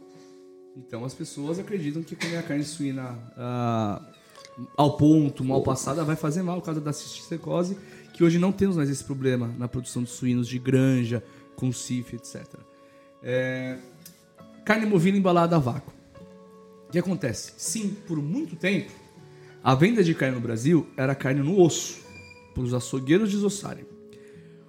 Então as pessoas acreditam que comer a carne suína ah, ao ponto, mal passada, vai fazer mal por causa da cisticercose, que hoje não temos mais esse problema na produção de suínos de granja, com CIF, etc. É, carne movida embalada a vácuo. O que acontece? Sim, por muito tempo, a venda de carne no Brasil era carne no osso, para os açougueiros desossarem.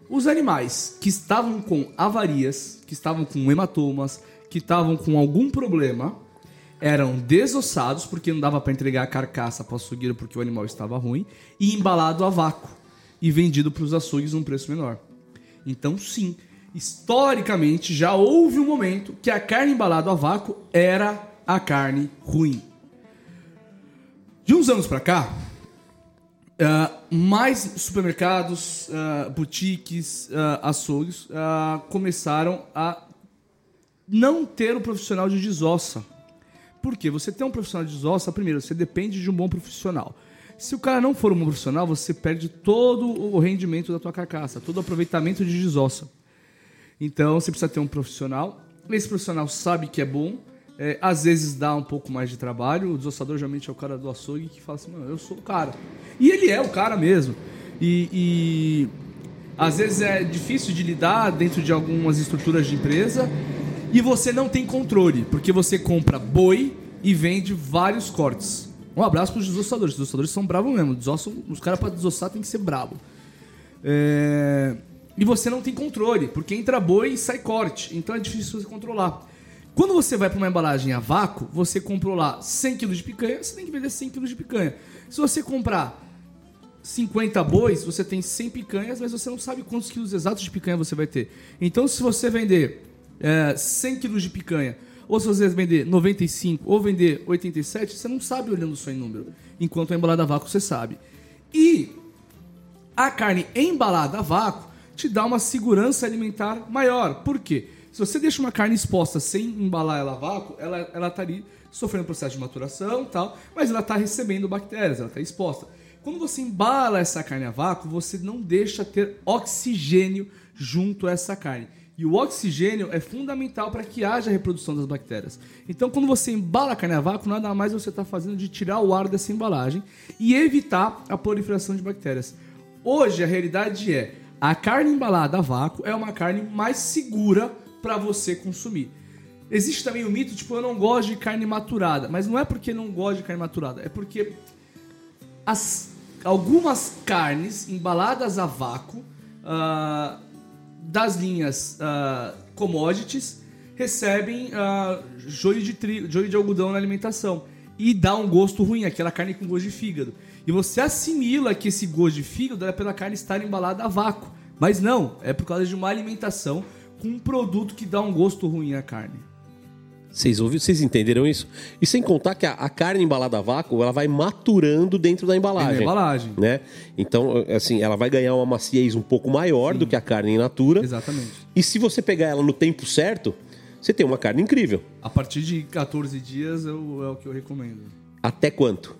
Os animais que estavam com avarias, que estavam com hematomas, que estavam com algum problema, eram desossados, porque não dava para entregar a carcaça para açougueiro porque o animal estava ruim, e embalado a vácuo e vendido para os açougues num preço menor. Então, sim, historicamente já houve um momento que a carne embalada a vácuo era a carne ruim. De uns anos para cá, ah, mais supermercados, ah, boutiques, ah, açougues ah, começaram a não ter o profissional de desossa. Por quê? Você tem um profissional de desossa, primeiro, você depende de um bom profissional. Se o cara não for um bom profissional, você perde todo o rendimento da tua carcaça, todo o aproveitamento de desossa. Então você precisa ter um profissional. Esse profissional sabe que é bom. É, às vezes dá um pouco mais de trabalho. O desossador geralmente é o cara do açougue que fala assim, mano, eu sou o cara. E ele é o cara mesmo. E, e às vezes é difícil de lidar dentro de algumas estruturas de empresa. E você não tem controle, porque você compra boi e vende vários cortes. Um abraço para os desossadores. Os desossadores são bravos mesmo. Os caras para desossar tem que ser brabo. É, E você não tem controle, porque entra boi e sai corte. Então é difícil você controlar. Quando você vai para uma embalagem a vácuo, você comprou lá 100 kg de picanha, você tem que vender 100 kg de picanha. Se você comprar 50 bois, você tem 100 picanhas, mas você não sabe quantos quilos exatos de picanha você vai ter. Então, se você vender é, 100 quilos de picanha, ou se você vender 95 ou vender 87, você não sabe olhando só em número. Enquanto a embalada a vácuo você sabe. E a carne embalada a vácuo te dá uma segurança alimentar maior. Por quê? Se você deixa uma carne exposta sem embalar ela a vácuo, ela ela tá ali sofrendo processo de maturação tal, mas ela está recebendo bactérias, ela está exposta. Quando você embala essa carne a vácuo, você não deixa ter oxigênio junto a essa carne. E o oxigênio é fundamental para que haja reprodução das bactérias. Então, quando você embala a carne a vácuo, nada mais você está fazendo de tirar o ar dessa embalagem e evitar a proliferação de bactérias. Hoje, a realidade é a carne embalada a vácuo é uma carne mais segura para você consumir. Existe também o mito, tipo, eu não gosto de carne maturada. Mas não é porque não gosto de carne maturada, é porque as, algumas carnes embaladas a vácuo ah, das linhas ah, commodities recebem ah, joio, de tri... joio de algodão na alimentação. E dá um gosto ruim, aquela carne com gosto de fígado. E você assimila que esse gosto de fígado é pela carne estar embalada a vácuo. Mas não, é por causa de uma alimentação com um produto que dá um gosto ruim à carne. Vocês ouviram? Vocês entenderam isso? E sem contar que a, a carne embalada a vácuo, ela vai maturando dentro da embalagem. É na embalagem. Né? Então, assim, ela vai ganhar uma maciez um pouco maior do que a carne in natura. Exatamente. E se você pegar ela no tempo certo, você tem uma carne incrível. A partir de 14 dias eu- é o que eu recomendo. Até quanto?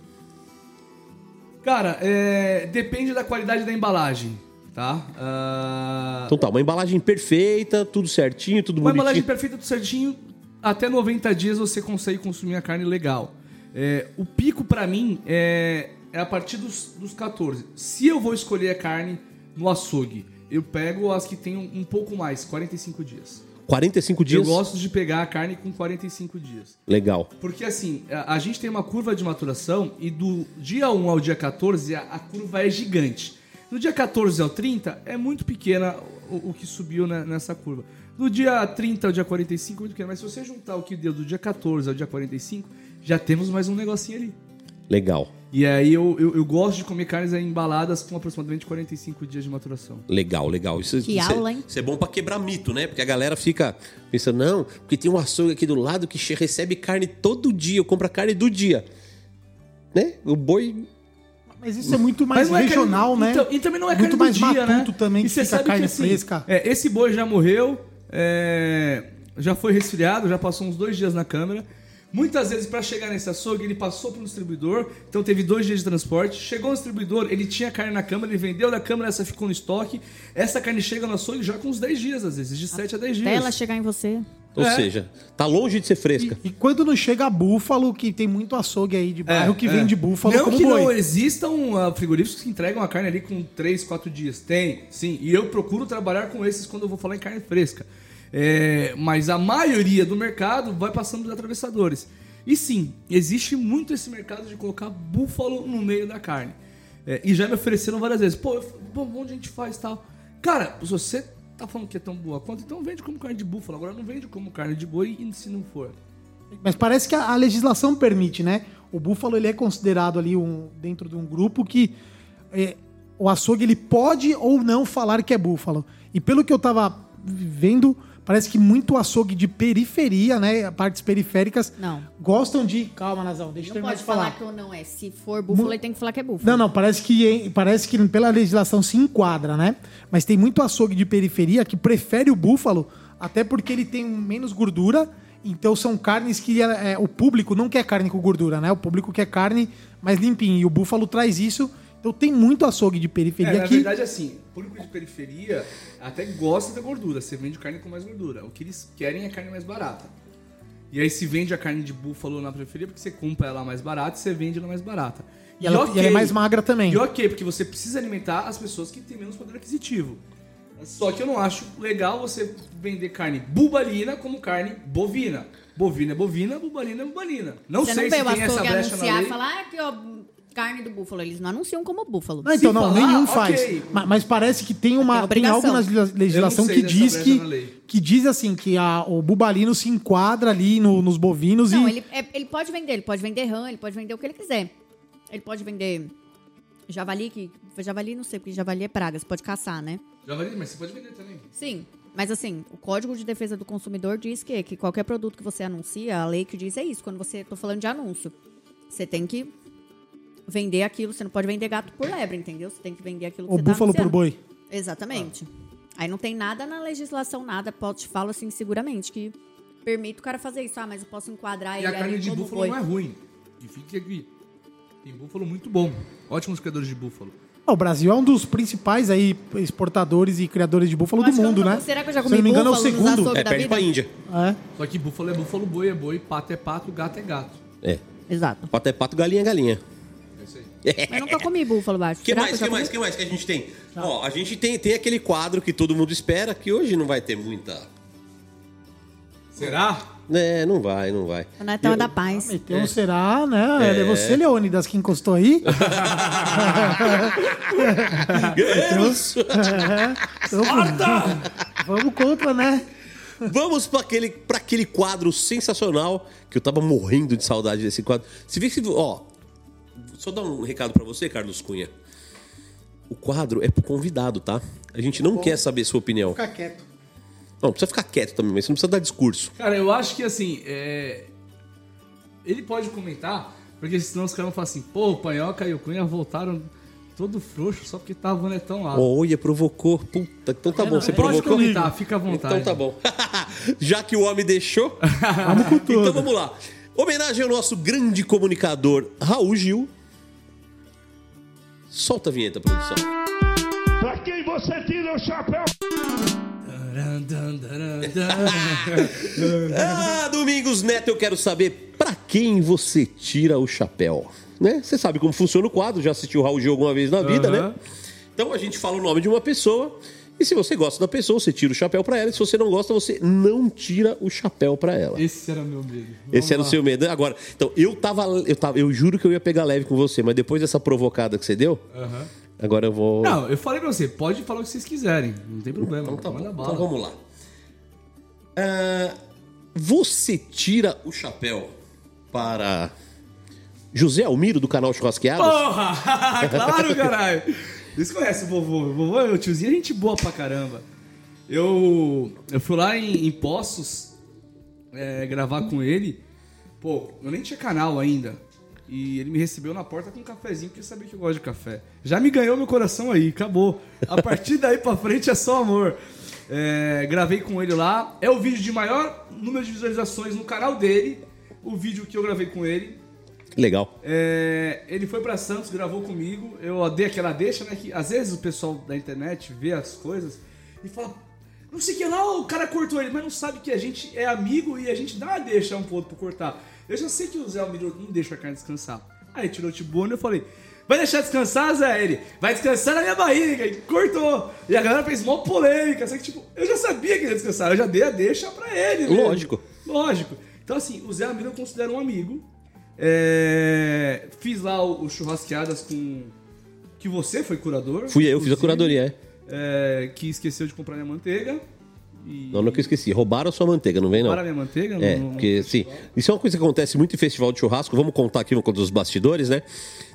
Cara, é, depende da qualidade da embalagem, tá? Ah, Então tá, uma embalagem perfeita, tudo certinho, tudo Uma bonitinho. embalagem perfeita, tudo certinho, até 90 dias você consegue consumir a carne legal. É, o pico pra mim é, é a partir dos, dos 14. Se eu vou escolher a carne no açougue, eu pego as que tem um, um pouco mais, 45 dias. 45 dias? Eu gosto de pegar a carne com 45 dias. Legal. Porque assim, a, a gente tem uma curva de maturação e do dia 1 ao dia 14 a, a curva é gigante. Do dia 14 ao 30 é muito pequena o, o que subiu né, nessa curva. Do dia 30 ao dia 45 é muito pequeno. Mas se você juntar o que deu do dia 14 ao dia 45, já temos mais um negocinho ali. Legal. E aí eu, eu, eu gosto de comer carnes embaladas com aproximadamente 45 dias de maturação. Legal, legal. Isso, Que isso aula, é, hein? Isso é bom pra quebrar mito, né? Porque a galera fica pensando, não, porque tem um açougue aqui do lado que recebe carne todo dia, eu compro a carne do dia. Né? O boi. Mas isso é muito mais é regional, carne- né? Então, e também não é muito carne do mais dia, matuto né? também, E que você sabe carne que, assim, fresca. é, esse boi já morreu, é, já foi resfriado, já passou uns dois dias na câmera. Muitas vezes, para chegar nesse açougue, ele passou para um distribuidor, então teve dois dias de transporte. Chegou no distribuidor, ele tinha carne na câmara, ele vendeu da câmara, essa ficou no estoque. Essa carne chega no açougue já com uns 10 dias, às vezes, de 7 a 10 dias. Até ela chegar em você. Ou É. seja, tá longe de ser fresca. E quando não chega búfalo, que tem muito açougue aí de bairro que É, vende é. búfalo não como que boi. não existam ah, frigoríficos que entregam a carne ali com 3, 4 dias. Tem, sim. E eu procuro trabalhar com esses quando eu vou falar em carne fresca. É, mas a maioria do mercado vai passando dos atravessadores. E sim, existe muito esse mercado de colocar búfalo no meio da carne. É, e já me ofereceram várias vezes. Pô, eu- bom, onde a gente faz tal? Cara, se você tá falando que é tão boa quanto, então vende como carne de búfalo. Agora não vende como carne de boi e se não for. Mas parece que a, legislação permite, né? O búfalo ele é considerado ali um, dentro de um grupo que é, o açougue ele pode ou não falar que é búfalo. E pelo que eu tava vendo, parece que muito açougue de periferia, né? Partes periféricas Não. gostam de. Calma, Nazão, deixa eu Não terminar pode de falar falar. que ou não é. Se for búfalo, ele tem que falar que é búfalo. Não, não, parece que, parece que pela legislação se enquadra, né? Mas tem muito açougue de periferia que prefere o búfalo, até porque ele tem menos gordura. Então são carnes que é, o público não quer carne com gordura, né? O público quer carne mais limpinha. E o búfalo traz isso. Então tem muito açougue de periferia É, na que. verdade, assim, o público de periferia até gosta da gordura. Você vende carne com mais gordura. O que eles querem é carne mais barata. E aí se vende a carne de búfalo na periferia porque você compra ela mais barata e você vende ela mais barata. E ela- e ela é mais magra também. E ok, porque você precisa alimentar as pessoas que têm menos poder aquisitivo. Só que eu não acho legal você vender carne bubalina como carne bovina. Bovina é bovina, bubalina é bubalina. Não Você sei não se tem essa brecha na anunciar lei. e falar, ah, aqui, ó, carne do búfalo. Eles não anunciam como búfalo. Não, então Se não, falar, nenhum ok. faz. Ma- Mas, parece que tem uma Tem tem, algo na legislação não que diz que que diz assim que a, o bubalino se enquadra ali no- nos bovinos Não, e ele, é- ele pode vender, ele pode vender rã, ele pode vender o que ele quiser. Ele pode vender javali, que javali não sei, porque javali é praga, você pode caçar, né? Javali, mas você pode vender também. Sim, mas assim, o Código de Defesa do Consumidor diz que, que qualquer produto que você anuncia, a lei que diz é isso, quando você, tô falando de anúncio, você tem que vender aquilo, você não pode vender gato por lebre, entendeu? Você tem que vender aquilo que o você tá búfalo por anunciando. boi. Exatamente. Aí não tem nada na legislação, nada, pode, te falo assim seguramente, que permite o cara fazer isso. Ah, mas eu posso enquadrar E ele a carne ali de como búfalo boi. não é ruim. E fique aqui. Tem búfalo muito bom. Ótimos criadores de búfalo. O Brasil é um dos principais aí exportadores e criadores de búfalo Eu do acho que eu mundo, nunca- né? será que eu já Se comi não me engano, é o búfalo nos segundo. açougues? É, da perde vida? pra Índia. É. Só que búfalo é búfalo, boi é boi, pato é pato, gato é gato. É. Exato. Pato é pato, galinha é galinha. É. <laughs> Mas nunca comi búfalo baixo. que Será mais, eu que mais, que mais que a gente tem? Ó, a gente tem, tem aquele quadro que todo mundo espera, que hoje não vai ter muita... Será? É, não vai, não vai. O Natal é da paz. Então será, né? É. você, Leônidas, que encostou aí? <laughs> Guerreiros! <laughs> Então, vamos contra, né? Vamos para aquele, pra aquele quadro sensacional que eu tava morrendo de saudade desse quadro. Se vê que. Ó, só dar um recado pra você, Carlos Cunha. O quadro é pro convidado, tá? A gente não quer saber sua opinião. Fica quieto. Não, precisa ficar quieto também, mas você não precisa dar discurso. Cara, eu acho que assim, é... ele pode comentar, porque senão os caras vão falar assim, pô, o Panhoca e o Cunha voltaram todo frouxo só porque tava o Netão lá. Olha, provocou. Puta, então tá bom. Você pode provocou? comentar, fica à vontade. Então tá bom. <laughs> Já que o homem deixou, Vamos com tudo. então vamos lá. Homenagem ao nosso grande comunicador Raul Gil. Solta a vinheta, produção. Pra quem você tira o chapéu? <laughs> Ah, Domingos Neto, eu quero saber pra quem você tira o chapéu. Né? Você sabe como funciona o quadro, já assistiu o Raul Gil alguma vez na vida, Aham. né? Então a gente fala o nome de uma pessoa. E se você gosta da pessoa, você tira o chapéu pra ela. E se você não gosta, você não tira o chapéu pra ela. Esse era o meu medo. Vamos Esse era o seu medo. Agora, então, eu tava, eu tava. Eu juro que eu ia pegar leve com você, mas depois dessa provocada que você deu, Aham. agora eu vou. Não, eu falei pra você, pode falar o que vocês quiserem, não tem problema. Então tá bom. manda Então bala. vamos lá. Ah, você tira o chapéu para José Almiro do canal Churrasqueados? Porra! <laughs> claro, caralho! Vocês conhecem o vovô. O vovô, o tiozinho é gente boa pra caramba. Eu, eu fui lá em, em Poços é, gravar com ele. Pô, eu nem tinha canal ainda. E ele me recebeu na porta com um cafezinho, porque sabia que eu gosto de café. Já me ganhou meu coração aí, acabou. A partir daí pra frente é só amor. É, gravei com ele lá. É o vídeo de maior número de visualizações no canal dele. O vídeo que eu gravei com ele. Legal. É, ele foi pra Santos, gravou comigo. Eu dei aquela deixa, né? Que às vezes o pessoal da internet vê as coisas e fala. Não sei o que lá, o cara cortou ele, mas não sabe que a gente é amigo e a gente dá uma deixa um pro outro pra cortar. Eu já sei que o Zé Almiro não deixa a carne descansar. Aí tirou o tibono e eu falei: Vai deixar descansar, Zé? Ele vai descansar na minha barriga. E cortou. E a galera fez mó polêmica. Só que, tipo, eu já sabia que ele ia descansar. Eu já dei a deixa pra ele. né? Lógico. Lógico. Então, assim, o Zé Almiro eu considero um amigo. É, Fiz lá o, o churrasqueadas com. Que você foi curador. Fui eu, fiz a curadoria, é. é, que esqueceu de comprar minha manteiga. E Não, não que eu esqueci. Roubaram a sua manteiga, não vem não. Para a minha manteiga? É, no- porque festival. isso é uma coisa que acontece muito em festival de churrasco. Vamos contar aqui uma coisa dos bastidores, né?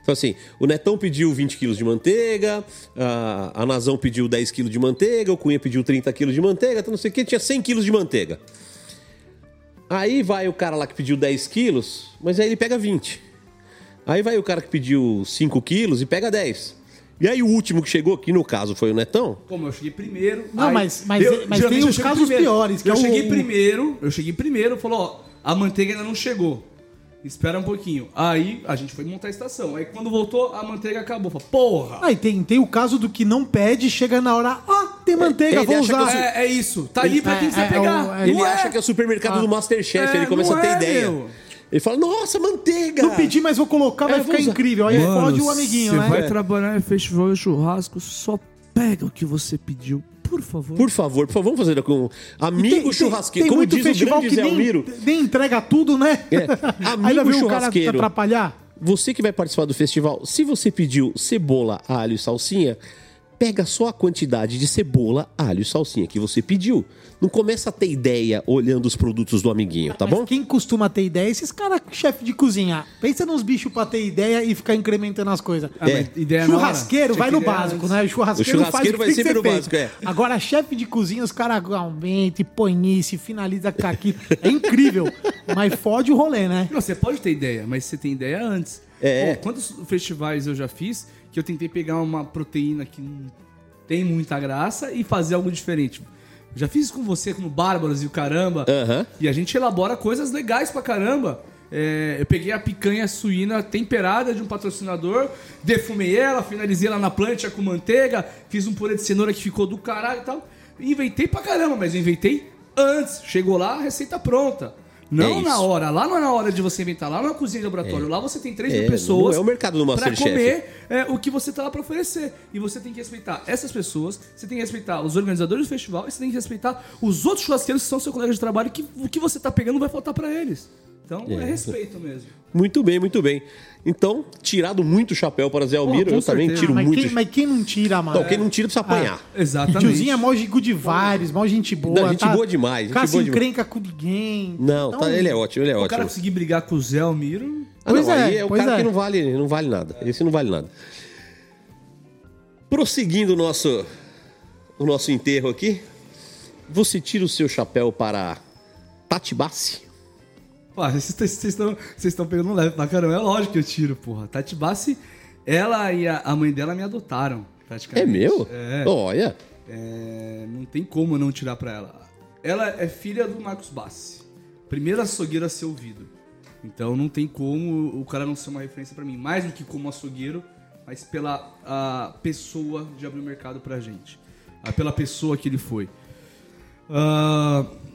Então, assim, o Netão pediu 20 quilos de manteiga, a, a Nazão pediu 10 quilos de manteiga, o Cunha pediu 30 quilos de manteiga, então não sei o que, tinha 100 quilos de manteiga. Aí vai o cara lá que pediu 10 quilos, mas aí ele pega 20. Aí vai o cara que pediu 5 quilos e pega 10. E aí o último que chegou, que no caso foi o Netão, Como eu cheguei primeiro. Não, aí- mas- mas- mas tem eu os chego casos piores, que eu é o- cheguei primeiro, eu cheguei primeiro, falou, ó, a manteiga ainda não chegou. Espera um pouquinho. Aí a gente foi montar a estação. Aí quando voltou, a manteiga acabou. Falei, porra! Aí tem, tem o caso do que não pede, chega na hora, ah, tem manteiga, ele vou acha que usar. eu É, é isso. Tá ali pra quem É, quiser é, pegar. é é- ele Não acha que é o supermercado do Masterchef, É, ele começa não a ter é, ideia. meu. Ele fala, nossa, manteiga! Não pedi, mas vou colocar, vai É, ficar incrível. Aí fode o amiguinho, você né? vai trabalhar em festival de churrasco, só pega o que você pediu, por favor. Por favor, por favor, vamos fazer com amigo tem- churrasqueiro. tem Como muito diz o festival grande que nem, Almiro, nem entrega tudo, né? É, <laughs> amigo o churrasqueiro. atrapalhar? você que vai participar do festival, se você pediu cebola, alho e salsinha, pega só a quantidade de cebola, alho e salsinha que você pediu. Não começa a ter ideia olhando os produtos do amiguinho, tá Mas bom? quem costuma ter ideia, esses caras chefe de cozinha. Pensa nos bichos pra ter ideia e ficar incrementando as coisas. Ah, mas ideia hora. Churrasqueiro Tinha vai que no ideia básico, antes. né? O churrasqueiro, O churrasqueiro faz o que vai tem que sempre ser no feito. básico, é. Agora, chefe de cozinha, os caras aumentam, e põe nisso, e finaliza com aquilo. É incrível. <laughs> mas fode o rolê, né? Não, você pode ter ideia, mas você tem ideia antes. É. Pô, quantos festivais eu já fiz que eu tentei pegar uma proteína que não tem muita graça e fazer algo diferente? Já fiz isso com você, com o Bárbaros e o caramba. Aham. E a gente elabora coisas legais pra caramba. É, eu peguei a picanha suína temperada de um patrocinador, defumei ela, finalizei ela na plancha com manteiga, fiz um purê de cenoura que ficou do caralho e tal. Inventei pra caramba, mas eu inventei antes. Chegou lá, a receita pronta. Não É na hora. Lá não é na hora de você inventar. Lá não é cozinha de laboratório. Lá você tem 3 É, mil pessoas. não é o mercado do Pra comer é, o que você tá lá pra oferecer. E você tem que respeitar essas pessoas, você tem que respeitar os organizadores do festival e você tem que respeitar os outros churrasqueiros que são seus colegas de trabalho que o que você tá pegando vai faltar pra eles. Então é, É. respeito mesmo. Muito bem, muito bem. Então, tirado muito chapéu para Zé Almiro, com eu também certeza. tiro mas, muito. quem, mas quem não tira, mano? Não, quem não tira precisa apanhar. Exatamente. Tiozinho é mó good vibes, mó gente boa. Não, gente boa demais, gente Cara, se encrenca com ninguém. Não, Então, tá, ele é ótimo, ele é O cara ótimo. conseguir brigar com o Zé Almiro. Ah, Pois não, é, aí é o cara é. que não vale, não vale nada. Esse não vale nada. Prosseguindo o nosso, o nosso enterro aqui, você tira o seu chapéu para Tati Vocês estão- pegando leve pra caramba. É lógico que eu tiro, porra. Tati Bassi, ela e a, a mãe dela me adotaram, É praticamente. meu? É. Olha. É, não tem como eu não tirar pra ela. Ela é filha do Marcos Bassi. Primeiro açougueiro a ser ouvido. Então não tem como o cara não ser uma referência pra mim. Mais do que como açougueiro, mas pela a pessoa de abrir o mercado pra gente. Ah, pela pessoa que ele foi. E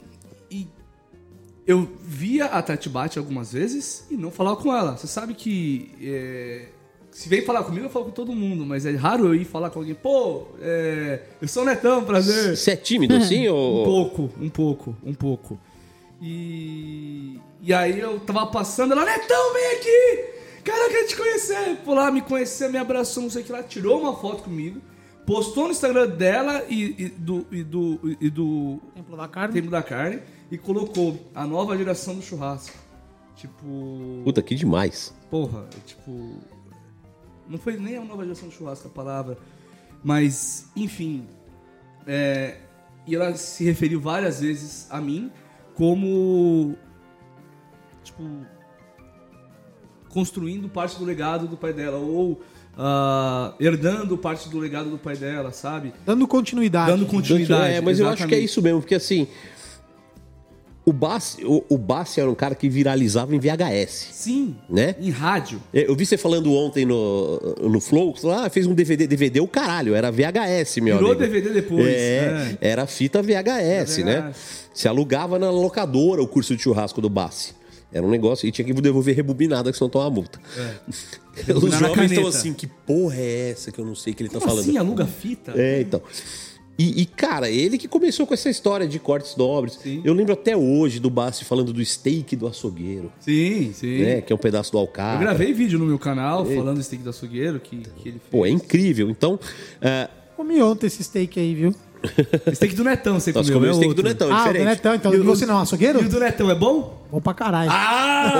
eu via a Tati Bate algumas vezes e não falava com ela. Você sabe que é, se vem falar comigo, eu falo com todo mundo, mas é raro eu ir falar com alguém. Pô, é, eu sou o Netão, prazer. Você é tímido assim? <laughs> Um ou... pouco, um pouco, um pouco. E, e aí eu tava passando, ela, Netão, vem aqui! Cara, eu quero te conhecer. Foi lá me conhecer, me abraçou, não sei o que lá, tirou uma foto comigo, postou no Instagram dela e, e do, e, do, e do Templo da Carne. Templo da Carne e colocou a nova geração do churrasco. Tipo. Puta, que demais. Porra, é tipo. Não foi nem a nova geração do churrasco a palavra. Mas, enfim. é, e ela se referiu várias vezes a mim como. Tipo. Construindo parte do legado do pai dela. Ou ah, herdando parte do legado do pai dela, sabe? Dando continuidade. Dando continuidade. É, mas eu acho que é exatamente. isso mesmo, porque assim. O Bassi, o, o Bassi era um cara que viralizava em VHS, Sim, né? em rádio. É, Eu vi você falando ontem no, no Flow, lá fez um DVD, DVD o caralho, era VHS, meu Virou amigo. DVD depois, É, é. era fita VHS, né? Se alugava na locadora o curso de churrasco do Bassi. Era um negócio, e tinha que devolver rebobinada, que senão toma multa. <laughs> Os Rebobinar na jovens estão assim, que porra é essa que eu não sei o que ele tá Como falando? assim, aluga fita? É, então. E, e, cara, ele que começou com essa história de cortes nobres. Eu lembro até hoje do Bassi falando do steak do açougueiro, Sim, sim. né? Que é um pedaço do alcatra. Eu gravei vídeo no meu canal falando do steak do açougueiro que, que ele fez. Pô, é incrível. Então, é, Comi ontem esse steak aí, viu? <laughs> Steak do Netão, você nós comeu, comemos é steak do. Netão, é ah, do. Netão, então. E o- você não é um açougueiro? E o do Netão é bom? Bom pra caralho. Ah!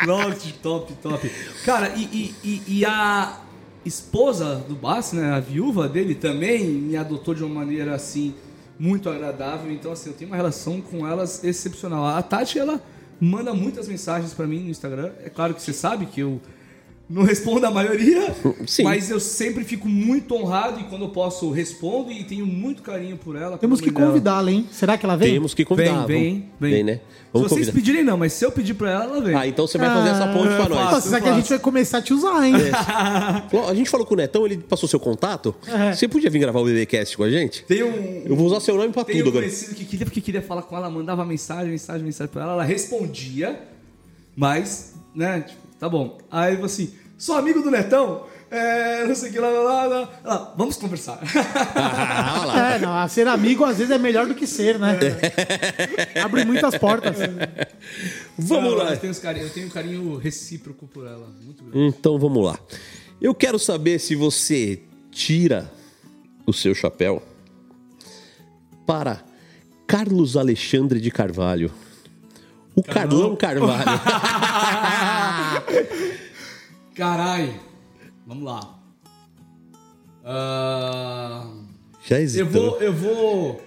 <laughs> Nossa, top, top. Cara, e, e, e, e a esposa do Bassi, né, a viúva dele também me adotou de uma maneira assim muito agradável. Então assim, eu tenho uma relação com elas excepcional. A Tati ela manda muitas mensagens pra mim no Instagram. É claro que você sabe que eu não respondo a maioria, Sim. mas eu sempre fico muito honrado e quando eu posso respondo e tenho muito carinho por ela. Temos que convidá-la, hein? Será que ela vem? Temos que convidar. Vem, vem, vem. né? Se Vamos vocês convidar. pedirem não, mas se eu pedir pra ela, ela vem. Ah, então você vai fazer essa ponte pra nós. Nossa, será que a gente vai começar a te usar, hein? Falou, A gente falou com o Netão, ele passou seu contato. Você podia vir gravar o BBcast com a gente? Tem um, Eu vou usar seu nome pra Tem tudo um agora. conhecido que queria porque queria falar com ela, mandava mensagem, mensagem, mensagem pra ela, ela respondia, mas, né, tipo, tá bom. Aí eu falei assim, sou amigo do Netão, é, não sei o que lá, lá, lá, lá. Vamos conversar. <laughs> Ah. É, não, ser amigo às vezes é melhor do que ser, né? Abre muitas portas. Vamos Não, lá. Eu tenho, carinho, eu tenho um carinho recíproco por ela, muito grande. Então vamos lá. Eu quero saber se você tira o seu chapéu para Carlos Alexandre de Carvalho. O Carlão Carvalho. <laughs> Carai, vamos lá. Ah, Já eu, hesitou. vou, eu vou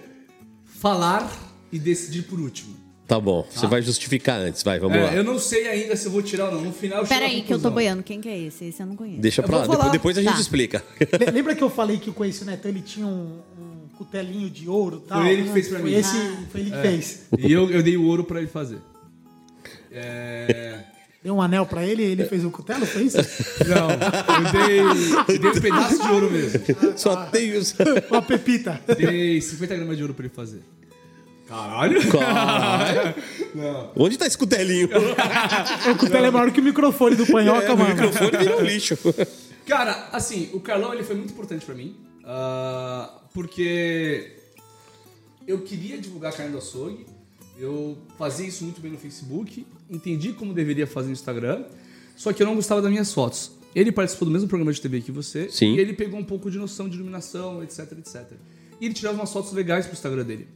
falar e decidir por último. Tá bom, você vai justificar antes, vai, vamos É, lá. eu não sei ainda se eu vou tirar ou não. No final eu chego Pera à aí, que eu tô boiando. Quem que é esse? Esse eu não conheço. Deixa Eu pra lá, falar. depois, depois a gente Tá. explica. Le- Lembra que eu falei que eu conheci o Netão? Ele tinha um, um cutelinho de ouro e tal? Foi ele que fez pra mim. Esse, Ah. foi ele que É. fez. E eu, eu dei o ouro pra ele fazer. É... Deu um anel pra ele e ele fez o cutelo, foi isso? <laughs> Não, eu dei, eu dei um pedaço de ouro mesmo. Só tem os. <laughs> Uma pepita. Dei 50 gramas de ouro pra ele fazer. Caralho? Caralho. <laughs> Onde tá esse cutelinho? O cutelo é maior que o microfone do panhoca, É, o mano. microfone virou um lixo. Cara, assim, o Carlão ele foi muito importante pra mim. ah, porque eu queria divulgar a carne do açougue. Eu fazia isso muito bem no Facebook, entendi como deveria fazer no Instagram, só que eu não gostava das minhas fotos. Ele participou do mesmo programa de TV que você, Sim. e ele pegou um pouco de noção de iluminação, etc, etc. E ele tirava umas fotos legais pro Instagram dele.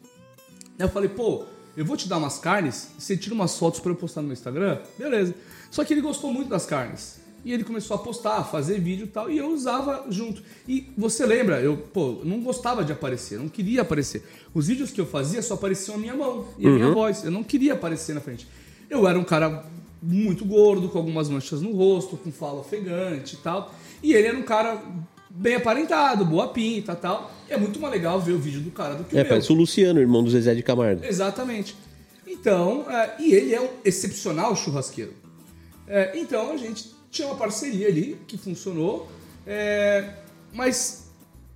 Aí eu falei, pô, eu vou te dar umas carnes, você tira umas fotos pra eu postar no meu Instagram? Beleza. Só que ele gostou muito das carnes. E ele começou a postar, a fazer vídeo e tal, e eu usava junto. E você lembra, eu, pô, não gostava de aparecer, não queria aparecer. Os vídeos que eu fazia só apareciam a minha mão e a minha voz. Eu não queria aparecer na frente. Eu era um cara muito gordo, com algumas manchas no rosto, com fala ofegante e tal. E ele era um cara bem aparentado, boa pinta e tal. E é muito mais legal ver o vídeo do cara do que o É, meu. parece o Luciano, irmão do Zezé de Camargo. Exatamente. Então, é, e ele é um excepcional churrasqueiro. É, então a gente tinha uma parceria ali que funcionou, é, mas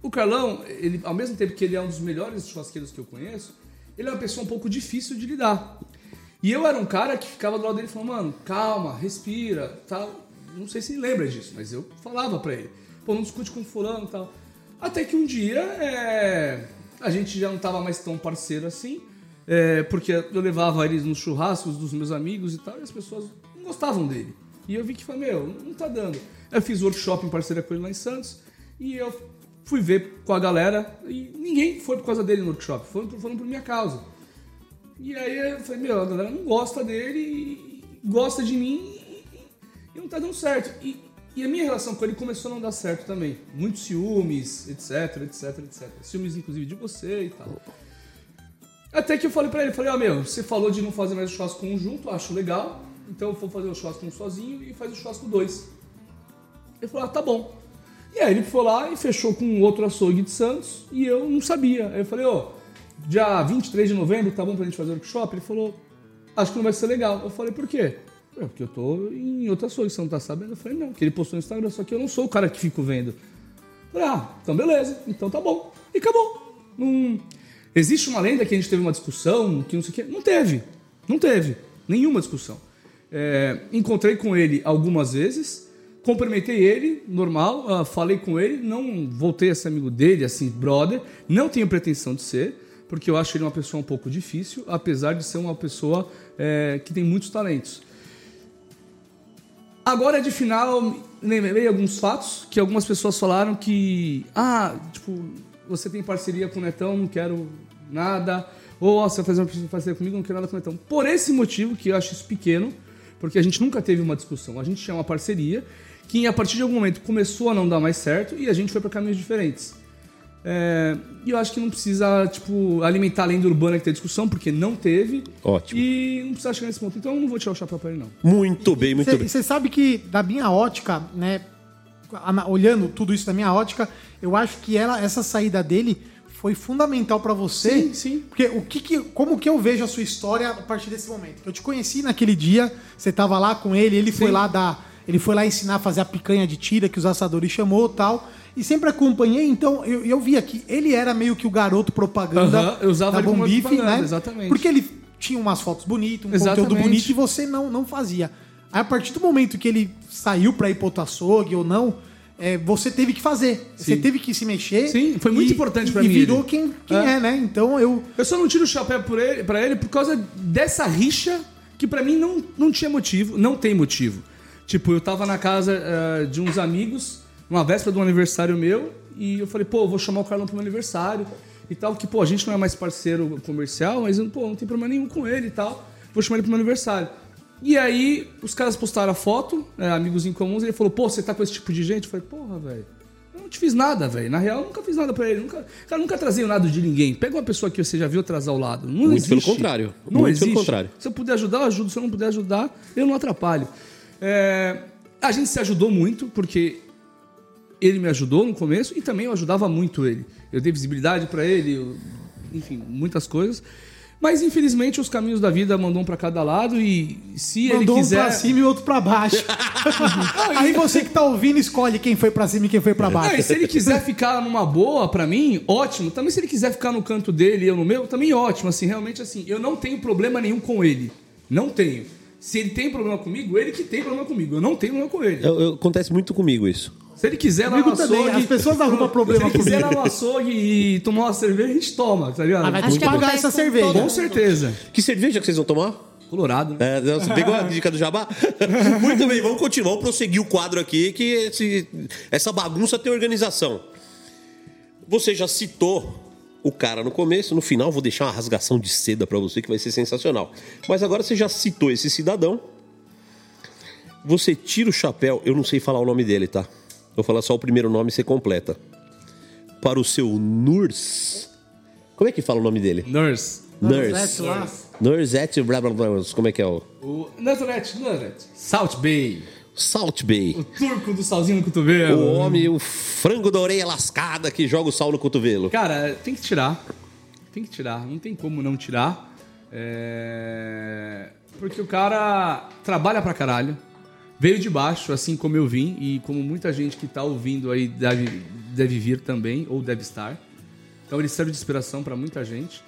o Carlão, ele, ao mesmo tempo que ele é um dos melhores churrasqueiros que eu conheço, ele é uma pessoa um pouco difícil de lidar. E eu era um cara que ficava do lado dele falando, mano, calma, respira, tal. Não sei se ele lembra disso, mas eu falava pra ele, pô, não discute com fulano tal. Até que um dia é, a gente já não tava mais tão parceiro assim, é, porque eu levava eles nos churrascos dos meus amigos e tal, e as pessoas não gostavam dele. E eu vi que falei, meu, não tá dando. Eu fiz workshop em parceria com ele lá em Santos, e eu fui ver com a galera, e ninguém foi por causa dele no workshop, foram, por- foram por minha causa. E aí eu falei, meu, a galera não gosta dele, gosta de mim, e, não tá dando certo. E, e a minha relação com ele começou a não dar certo também. Muitos ciúmes, etc, etc, etc. Ciúmes, inclusive, de você e tal. Até que eu falei pra ele, falei, ó, meu, você falou de não fazer mais churrasco conjunto, acho legal, então eu vou fazer o churrasco um sozinho e faz o churrasco dois. Ele falou, ah, tá bom. E aí ele foi lá e fechou com outro açougue de Santos e eu não sabia. Aí eu falei, ó, dia 23 de novembro, tá bom pra gente fazer o workshop? Ele falou, acho que não vai ser legal. Eu falei, por quê? "É, Porque eu tô em outro açougue, você não tá sabendo? Eu falei, não, que ele postou no Instagram, só que eu não sou o cara que fico vendo. Eu falei, ah, então beleza, então tá bom. E acabou. Não... Existe uma lenda que a gente teve uma discussão, que não sei o quê. Não teve. Não teve. Nenhuma discussão. É, encontrei com ele algumas vezes, cumprimentei ele, normal, ah, falei com ele, não voltei a ser amigo dele, assim, brother. Não tenho pretensão de ser, porque eu acho ele uma pessoa um pouco difícil, apesar de ser uma pessoa é, que tem muitos talentos. Agora de final, lembrei alguns fatos que algumas pessoas falaram que, ah, tipo, você tem parceria com o Netão, não quero nada. Ou ó, você vai fazer uma parceria comigo, não quero nada com o Netão. Por esse motivo, que eu acho isso pequeno, porque a gente nunca teve uma discussão. A gente tinha uma parceria que, a partir de algum momento, começou a não dar mais certo e a gente foi para caminhos diferentes. É, E eu acho que não precisa, tipo, alimentar a lenda urbana que tem discussão, porque não teve. Ótimo. E não precisa chegar nesse ponto. Então eu não vou tirar o chapéu pra ele, não. Muito bem, muito bem. Você sabe que, da minha ótica, né? Olhando tudo isso da minha ótica, eu acho que ela, essa saída dele foi fundamental pra você. Sim, sim. Porque o que, que como que eu vejo a sua história a partir desse momento? Eu te conheci naquele dia, você tava lá com ele, ele foi Sim. lá dar, ele foi lá ensinar a fazer a picanha de tira que os assadores chamou, tal. E sempre acompanhei, então eu, eu via que ele era meio que o garoto propaganda Aham, eu usava da ele como Bom Bife, propaganda, né? exatamente. Porque ele tinha umas fotos bonitas, um Exatamente. conteúdo bonito e você não, não fazia. Aí a partir do momento que ele saiu pra ir pro outro açougue ou não, é, você teve que fazer. Você Sim. teve que se mexer. Sim, foi muito e- importante pra e mim virou ele. quem, quem É. é. né? Então eu. Eu só não tiro o chapéu por ele, pra ele por causa dessa rixa que pra mim não, não tinha motivo, não tem motivo. Tipo, eu tava na casa eh, de uns amigos, numa véspera de um aniversário meu, e eu falei, pô, eu vou chamar o Carlão pro meu aniversário e tal, que, pô, a gente não é mais parceiro comercial, mas, pô, não tem problema nenhum com ele e tal, vou chamar ele pro meu aniversário. E aí, os caras postaram a foto, eh, amigos em comuns, e ele falou, pô, você tá com esse tipo de gente? Eu falei, porra, velho. Eu não te fiz nada, velho. Na real, eu nunca fiz nada pra ele. Nunca, cara, nunca trazei nada de ninguém. Pega uma pessoa que você já viu atrasar o lado. Não Muito existe. pelo contrário. Não Muito existe. pelo contrário. Se eu puder ajudar, eu ajudo. Se eu não puder ajudar, eu não atrapalho. É, a gente se ajudou muito, porque ele me ajudou no começo e também eu ajudava muito ele. Eu dei visibilidade pra ele, eu- enfim, muitas coisas. Mas infelizmente os caminhos da vida mandam um pra cada lado e se Mandou ele quiser. um pra cima e outro pra baixo. <laughs> Aí você que tá ouvindo escolhe quem foi pra cima e quem foi pra Não, baixo. e se ele quiser ficar numa boa pra mim, ótimo. Também se ele quiser ficar no canto dele e eu no meu, também ótimo. Assim, realmente assim, eu não tenho problema nenhum com ele. Não tenho. Se ele tem problema comigo, ele que tem problema comigo. Eu não tenho problema com ele. Eu- eu- acontece muito comigo isso. Se ele quiser lá no também, açougue... as pessoas arrumam <laughs> problema Se ele quiser lá no açougue e tomar uma cerveja, a gente toma, tá ligado? Ah, vai pagar essa cerveja. Com certeza. Que cerveja que vocês vão tomar? Colorado. É, você pegou a <laughs> dica do Jabá? <laughs> Muito bem, vamos continuar, vamos prosseguir o quadro aqui, que esse- essa bagunça tem organização. Você já citou o cara no começo, no final vou deixar uma rasgação de seda pra você que vai ser sensacional. Mas agora você já citou esse cidadão. Você tira o chapéu, eu não sei falar o nome dele, tá? Vou falar só o primeiro nome e você completa. Para o seu Nurs. Como é que fala o nome dele? Nurse. Nurse. lá. Nursete, blá blá blá. Como é que é o. O Nazareth, Nazareth. Salt Bay. Salt Bay. O turco do salzinho no cotovelo. O homem, o frango da orelha lascada que joga o sal no cotovelo. Cara, tem que tirar. Tem que tirar. Não tem como não tirar. É... Porque o cara trabalha pra caralho. Veio de baixo, assim como eu vim. E como muita gente que tá ouvindo aí deve, deve vir também, ou deve estar. Então ele serve de inspiração pra muita gente.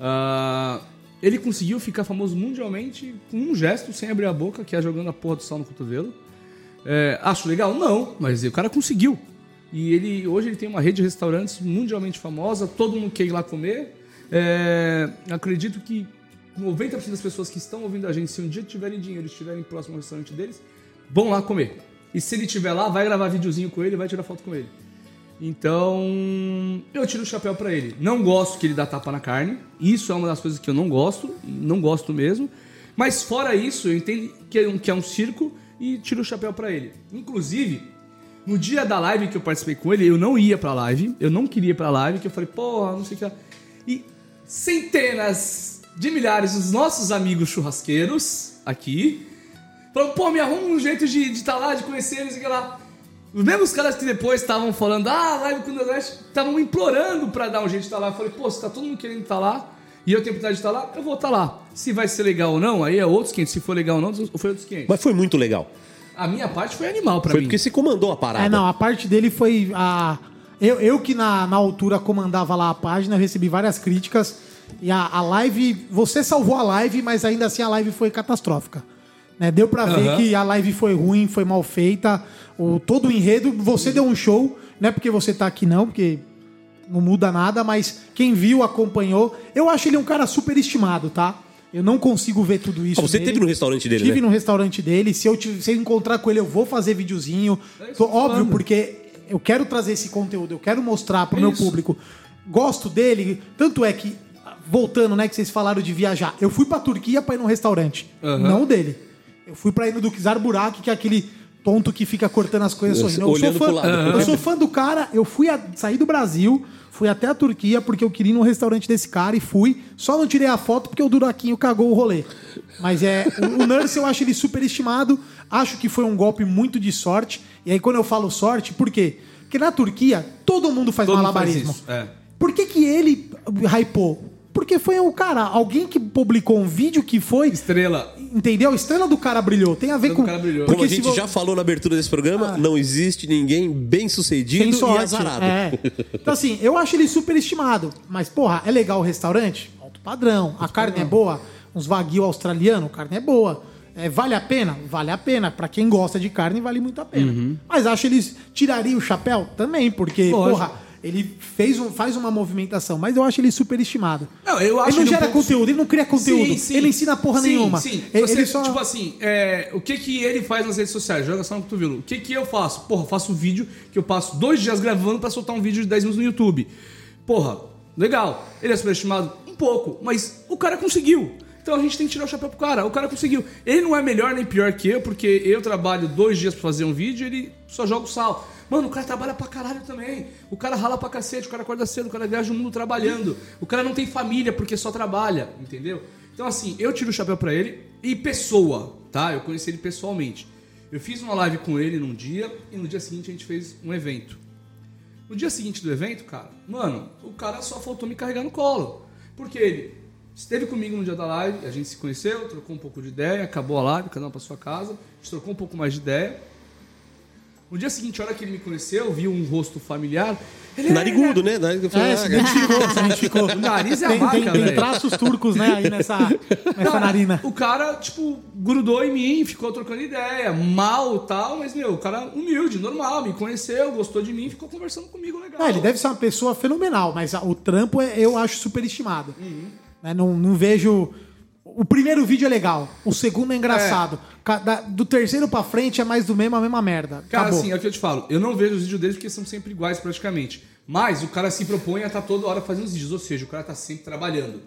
Ah, ele conseguiu ficar famoso mundialmente com um gesto, sem abrir a boca, que é jogando a porra do sal no cotovelo. É, acho legal? Não, mas o cara conseguiu. E ele hoje ele tem uma rede de restaurantes mundialmente famosa, todo mundo quer ir lá comer. É, acredito que 90% das pessoas que estão ouvindo a gente, se um dia tiverem dinheiro e estiverem próximo ao restaurante deles, vão lá comer. E se ele estiver lá, vai gravar videozinho com ele, vai tirar foto com ele. Então, eu tiro o chapéu pra ele. Não gosto que ele dá tapa na carne. Isso é uma das coisas que eu não gosto, não gosto mesmo. Mas fora isso, eu entendo que é um, que é um circo e tiro o chapéu pra ele. Inclusive, no dia da live que eu participei com ele, eu não ia pra live, eu não queria ir pra live, que eu falei, porra, não sei o que. E centenas de milhares dos nossos amigos churrasqueiros aqui falaram, pô, me arruma um jeito de estar lá, de conhecer eles, sei lá. Os mesmos caras que depois estavam falando, ah, live com o Nordeste, estavam implorando pra dar um jeito de estar lá. Eu falei, pô, se tá todo mundo querendo estar lá e eu tenho oportunidade de estar lá, eu vou estar lá. Se vai ser legal ou não, aí é outros 500. Se for legal ou não, foi outros 500. Mas foi muito legal. A minha parte foi animal pra Foi mim. porque você comandou a parada. É, não, a parte dele foi a. Eu, eu que na, na altura comandava lá a página, eu recebi várias críticas. E a, a live. Você salvou a live, mas ainda assim a live foi catastrófica. Né? Deu pra ver Aham. que a live foi ruim, foi mal feita. O, todo o enredo, você deu um show, não é porque você tá aqui, não, porque não muda nada, mas quem viu, acompanhou. Eu acho ele um cara super estimado, tá? Eu não consigo ver tudo isso. Ah, você nele. teve no restaurante dele, Tive né? no restaurante dele. Se eu, tive- se eu encontrar com ele, eu vou fazer videozinho. Tô- óbvio, porque eu quero trazer esse conteúdo, eu quero mostrar pro meu Isso. público. Gosto dele. Tanto é que, voltando, né, que vocês falaram de viajar. Eu fui pra Turquia pra ir num restaurante. Não o dele. Eu fui pra ir no do Kizar Burak, que é aquele tonto que fica cortando as coisas sorrindo. Eu sou, fã, eu sou fã do cara. Eu fui a, sair do Brasil, fui até a Turquia porque eu queria ir no restaurante desse cara e fui. Só não tirei a foto porque o Duraquinho cagou o rolê. Mas é. O, o Nurse eu acho ele super estimado. Acho que foi um golpe muito de sorte. E aí, quando eu falo sorte, por quê? Porque na Turquia, todo mundo faz Todo mundo faz malabarismo. isso, é. Por que, que ele hypou? Porque foi o cara, alguém que publicou um vídeo que foi. Estrela. Entendeu? A estrela do cara brilhou. Tem a ver Estrela com. do cara brilhou. Como a gente vo- já falou na abertura desse programa, não existe ninguém bem sucedido Sem e azarado. É. Então, assim, eu acho ele super estimado. Mas, porra, é legal o restaurante? Alto padrão. A carne é boa. Uns wagyu australiano, carne é boa. É, vale a pena? Vale a pena. Pra quem gosta de carne, vale muito a pena. Mas acho eles tirariam o chapéu? Também, porque, Lógico. porra, ele fez um, faz uma movimentação. Mas eu acho ele super estimado. Não, eu acho ele não um gera pouco- conteúdo, ele não cria conteúdo. Sim, sim. Ele ensina porra Sim, nenhuma. Sim, Ele, Você, ele só... Tipo assim, é, o que que ele faz nas redes sociais? Joga só no cotovelo. O que que eu faço? Porra, eu faço um vídeo que eu passo dois dias gravando pra soltar um vídeo de 10 minutos no YouTube. Porra, legal. Ele é superestimado? Um pouco, mas o cara conseguiu. Então a gente tem que tirar o chapéu pro cara. O cara conseguiu. Ele não é melhor nem pior que eu, porque eu trabalho dois dias pra fazer um vídeo ele só joga o sal. Mano, o cara trabalha pra caralho também. O cara rala pra cacete, o cara acorda cedo, o cara viaja o mundo trabalhando. O cara não tem família porque só trabalha, entendeu? Então, assim, eu tiro o chapéu pra ele e pessoa, tá? Eu conheci ele pessoalmente. Eu fiz uma live com ele num dia e no dia seguinte a gente fez um evento. No dia seguinte do evento, cara, mano, o cara só faltou me carregar no colo. Porque ele esteve comigo no dia da live, a gente se conheceu, trocou um pouco de ideia, acabou a live, cada um pra sua casa, a gente trocou um pouco mais de ideia. No dia seguinte, a hora que ele me conheceu, viu um rosto familiar. Ele Narigudo, né? Narigudo. É, se identificou, se <laughs> identificou. O nariz é a Tem, vaca, tem, traços turcos, né, aí nessa, <laughs> nessa narina. O cara, tipo, grudou em mim, ficou trocando ideia, mal e tal, mas, meu, o cara humilde, normal, me conheceu, gostou de mim, ficou conversando comigo legal. Não, ele deve ser uma pessoa fenomenal, mas a- o trampo é- eu acho superestimado. Uhum. Né, Não, não vejo. O primeiro vídeo é legal, o segundo é engraçado. Ca- da- Do terceiro pra frente é mais do mesmo, a mesma merda. Cara, Acabou. assim, é o que eu te falo. Eu não vejo os vídeos deles porque são sempre iguais praticamente. Mas o cara se propõe a estar toda hora fazendo os vídeos. Ou seja, o cara tá sempre trabalhando.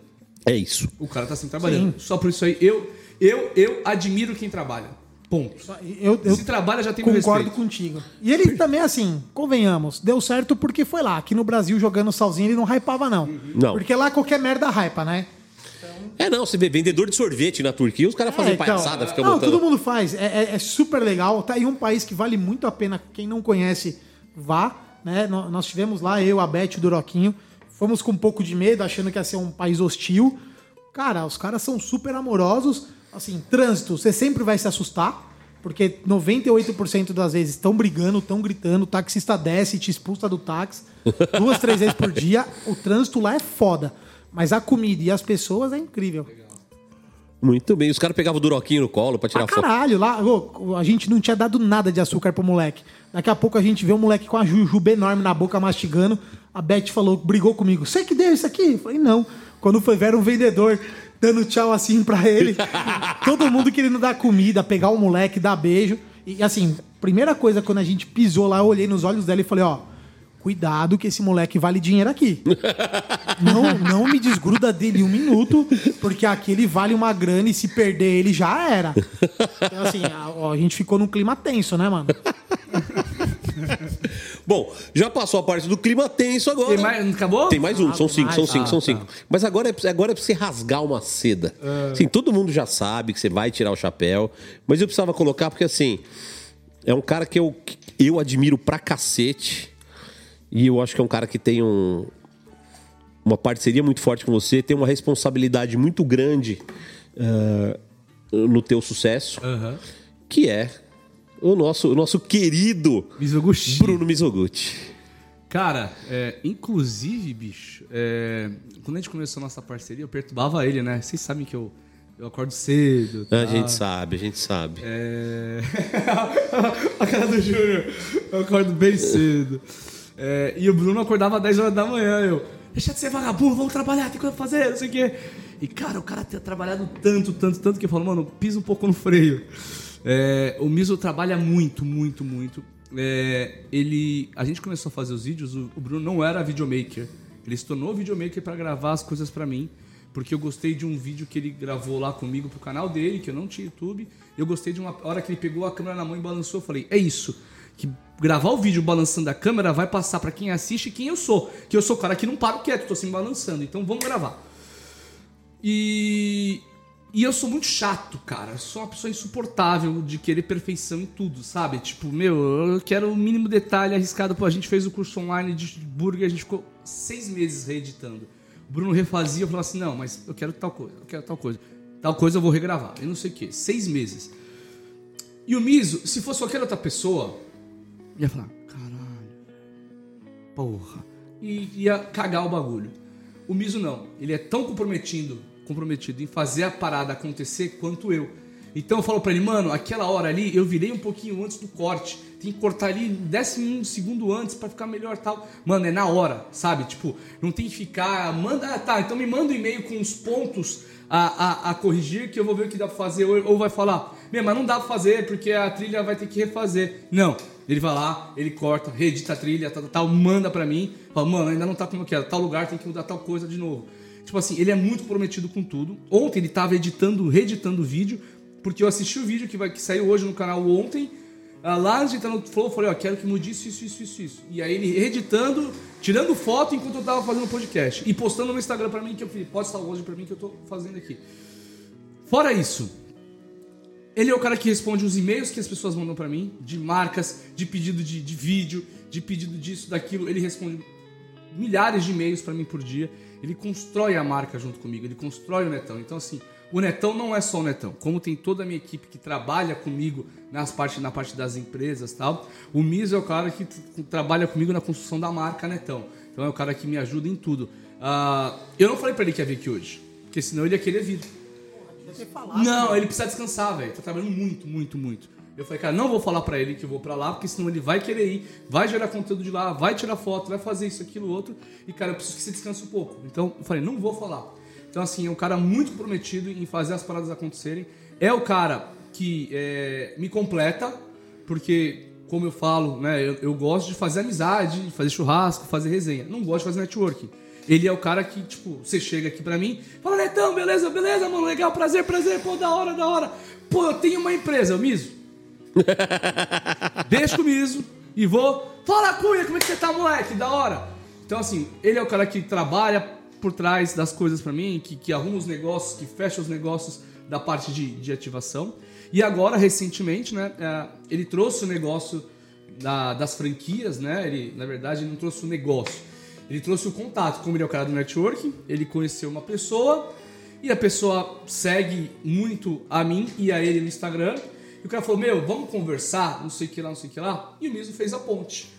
É isso. O cara tá sempre trabalhando. Só por isso aí, eu, eu, eu admiro quem trabalha. Ponto. Eu, eu Se trabalha, já tem meu concordo respeito. contigo. E ele também, assim, convenhamos, deu certo porque foi lá. Aqui no Brasil, jogando sozinho, ele não hypava, não. Não. Porque lá qualquer merda hypa, né? É, não, você vê vendedor de sorvete na Turquia, os caras fazem É, então, palhaçada, ficam Não, botando. todo mundo faz. É, é- é super legal. Tá aí um país que vale muito a pena. Quem não conhece, vá. Né? Nó- Nós tivemos lá, eu, a Beth e o Doroquinho. Fomos com um pouco de medo, achando que ia ser um país hostil. Cara, os caras são super amorosos. Assim, trânsito, você sempre vai se assustar. Porque 98% das vezes estão brigando, estão gritando, o taxista desce e te expulsa do táxi <laughs> duas, três vezes por dia. O trânsito lá é foda. Mas a comida e as pessoas é incrível. Muito bem. Os caras pegavam o Duroquinho no colo pra tirar Pra foto. caralho, lá, ô, a gente não tinha dado nada de açúcar pro moleque. Daqui a pouco a gente vê um moleque com a jujuba enorme na boca mastigando. A Beth falou, brigou comigo. Você que deu isso aqui? Eu falei, não. Quando foi ver um vendedor dando tchau assim pra ele. <laughs> todo mundo querendo dar comida, pegar o moleque, dar beijo. E assim, primeira coisa, quando a gente pisou lá, eu olhei nos olhos dela e falei, ó. Cuidado que esse moleque vale dinheiro aqui. <laughs> Não, não me desgruda dele um minuto, porque aqui ele vale uma grana e se perder ele já era. Então, assim, a, ó, a gente ficou num clima tenso, né, mano? <laughs> Bom, já passou a parte do clima tenso agora. Tem mais- acabou? Tem mais um, Ah, são cinco, mais? são cinco, Ah, são tá. cinco. Mas agora é, agora é pra você rasgar uma seda. Assim, todo mundo já sabe que você vai tirar o chapéu, mas eu precisava colocar porque, assim, é um cara que eu, eu admiro pra cacete e eu acho que é um cara que tem um, uma parceria muito forte com você, tem uma responsabilidade muito grande ah, no teu sucesso, que é o nosso, o nosso querido Mizoguchi. Bruno Mizoguchi. Cara, é, inclusive, bicho, é, quando a gente começou a nossa parceria, eu perturbava ele, né? Vocês sabem que eu, eu acordo cedo. A tá? gente sabe, a gente sabe. É... <laughs> a cara do Júnior. Eu acordo bem cedo. É, e o Bruno acordava às 10 horas da manhã. Eu, deixa de ser vagabundo, vamos trabalhar, tem coisa pra fazer, não sei o quê. E, cara, o cara tinha trabalhado tanto, tanto, tanto que eu falo, mano, pisa um pouco no freio. É, o Miso trabalha muito, muito, muito. É, ele, a gente começou a fazer os vídeos, o, o Bruno não era videomaker. Ele se tornou videomaker pra gravar as coisas pra mim. Porque eu gostei de um vídeo que ele gravou lá comigo pro canal dele, que eu não tinha YouTube. Eu gostei de uma hora que ele pegou a câmera na mão e balançou. Eu falei, é isso. Que gravar o vídeo balançando a câmera vai passar pra quem assiste quem eu sou. Que eu sou o cara que não paro quieto, tô sempre balançando. Então vamos gravar. E. E eu sou muito chato, cara. Eu sou uma pessoa insuportável de querer perfeição em tudo, sabe? Tipo, meu, eu quero o mínimo detalhe arriscado. Pô, a gente fez o curso online de burger, a gente ficou seis meses reeditando. O Bruno refazia, eu falava assim: não, mas eu quero tal coisa, eu quero tal coisa. Tal coisa eu vou regravar. E não sei o quê. Seis meses. E o Miso, se fosse qualquer outra pessoa, ia falar: caralho, porra. E ia cagar o bagulho. O Miso não. Ele é tão comprometido, comprometido em fazer a parada acontecer quanto eu. Então eu falo pra ele, mano, aquela hora ali eu virei um pouquinho antes do corte. Tem que cortar ali um décimo segundo antes pra ficar melhor tal. Mano, é na hora, sabe? Tipo, não tem que ficar. Manda. ah, Tá, então me manda um e-mail com os pontos a, a, a corrigir que eu vou ver o que dá pra fazer. Ou, ou vai falar, meu, mas não dá pra fazer porque a trilha vai ter que refazer. Não. Ele vai lá, ele corta, reedita a trilha, tal, tal, tal, manda pra mim. Fala, mano, ainda não tá como eu quero. Tal lugar tem que mudar tal coisa de novo. Tipo assim, ele é muito comprometido com tudo. Ontem ele tava editando, reeditando o vídeo, porque eu assisti o vídeo que, vai, que saiu hoje no canal ontem. Ah, lá antes de entrar no Flow, eu falei, ó, quero que mude isso, isso, isso, isso, isso. E aí ele reeditando, tirando foto enquanto eu tava fazendo o podcast. E postando no Instagram pra mim, que eu falei, pode estar hoje pra mim que eu tô fazendo aqui. Fora isso, ele é o cara que responde os e-mails que as pessoas mandam pra mim, de marcas, de pedido de, de vídeo, de pedido disso, daquilo. Ele responde milhares de e-mails pra mim por dia. Ele constrói a marca junto comigo, ele constrói o Netão. Então, assim, o Netão não é só o Netão. Como tem toda a minha equipe que trabalha comigo nas parte, na parte das empresas e tal, o Miso é o cara que trabalha comigo na construção da marca Netão. Então é o cara que me ajuda em tudo. Ah, eu não falei pra ele que ia vir aqui hoje, porque senão ele ia querer vir. Não, ele precisa descansar, velho. Tá trabalhando muito, muito, muito. Eu falei, cara, não vou falar pra ele que eu vou pra lá, porque senão ele vai querer ir, vai gerar conteúdo de lá, vai tirar foto, vai fazer isso, aquilo, outro. E, cara, eu preciso que você descanse um pouco. Então, eu falei, não vou falar. Então, assim, é um cara muito comprometido em fazer as paradas acontecerem. É o cara que é, me completa, porque, como eu falo, né, eu, eu gosto de fazer amizade, de fazer churrasco, fazer resenha. Não gosto de fazer networking. Ele é o cara que, tipo, você chega aqui pra mim, fala, Netão, beleza, beleza, mano, legal, prazer, prazer, pô, da hora, da hora. Pô, eu tenho uma empresa, eu miso. <laughs> Deixa o miso e vou. Fala, Cunha, como é que você tá, moleque? Da hora. Então, assim, ele é o cara que trabalha por trás das coisas pra mim, que, que arruma os negócios, que fecha os negócios da parte de, de ativação. E agora, recentemente, né, é, ele trouxe o negócio da- das franquias, né? Ele, na verdade, ele não trouxe o negócio. Ele trouxe o contato. Como ele é o cara do networking, ele conheceu uma pessoa e a pessoa segue muito a mim e a ele no Instagram. E o cara falou: Meu, vamos conversar, não sei o que lá, não sei o que lá. E o Miso fez a ponte.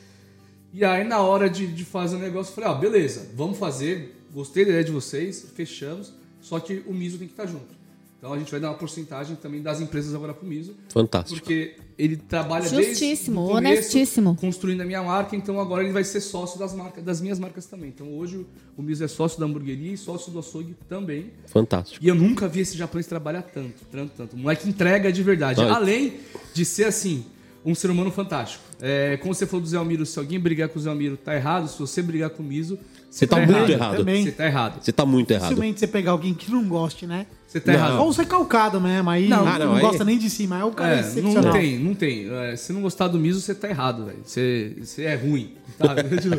E aí, na hora de, de fazer o negócio, eu falei: Ó, beleza, vamos fazer. Gostei da ideia de vocês, fechamos. Só que o Miso tem que estar junto. Então a gente vai dar uma porcentagem também das empresas agora pro Miso. Fantástico. Porque ele trabalha Justíssimo, desde o começo, honestíssimo. construindo a minha marca, então agora ele vai ser sócio das marcas, das minhas marcas também. Então hoje o- o Miso é sócio da hamburgueria e sócio do açougue também. Fantástico. E eu nunca vi esse japonês trabalhar tanto, tanto, tanto. O moleque entrega de verdade. Ai. Além de ser, assim, um ser humano fantástico. É, como você falou do Zé Almiro, se alguém brigar com o Zé Almiro, tá errado. Se você brigar com o Miso, Você tá muito errado. Também. Você tá errado. Você tá muito errado. Dificilmente você pegar alguém que não goste, né? Você tá Não. errado. Ou você é calcado mesmo, aí Não, não, não, aí- gosta nem de si, mas é o cara É, excepcional. não tem, não tem. É, se não gostar do Miso, você tá errado, velho. Você, você é ruim? <laughs> Tipo,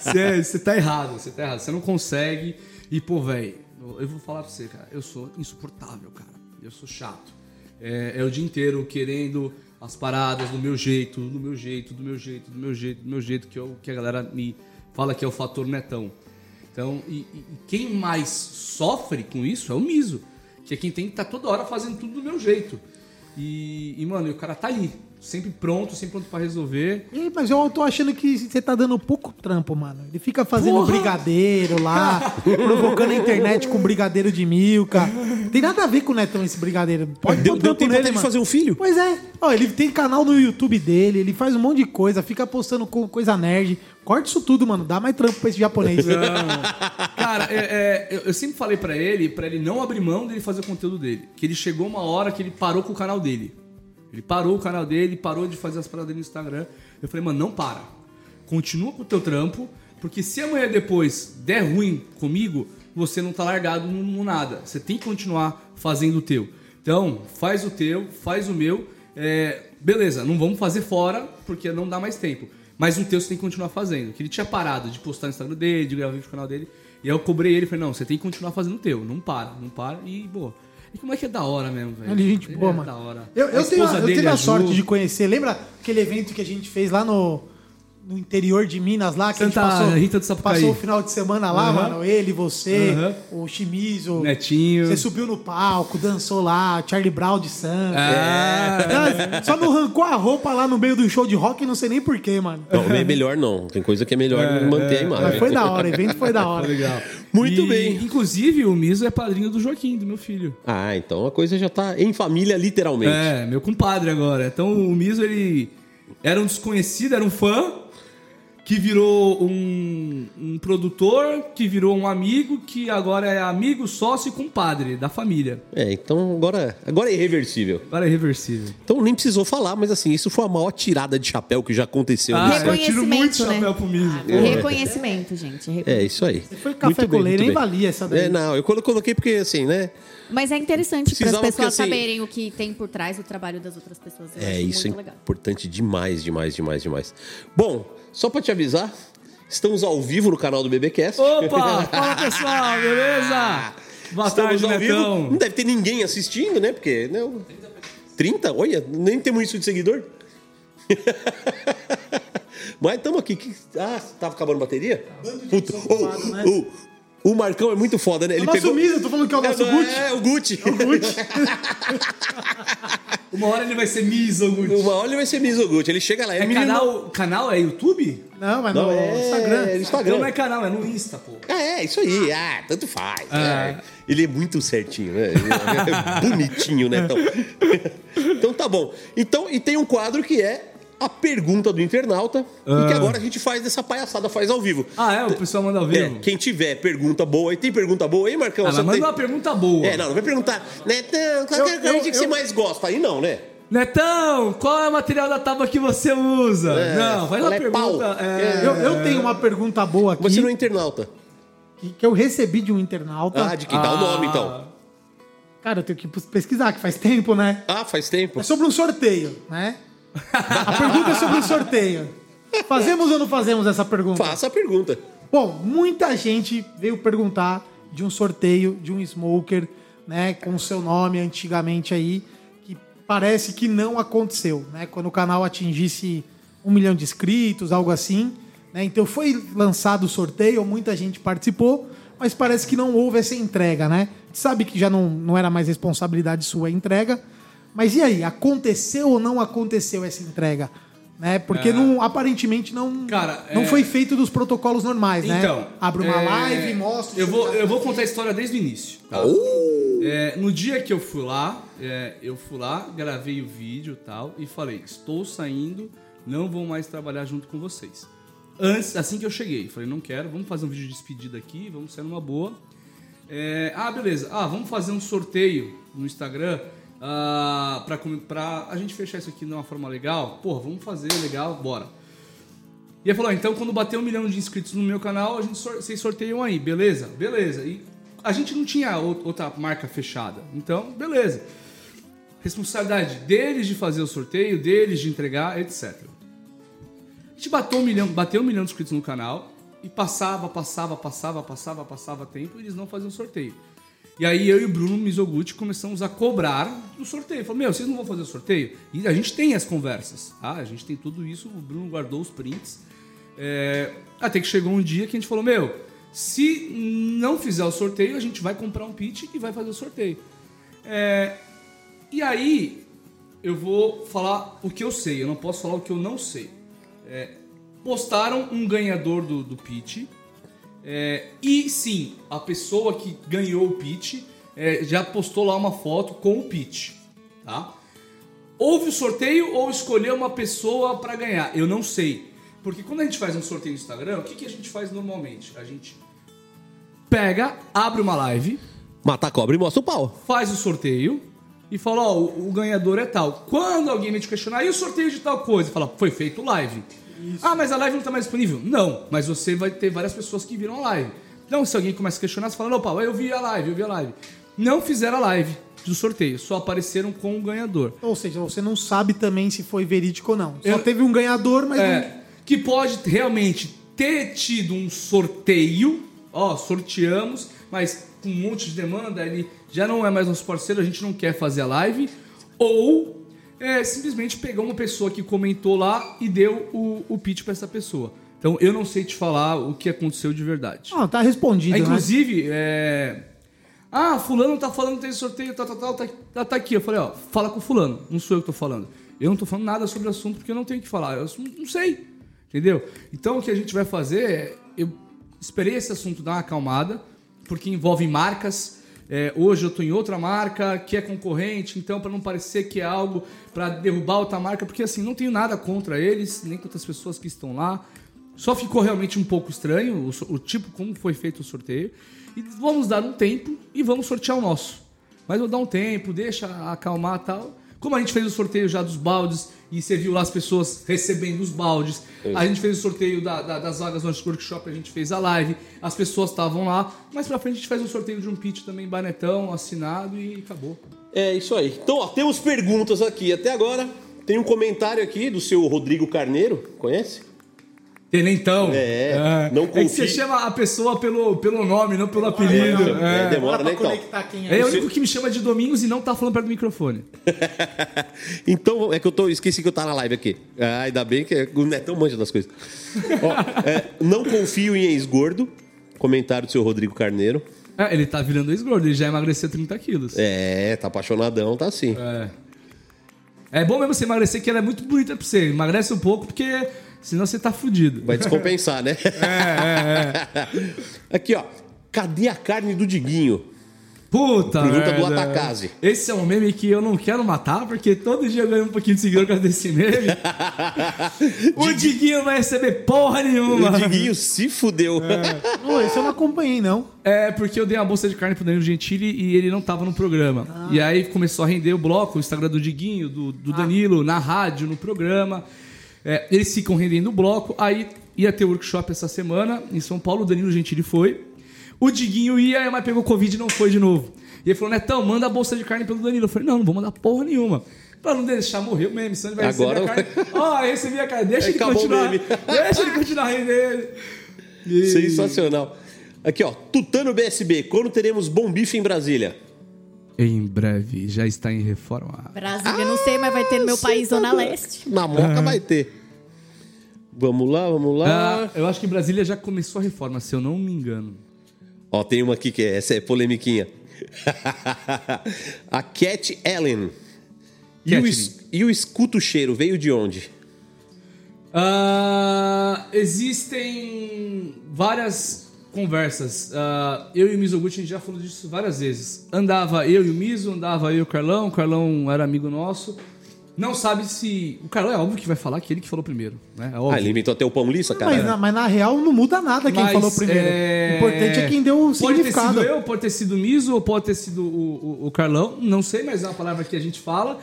você, é- você tá errado, você tá errado. Você não consegue. E, pô, velho, eu vou falar pra você, cara. Eu sou insuportável, cara. Eu sou chato. É, é o dia inteiro querendo as paradas do meu jeito, do meu jeito, do meu jeito, do meu jeito, do meu jeito, que, é o que a galera me fala que é o fator netão. Então, e- e quem mais sofre com isso é o Miso, que é quem tem que estar toda hora fazendo tudo do meu jeito. E, e, mano, e o cara tá ali, sempre pronto, sempre pronto pra resolver. Ih, Mas eu tô achando que você tá dando pouco trampo, mano. Ele fica fazendo Porra! brigadeiro lá, provocando a internet com brigadeiro de milka. Tem nada a ver com o Netão esse brigadeiro. Pode Deu, deu tempo nele, até de fazer um filho? Pois é. Ó, ele tem canal no YouTube dele, ele faz um monte de coisa, fica postando co- coisa nerd. Corta isso tudo, mano. Dá mais trampo pra esse japonês. Cara, é- é, eu, eu sempre falei pra ele, pra ele não abrir mão dele fazer o conteúdo dele. Que ele chegou uma hora que ele parou com o canal dele. Ele parou o canal dele, parou de fazer as paradas no Instagram. Eu falei, mano, não para. Continua com o teu trampo, porque se amanhã depois der ruim comigo, você não tá largado no, no nada. Você tem que continuar fazendo o teu. Então, faz o teu, faz o meu. É, beleza, não vamos fazer fora, porque não dá mais tempo. Mas o teu você tem que continuar fazendo. Que ele tinha parado de postar no Instagram dele, de gravar vídeo no canal dele. E aí eu cobrei ele e falei, não, você tem que continuar fazendo o teu. Não para, não para. E, boa. E como é que é da hora mesmo, velho? Ele é gente boa, é mano. da hora. Eu, eu, tenho, a- eu tive a ajuda. sorte de conhecer. Lembra aquele evento que a gente fez lá no, no interior de Minas, lá? Que Santa a gente passou, Rita do Sapucaí. passou o final de semana lá, Aham. mano. Ele, você, Aham. o Chimizo. Netinho. Você subiu no palco, dançou lá, Charlie Brown de Santa. Ah. Não, Só não arrancou a roupa lá no meio do show de rock, não sei nem porquê, mano. Não, é melhor não. Tem coisa que é melhor manter a imagem. Mas foi da hora, o evento foi da hora. Legal. Muito E, bem. Inclusive, o Miso é padrinho do Joaquim, do meu filho. Ah, então a coisa já tá em família, literalmente. É, meu compadre agora. Então o Miso, ele era um desconhecido, era um fã, que virou um, um produtor, que virou um amigo, que agora é amigo, sócio e compadre da família. É, então agora, agora é irreversível. Agora é reversível. Então nem precisou falar, mas assim, isso foi a maior tirada de chapéu que já aconteceu. Ah, nesse- eu tiro muito né? chapéu pro Miso. Reconhecimento, gente. reconhecimento. É, isso aí. Foi café com leite, nem bem. valia essa daí. É, não, eu colo- coloquei porque assim, né? Mas é interessante para as pessoas porque, assim, saberem o que tem por trás do trabalho das outras pessoas. Eu É, acho isso é legal. importante demais, demais, demais, demais. Bom, só pra te avisar, estamos ao vivo no canal do BBcast. Opa! <laughs> Fala pessoal, beleza? Boa Estamos tarde, ao vivo. Netão. Não deve ter ninguém assistindo, né? Porque. Né? 30? Olha, nem temos isso de seguidor. <laughs> Mas estamos aqui. Que... Ah, tava acabando a bateria? Puta. Ô, né? ô, O Marcão é muito foda, né? Ele nosso pegou... Misa, eu tô falando que é o nosso é, Gucci. É, o Gucci. <laughs> O Gucci. Uma hora ele vai ser Mizogut. Uma hora ele vai ser Mizogut. Ele chega lá, é, É menino- canal, canal é YouTube? Não, mas Não, no é Instagram. é Instagram. Não é canal, é no Insta, pô. Ah, é, isso aí. Ah, tanto faz. Ah. é. Ele é muito certinho, né? Ele é bonitinho, né? Então, <laughs> então tá bom. Então, e tem um quadro que é a pergunta do internauta, e que Ah. agora a gente faz dessa palhaçada, faz ao vivo. Ah, é? O pessoal manda ao É, vivo? quem tiver pergunta boa, e tem pergunta boa aí, Marcão? Ah, Você mas manda tem- uma pergunta boa. É, não, não vai perguntar, Netão, qual que é a coisa eu- que você eu- mais gosta? Aí não, né? Netão, qual é o material da tábua que você usa? É, não, faz uma é pergunta. pau. é- Eu, eu tenho uma pergunta boa aqui Você não é internauta. que, que eu recebi de um internauta. Ah, de que dá o nome, Ah. então. Cara, eu tenho que pesquisar, que faz tempo, né? Ah, faz tempo. É sobre um sorteio, né? A pergunta é sobre um sorteio. Fazemos ou não fazemos essa pergunta? Faça a pergunta. Bom, muita gente veio perguntar de um sorteio de um smoker, né, com o seu nome antigamente aí, que parece que não aconteceu, né? Quando o canal atingisse um milhão de inscritos, algo assim, né? Então foi lançado o sorteio, muita gente participou, mas parece que não houve essa entrega, né? A gente sabe que já não, não era mais responsabilidade sua a entrega, mas e aí, aconteceu ou não aconteceu essa entrega? Né? Porque É. não, aparentemente não, Cara, não é- foi feito dos protocolos normais, né? Então. Abre uma é, live, mostra. Eu vou, eu vou contar a história desde o início. tá? É, no dia que eu fui lá, é, eu fui lá, gravei o vídeo e tal, e falei: estou saindo, não vou mais trabalhar junto com vocês. Antes, assim que eu cheguei, falei: não quero, vamos fazer um vídeo de despedida aqui, vamos sair numa boa. É, ah, beleza. Ah, vamos fazer um sorteio no Instagram ah, pra, pra a gente fechar isso aqui de uma forma legal. Porra, vamos fazer legal, bora. E ele falou, ah, então quando bater um milhão de inscritos no meu canal, a gente sor- vocês sorteiam aí, beleza? Beleza. E a gente não tinha ou- outra marca fechada. Então, beleza. Responsabilidade deles de fazer o sorteio, deles de entregar, etc. A gente bateu um milhão, bateu um milhão de inscritos no canal e passava, passava, passava, passava, passava tempo e eles não faziam sorteio. E aí eu e o Bruno Mizoguchi começamos a cobrar o sorteio. Falei, meu, vocês não vão fazer o sorteio? E a gente tem as conversas, tá? A gente tem tudo isso, o Bruno guardou os prints. É, Até que chegou um dia que a gente falou, meu, se não fizer o sorteio, a gente vai comprar um pitch e vai fazer o sorteio. É, E aí, eu vou falar o que eu sei, eu não posso falar o que eu não sei. É, postaram um ganhador do, do pitch. É, e sim, a pessoa que ganhou o pitch é, já postou lá uma foto com o pitch. Tá? Houve o sorteio ou escolheu uma pessoa para ganhar? Eu não sei. Porque quando a gente faz um sorteio no Instagram, o que, que a gente faz normalmente? A gente pega, abre uma live, Mata a cobra e mostra o pau. faz o sorteio e fala, ó, o, o ganhador é tal. Quando alguém me te questionar, e o sorteio de tal coisa? Fala, foi feito live. Ah, mas a live não tá mais disponível? Não, mas você vai ter várias pessoas que viram a live. Então, se alguém começa a questionar, você fala, opa, eu vi a live, eu vi a live. Não fizeram a live do sorteio, só apareceram com o ganhador. Ou seja, você não sabe também se foi verídico ou não. Só Eu- teve um ganhador, mas É, que pode realmente ter tido um sorteio, ó, sorteamos, mas com um monte de demanda, ele já não é mais nosso parceiro, a gente não quer fazer a live, ou é, simplesmente pegou uma pessoa que comentou lá e deu o, o pitch pra essa pessoa. Então eu não sei te falar o que aconteceu de verdade. Ah, tá respondido, É, né? inclusive, é... Ah, fulano tá falando que tem sorteio, tal, tal, tal, tá, tá, tá aqui. Eu falei, ó, fala com fulano, não sou eu que tô falando. Eu não tô falando nada sobre o assunto porque eu não tenho o que falar, eu não sei, entendeu? Então o que a gente vai fazer é, eu esperei esse assunto dar uma acalmada, porque envolve marcas, é, hoje eu tô em outra marca que é concorrente, então para não parecer que é algo para derrubar outra marca, porque assim, não tenho nada contra eles, nem contra as pessoas que estão lá, só ficou realmente um pouco estranho o, o tipo como foi feito o sorteio. E vamos dar um tempo e vamos sortear o nosso. Mas vou dar um tempo, deixa acalmar tal. Como a gente fez o sorteio já dos baldes e você viu lá as pessoas recebendo os baldes, a gente fez o sorteio da- da- das vagas no workshop, a gente fez a live, as pessoas estavam lá. Mais pra frente a gente faz um sorteio de um pitch também, banetão, assinado e acabou. É isso aí. Então, ó, temos perguntas aqui até agora. Tem um comentário aqui do seu Rodrigo Carneiro, conhece? Tenentão. É, não É que você chama a pessoa pelo, pelo nome, não pelo apelido. É, É. demora, né, então? quem é. É o único que me chama de Domingos e não tá falando perto do microfone. <laughs> Então, é que eu tô, esqueci que eu tava na live aqui. Ah, ainda bem que o Netão manja das coisas. <laughs> Ó, é, não confio em ex-gordo. Comentário do seu Rodrigo Carneiro. É, ele tá virando ex-gordo, ele já emagreceu 30 quilos. É, tá apaixonadão, tá assim. É. É bom mesmo você emagrecer, que ela é muito bonita pra você. Emagrece um pouco, porque senão você tá fudido. Vai descompensar, né? <laughs> É, Aqui, ó. Cadê a carne do Diguinho? Puta, Pergunta do merda. Atacase. Esse é um meme que eu não quero matar, porque todo dia eu ganho um pouquinho de seguidor com desse meme. <laughs> o Diguinho não vai receber porra nenhuma. O Diguinho se fudeu. Ô, esse eu não acompanhei, não. É, porque eu dei uma bolsa de carne pro Danilo Gentili e ele não tava no programa. E aí começou a render o bloco, o Instagram do Diguinho, do, do Danilo, na rádio, no programa. É, eles ficam rendendo o bloco. Aí ia ter workshop essa semana em São Paulo, o Danilo Gentili foi. O Diguinho ia, mas pegou Covid e não foi de novo. E ele falou, Netão, manda a bolsa de carne pelo Danilo. Eu falei, não, não vou mandar porra nenhuma. Pra não deixar morrer o meme, senão ele vai Agora receber a carne. Ó, recebi a carne, deixa ele acabou o continuar. Deixa ele continuar rendendo. E- <laughs> Sensacional. Aqui, ó. Tutano BSB. Quando teremos bom bife em Brasília? Em breve, já está em reforma. Brasília, não sei, mas vai ter no meu país, Zona Leste. Na Moca vai ter. Vamos lá, vamos lá. Ah, eu acho que Brasília já começou a reforma, se eu não me engano. Ó, tem uma aqui que é, essa é polemiquinha. <laughs> a Cat Ellen. E o, e o escuto cheiro veio de onde? Ah, existem várias conversas. Ah, eu e o Mizoguchi a gente já falou disso várias vezes. Andava eu e o Mizo, andava eu e o Carlão. O Carlão era amigo nosso. Não sabe se. O Carlão é óbvio que vai falar que ele que falou primeiro, né? É óbvio. Ah, ele inventou até o pão liça, cara. Mas, na, mas na real não muda nada quem Mas, falou primeiro. é, O importante é quem deu o Pode ter significado. sido eu, pode ter sido o Miso, ou pode ter sido o, o- o Carlão, não sei, mas é uma palavra que a gente fala.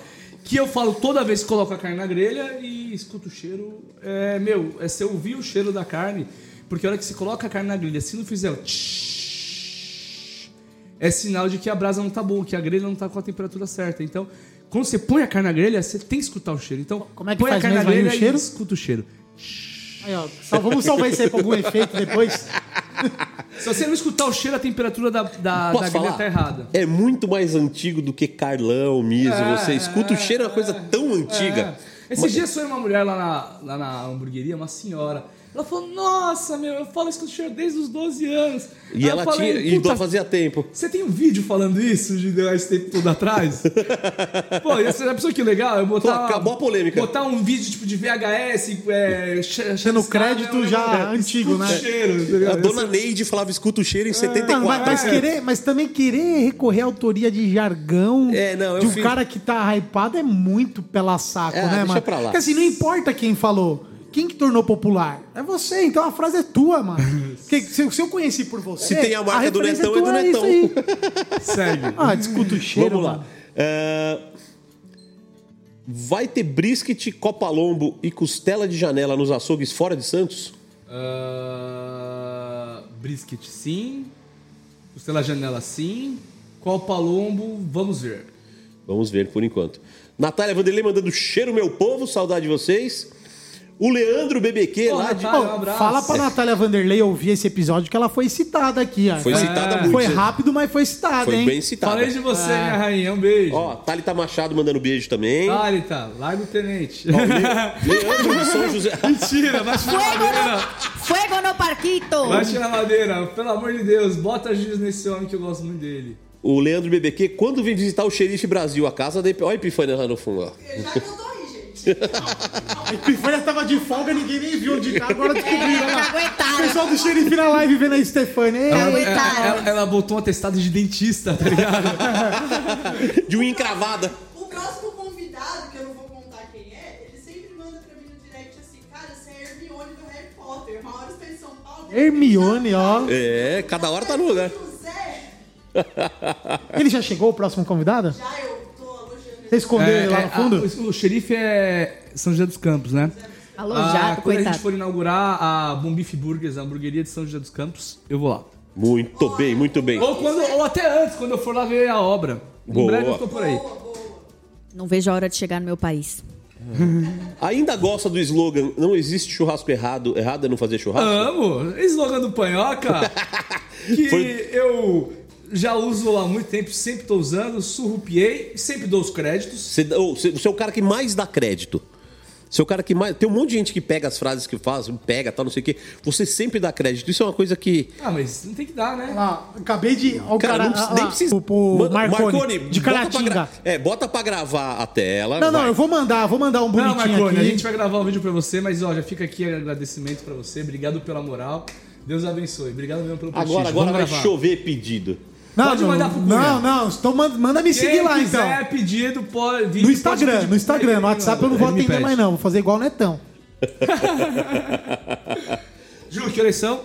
Que eu falo toda vez que coloco a carne na grelha e escuto o cheiro. É, meu, é você ouvir o cheiro da carne. Porque a hora que você coloca a carne na grelha, se não fizer o tsh, é sinal de que a brasa não tá boa, que a grelha não tá com a temperatura certa. Então, quando você põe a carne na grelha, você tem que escutar o cheiro. Então, Como é que põe faz a carne na aí o grelha cheiro? e escuta o cheiro. Aí, ó, só vamos salvar isso aí pra algum efeito depois. <laughs> Se você não escutar o cheiro, a temperatura da, da, Posso da grelha falar? tá errada. É muito mais antigo do que Carlão, Miso. É, Você escuta o cheiro, é uma coisa tão antiga. É. Esses Mas- dias foi uma mulher lá na, lá na hamburgueria, uma senhora. Ela falou, nossa, meu, eu falo isso com o cheiro desde os 12 anos. E Aí ela falei, tinha. E "Puta, fazia tempo. Você tem um vídeo falando isso de esse tempo todo atrás? <laughs> Pô, e essa pessoa que legal, eu botar. Pô, acabou a polêmica. Botar um vídeo tipo de VHS, é, Tendo che- crédito né, já né, antigo, escuta né? o Cheiro, tá A dona Neide falava escuta o cheiro em Não, 74. mas, mas querer, mas também querer recorrer à autoria de jargão É, não, de um fiz- cara que tá hypado é muito pela saco, É, né, deixa mano? pra lá. Porque assim, não importa quem falou. Quem que tornou popular? É você, então a frase é tua, mano. <laughs> Porque se, se eu conheci por você. Se tem a marca do referência Netão, é do Netão. Segue. <laughs> Ah, discuta o cheiro. Vamos lá. É, Vai ter brisket, copa-lombo e costela de janela nos açougues fora de Santos? Ah, brisket sim. Costela janela sim. Qual palombo? Vamos ver. Vamos ver por enquanto. Natália Vanderlei mandando cheiro, meu povo, saudade de vocês. O Leandro BBQ lá de. Natália, um fala pra Natália Vanderlei ouvir esse episódio que ela foi citada aqui. ó. Foi citada muito. Foi rápido, mas foi citada, Foi hein? bem citada. Falei de você, minha rainha. Um beijo. Ó, Thalita Machado mandando beijo também. Tá. Larga o tenente. Ó, Le- Leandro de São José. <laughs> Mentira, bate na Fuego madeira. no, fuego no parquito! Bate na madeira. Pelo amor de Deus, bota giz nesse homem que eu gosto muito dele. O Leandro BBQ, quando vem visitar o Xerife Brasil, a casa da. Olha a Epifânia lá no fundo, ó. Eu já A Epifânia tava de folga, ninguém nem viu onde tá, agora descobriram. É, não O pessoal do xerife na live vendo a Stefania. Ela, ela- ela- ela botou um atestado de dentista, tá ligado? <laughs> De unha encravada. O próximo convidado, que eu não vou contar quem é, ele sempre manda pra mim no direct assim, cara, você é Hermione do Harry Potter. Uma hora você tá em São Paulo. Hermione, ó. É, cada hora tá no lugar. José, <laughs> Ele já chegou, o próximo convidado? já eu Você escondeu ele lá É, no fundo? a- o, xerife é São José dos Campos, né? Alô, Ah, jato, quando a coitado. gente for inaugurar a Bombif Burgers, a hamburgueria de São José dos Campos, eu vou lá. Muito bem, muito bem. Ou, quando, ou até antes, quando eu for lá ver a obra. Em Boa. breve eu tô por aí. Não vejo a hora de chegar no meu país. <laughs> Ainda gosta do slogan Não existe churrasco errado. Errado é não fazer churrasco? Amo! Slogan do Panhoca, <laughs> que Foi- eu já uso há muito tempo, sempre tô usando, surrupiei, sempre dou os créditos. Você, você é o cara que mais dá crédito. Você é o cara que mais. Tem um monte de gente que pega as frases que faz, pega, tal, não sei o quê. Você sempre dá crédito. Isso é uma coisa que. Ah, mas não tem que dar, né? Lá, acabei de. Ó, o Cara, cara, não precisa- nem lá, precisa. O, o Manda- Marconi, de Caratinga. gra- É, bota pra gravar a tela. Não, não, vai. eu vou mandar, vou mandar um Não, bonitinho Marconi, aqui. a gente vai gravar um vídeo pra você, mas ó, já fica aqui agradecimento pra você. Obrigado pela moral. Deus abençoe. Obrigado mesmo pelo prestígio. Agora, agora Vamos vai gravar. chover pedido. Não, Pode não, mandar pro Não, Cunha. não, então manda, manda me seguir Quem lá quiser então. pedido, pode. vídeo, No pode Instagram, pedir no Instagram, no WhatsApp eu não vou atender mais não, vou fazer igual o Netão. <laughs> Ju, que eleição?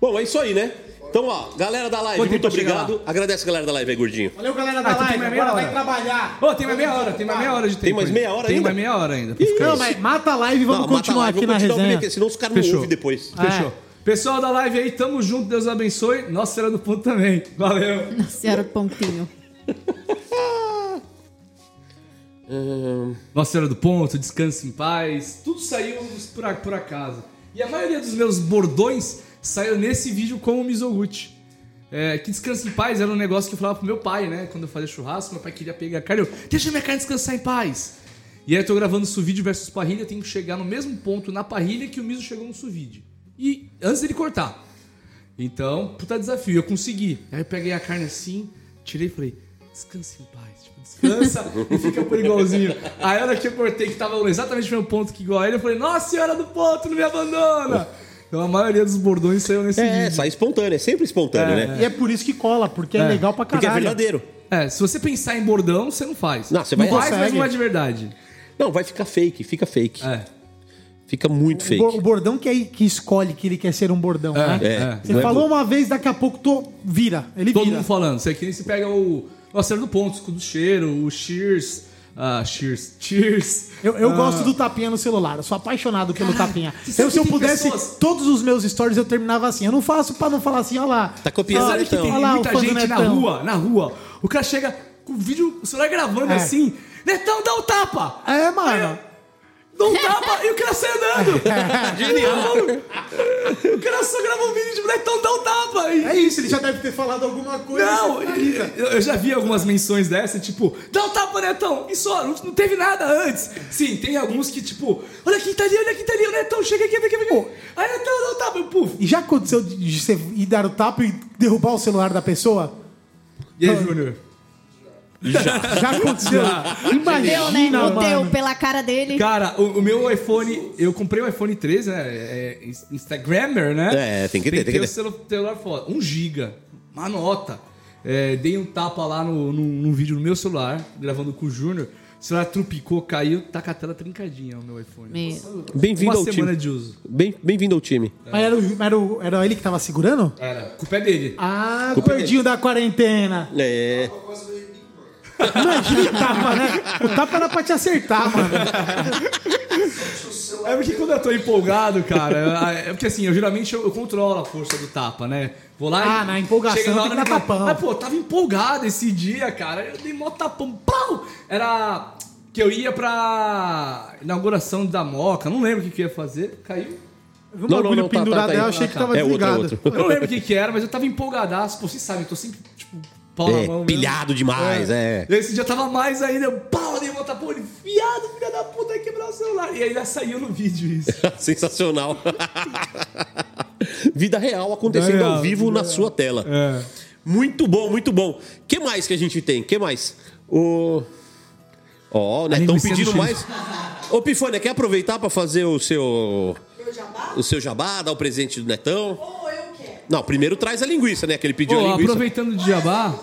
Bom, é isso aí, né? Então, ó, galera da live, muito obrigado. Agradece a galera da live aí, gordinho. Valeu, galera da Ah, então tem live, mais meia agora vai hora. trabalhar. Ô, tem mais meia hora, tem mais meia hora de tempo. mais ainda. meia hora Tem ainda? mais meia hora ainda. Não, mas mata a live e vamos Não, continuar live, aqui vamos na continuar resenha. Senão os caras não ouvem depois. Fechou. Pessoal da live aí, tamo junto, Deus abençoe. Nossa Senhora do Ponto também. Valeu. Nossa Senhora do Pontinho. Nossa Senhora do Ponto, Descanse em Paz, tudo saiu por, por acaso. E a maioria dos meus bordões saiu nesse vídeo como Mizoguchi. É, que Descanse em Paz era um negócio que eu falava pro meu pai, né? Quando eu fazia churrasco, meu pai queria pegar a carne, eu, deixa minha carne descansar em paz. E aí eu tô gravando suvide versus parrilha, eu tenho que chegar no mesmo ponto na parrilha que o miso chegou no suvide. E antes dele cortar. Então, puta desafio, eu consegui. Aí eu peguei a carne assim, tirei e falei, descanse em paz. Tipo, descansa e fica por igualzinho. Aí a hora que eu cortei, que tava exatamente no mesmo ponto que igual a ele, eu falei, nossa senhora do ponto, não me abandona. Então a maioria dos bordões saiu nesse É, vídeo. sai espontâneo, é sempre espontâneo, né? E é por isso que cola, porque é, É. legal pra Porque é caralho. verdadeiro. É, se você pensar em bordão, você não faz. Não, você vai- faz, mas não é de verdade. Não, vai ficar fake, fica fake. É. Fica muito O fake. O bordão que, é, que escolhe que ele quer ser um bordão, né? é. Você é falou uma vez, daqui a pouco tô... vira. Ele Todo vira. mundo falando. Você aqui você pega o. Nossa, Senhora do ponto, escudo do cheiro, o Shears. Ah, Shears. Cheers. Eu, eu Ah. gosto do tapinha no celular, eu sou apaixonado pelo tapinha. Eu, se eu que pudesse, pessoas- todos os meus stories eu terminava assim. Eu não faço pra não falar assim, ó lá. Tá copiando ó, o Sabe que tem Olha lá, o muita gente na Netão. rua, na rua. O cara chega com o vídeo, o celular gravando É. assim. Netão, dá o tapa! É, mano. Um tapa e o cara sai andando. <laughs> Genial. O cara só gravou um vídeo de Netão, dá o tapa. E- É isso, ele já deve ter falado alguma coisa. Não, finaliza. eu, já vi algumas menções dessa, tipo, dá um tapa, Netão, e só, não, não teve nada antes. Sim, tem alguns que, tipo, olha quem tá ali, olha quem tá ali, o Netão, chega aqui, vem aqui, vem aqui. Aí, Netão, dá um tapa, e puf. E já aconteceu de você ir dar o tapa e derrubar o celular da pessoa? E aí, Júnior? <laughs> Já aconteceu? Deu, né? Imagina, O teu, mano. pela cara dele. Cara, o, o meu iPhone, eu comprei o iPhone 13, né? É, é Instagrammer, né? É, tem que ter, tem que ter. o celu- celular foda. 1 giga, uma nota. É, dei um tapa lá no, no, num vídeo no meu celular, gravando com o Júnior. O celular trupicou, caiu, tá com a tela trincadinha o meu iPhone. Bem-vindo Uma ao semana time. de uso. Bem- Bem-vindo ao time. Mas era, o- era, o- era ele que tava segurando? Era, culpa é dele. Ah, Culpa gordinho da quarentena. É. Imagina o tapa, né? O tapa era pra te acertar, mano. É porque quando eu tô empolgado, cara, é porque assim, eu geralmente eu, eu controlo a força do tapa, né? Vou lá Ah, e. na empolgação chega na tem hora que dar e- tapão. Mas, pô, eu tava empolgado esse dia, cara. Eu dei mó tapão. Pau! Era que eu ia pra inauguração da Moca, não lembro o que, que eu ia fazer. Caiu. Eu vi um Não, bagulho não, tá- tá- pendurado tá aí, eu achei que Ah, tava É outro, é desligado. outro. Eu não lembro o que, que era, mas eu tava empolgadaço. Pô, vocês sabem, eu tô sempre, pau na É, mão. mesmo. pilhado demais, é. E esse dia tava mais ainda, eu pau, dei uma tapão, ele, fiado, filha da puta, vai quebrar o celular. E aí já saiu no vídeo isso. <laughs> Sensacional. <laughs> Vida real acontecendo real, ao vivo na real. sua tela. É. Muito bom, muito bom. que mais que a gente tem? que mais? O. Ó, o Netão linguiça pedindo do mais. Ô, Pifônia, quer aproveitar pra fazer o seu. Meu jabá? O seu jabá, dar o presente do Netão? Quero? Não, primeiro traz a linguiça, né? Que ele pediu Ô, a linguiça. aproveitando de jabá.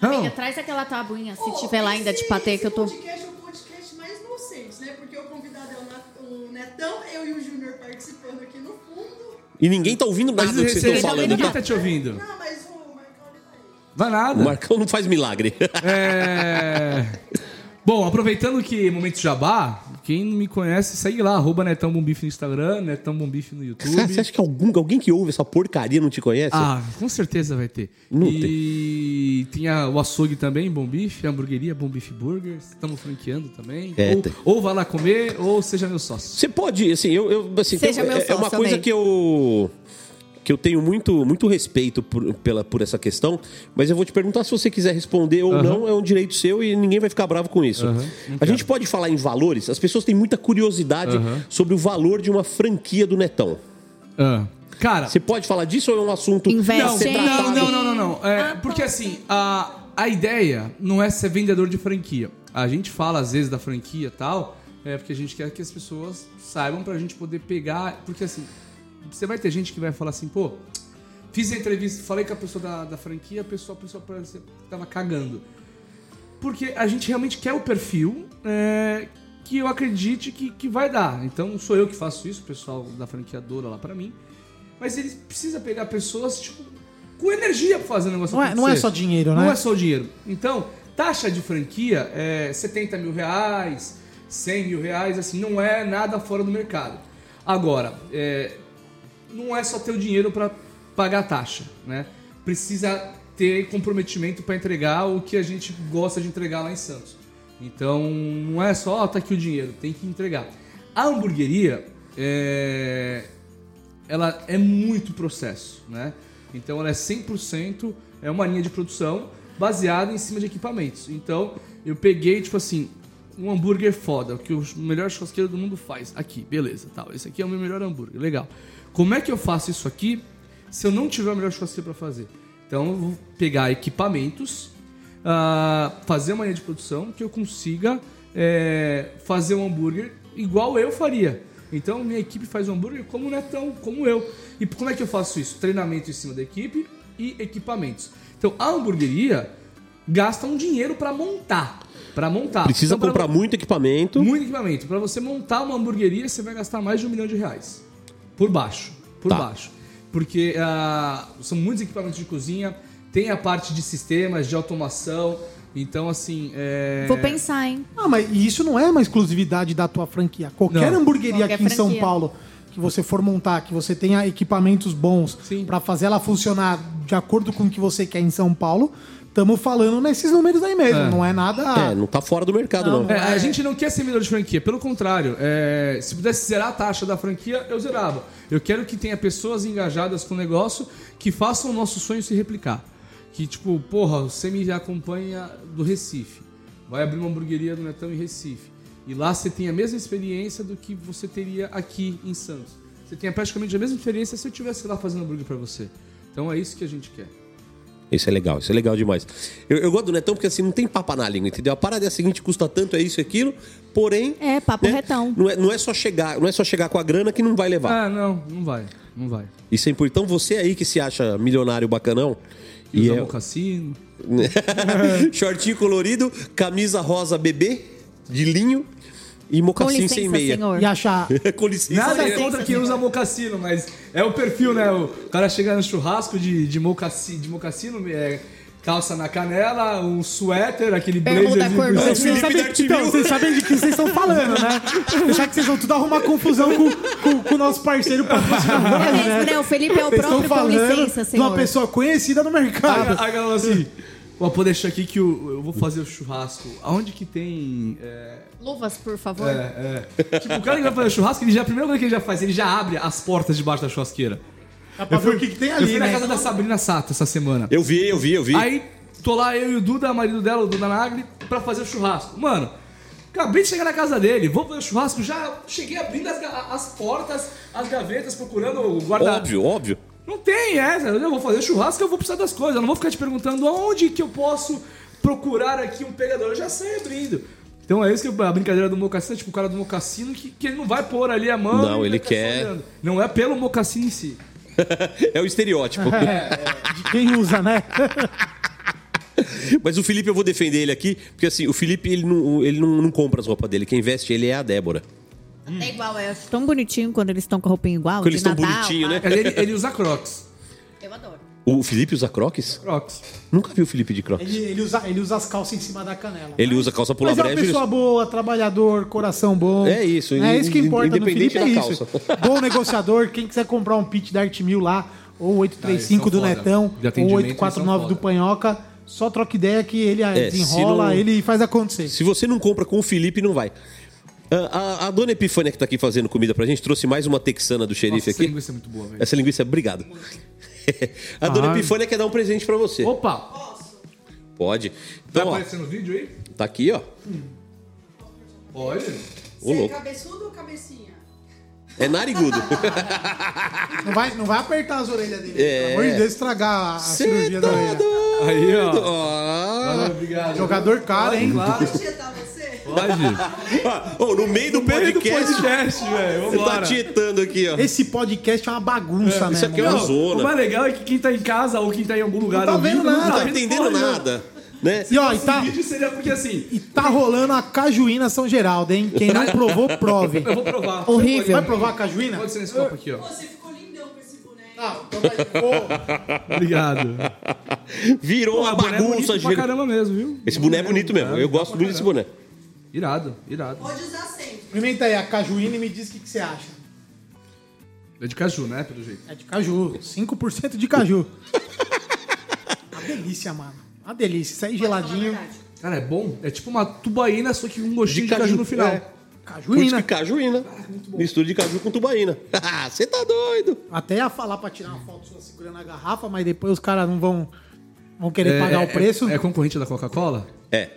Amiga, traz aquela tabuinha, se tiver lá ainda de patê que eu tô... Esse podcast é o podcast mais inocente, né? Porque o convidado é o o Netão, eu e o Júnior participando aqui no fundo. E ninguém tá ouvindo nada Mas do que vocês estão você- falando. ninguém tá? tá te ouvindo. Não, mas o Marcão ele vai. Vai O nada. Marcão não faz milagre. É... <laughs> Bom, aproveitando que momento jabá, quem não me conhece, segue lá, arroba Netão Bombife no Instagram, Netão Bombife no <laughs> YouTube. Você acha que algum, alguém que ouve essa porcaria não te conhece? Ah, com certeza vai ter. Não e tem a- o açougue também, Bom Bife, a hamburgueria Bom Bife Burgers. Estamos franqueando também. É, ou, tem. ou vá lá comer, ou seja meu sócio. Você pode, assim, eu, eu assim, Seja tem- meu é, é uma sócio coisa também. que eu que eu tenho muito, muito respeito por, pela, por essa questão, mas eu vou te perguntar se você quiser responder ou Aham. não, é um direito seu e ninguém vai ficar bravo com isso. Não A gente pode falar em valores? As pessoas têm muita curiosidade Aham. sobre o valor de uma franquia do Netão. Ah. Cara, Você pode falar disso ou é um assunto Investe? Não, não, não, não. não. É, porque assim, a, a ideia não é ser vendedor de franquia. A gente fala às vezes da franquia e tal, é porque a gente quer que as pessoas saibam pra gente poder pegar. Porque assim, você vai ter gente que vai falar assim, pô, fiz a entrevista, falei com a pessoa da, da franquia, a pessoa, a pessoa parece que tava cagando. Porque a gente realmente quer o perfil é, que eu acredite que, que vai dar. Então sou eu que faço isso, o pessoal da franqueadora lá pra mim. Mas ele precisa pegar pessoas, tipo, com energia pra fazer o negócio Não é, não é só dinheiro, né? Não é só o dinheiro. Então, taxa de franquia é 70 mil reais, 100 mil reais, assim, não é nada fora do mercado. Agora, é, não é só ter o dinheiro para pagar a taxa, né? Precisa ter comprometimento para entregar o que a gente gosta de entregar lá em Santos. Então, não é só, ó, tá aqui o dinheiro, tem que entregar. A hamburgueria, é, ela é muito processo, né? Então ela é 100% é uma linha de produção baseada em cima de equipamentos. Então eu peguei tipo assim um hambúrguer foda, o que o melhor churrasqueiro do mundo faz. Aqui, beleza, tal. Esse aqui é o meu melhor hambúrguer, legal. Como é que eu faço isso aqui se eu não tiver o melhor churrasqueiro para fazer? Então eu vou pegar equipamentos, ah, fazer uma linha de produção que eu consiga é, fazer um hambúrguer igual eu faria. Então minha equipe faz um hambúrguer como o Netão, como eu. E como é que eu faço isso? Treinamento em cima da equipe e equipamentos. Então a hamburgueria gasta um dinheiro para montar. Para montar. Precisa Então, pra- comprar muito equipamento. muito equipamento. Para você montar uma hamburgueria, você vai gastar mais de um milhão de reais. Por baixo. Por Tá. baixo. Porque ah, são muitos equipamentos de cozinha, tem a parte de sistemas, de automação. Então, assim. É... Vou pensar, hein? Ah, mas isso não é uma exclusividade da tua franquia. Qualquer Não. hamburgueria Qualquer aqui em São franquia. Paulo que você for montar, que você tenha equipamentos bons Sim. pra fazer ela funcionar de acordo com o que você quer em São Paulo, estamos falando nesses números aí mesmo. É. Não é nada. É, não tá fora do mercado, não. Não, É, a gente não quer ser vendedor de franquia, pelo contrário. é, se pudesse zerar a taxa da franquia, eu zerava. Eu quero que tenha pessoas engajadas com o negócio que façam o nosso sonho se replicar. Que, tipo, porra, você me acompanha do Recife. Vai abrir uma hamburgueria do Netão em Recife. E lá você tem a mesma experiência do que você teria aqui em Santos. Você tem praticamente a mesma experiência se eu estivesse lá fazendo hambúrguer pra você. Então é isso que a gente quer. Isso é legal, isso é legal demais. Eu, eu gosto do Netão porque assim, não tem papa na língua, entendeu? A parada é a seguinte, custa tanto, é isso e aquilo, porém. É, papo né, retão. Não é, não é só chegar, não é só chegar com a grana que não vai levar. Ah, não, não vai. Não vai. Isso é importante. Então você aí que se acha milionário bacanão. E usar é, mocassino. <laughs> shortinho colorido, camisa rosa bebê, de linho e Com mocassim licença, sem meia. senhor. E achar. <laughs> Com licença. Nada senhor. contra quem usa mocassino, mas é o perfil, né? O cara chega no churrasco de, de, mocassi, de mocassino, é, calça na canela, um suéter, aquele Bermuda blazer. cor branca. Vocês sabem, então, vocês sabem de que vocês estão falando, né? Já que vocês vão tudo arrumar confusão com, com- com o nosso parceiro patrocinador. É mesmo, né? né? O Felipe é o Vocês próprio com licença, de uma senhor. pessoa conhecida no mercado. Aí a galera assim, ó, pode deixar aqui que eu, eu vou fazer o churrasco. Aonde que tem... É, Luvas, por favor. é, é. Tipo, o cara que vai fazer churrasco, ele já, a primeira coisa que ele já faz, ele já abre as portas debaixo da churrasqueira. Dá pra ver o que, que tem eu ali, fui na né? casa da Sabrina Sato essa semana. Eu vi, eu vi, eu vi. Aí tô lá eu e o Duda, marido dela, o Duda Nagli, pra fazer o churrasco. Mano, acabei de chegar na casa dele, vou fazer o churrasco, já cheguei abrindo as, as portas, as gavetas, procurando o guarda... Óbvio, óbvio. Não tem essa, eu vou fazer churrasco, eu vou precisar das coisas, eu não vou ficar te perguntando onde que eu posso procurar aqui um pegador, eu já sei abrindo. Então é isso que a brincadeira do mocassino, é tipo o cara do mocassino que, que ele não vai pôr ali a mão. Não, ele ficar quer- olhando. Não é pelo mocassino em si. <laughs> é o estereótipo. De quem usa, né? <laughs> Mas o Felipe, eu vou defender ele aqui, porque assim, o Felipe, ele não, ele não, não compra as roupas dele. Quem veste ele é a Débora. É igual, eu acho tão bonitinho quando eles estão com a roupinha igual. Quando eles estão bonitinhos, né? Ele, ele usa crocs. Eu adoro. O Felipe usa crocs? Crocs. Nunca vi o Felipe de crocs. Ele, ele usa, ele usa as calças em cima da canela. Ele usa calça pula Mas é uma pessoa boa, trabalhador, coração bom. É isso, É isso que importa no independente Felipe, é da isso. calça. Bom negociador, quem quiser comprar um pitch da Art Mil lá, ou Ah, eles 835 são do foda. Netão, ou atendimento, 849 eles do Panhoca, só troca ideia que ele É, se desenrola, não- ele faz acontecer. Se você não compra com o Felipe, não vai. A, a- a dona Epifânia que tá aqui fazendo comida pra gente trouxe mais uma texana do xerife Nossa, essa aqui. linguiça é muito boa, velho. Essa linguiça, obrigado. <laughs> a dona Ah. Epifânia quer dar um presente pra você. Opa! Pode. Tá Então, ó, aparecendo o vídeo aí? tá aqui, ó. Olha. Ô, Você é louco. cabeçudo ou cabecinha? É narigudo. <laughs> Não vai, não vai apertar as orelhas dele. É. Pelo amor de Deus, estragar a Cê cirurgia da tá orelha. Aí, ó. Valeu, obrigado. Jogador caro, hein? Claro. Tietar <laughs> você? Pode. Ô, no meio do podcast, podcast, velho. você tá tietando aqui, ó. Esse podcast é uma bagunça, né? isso aqui é uma zona. O mais legal é que quem tá em casa ou quem tá em algum lugar tá vendo nada. Não tá vendo entendendo nada. Né? E ó, e Esse tá, vídeo seria porque assim, e tá rolando a cajuína São Geraldo, hein? Quem não provou, <laughs> prove. eu vou provar. Horrível. Vai provar a cajuína? Pode ser nesse copo aqui, ó. Você ficou lindão com esse boné. Ah, então vai. Pô, <laughs> Obrigado. Virou uma Pô, é bagunça. bonito pra gira- caramba mesmo, viu? Esse boné é bonito mesmo. Eu gosto muito desse boné. Irado, irado. Pode usar sempre. experimenta aí a cajuína e me diz o que, que você acha. É de caju, né? Pelo jeito. É de caju. 5% de caju. <laughs> Uma delícia, mano. Uma delícia. Isso aí geladinho. Cara, é bom. É tipo uma tubaína, só que com um gostinho de De caju, caju, no final. é. Cajuína. que cajuína. Mistura de caju com tubaína. <laughs> Você tá doido. Até ia falar pra tirar uma foto sua segurando a garrafa, mas depois os caras não vão, vão querer É, pagar é- o preço. É, concorrente da Coca-Cola? É.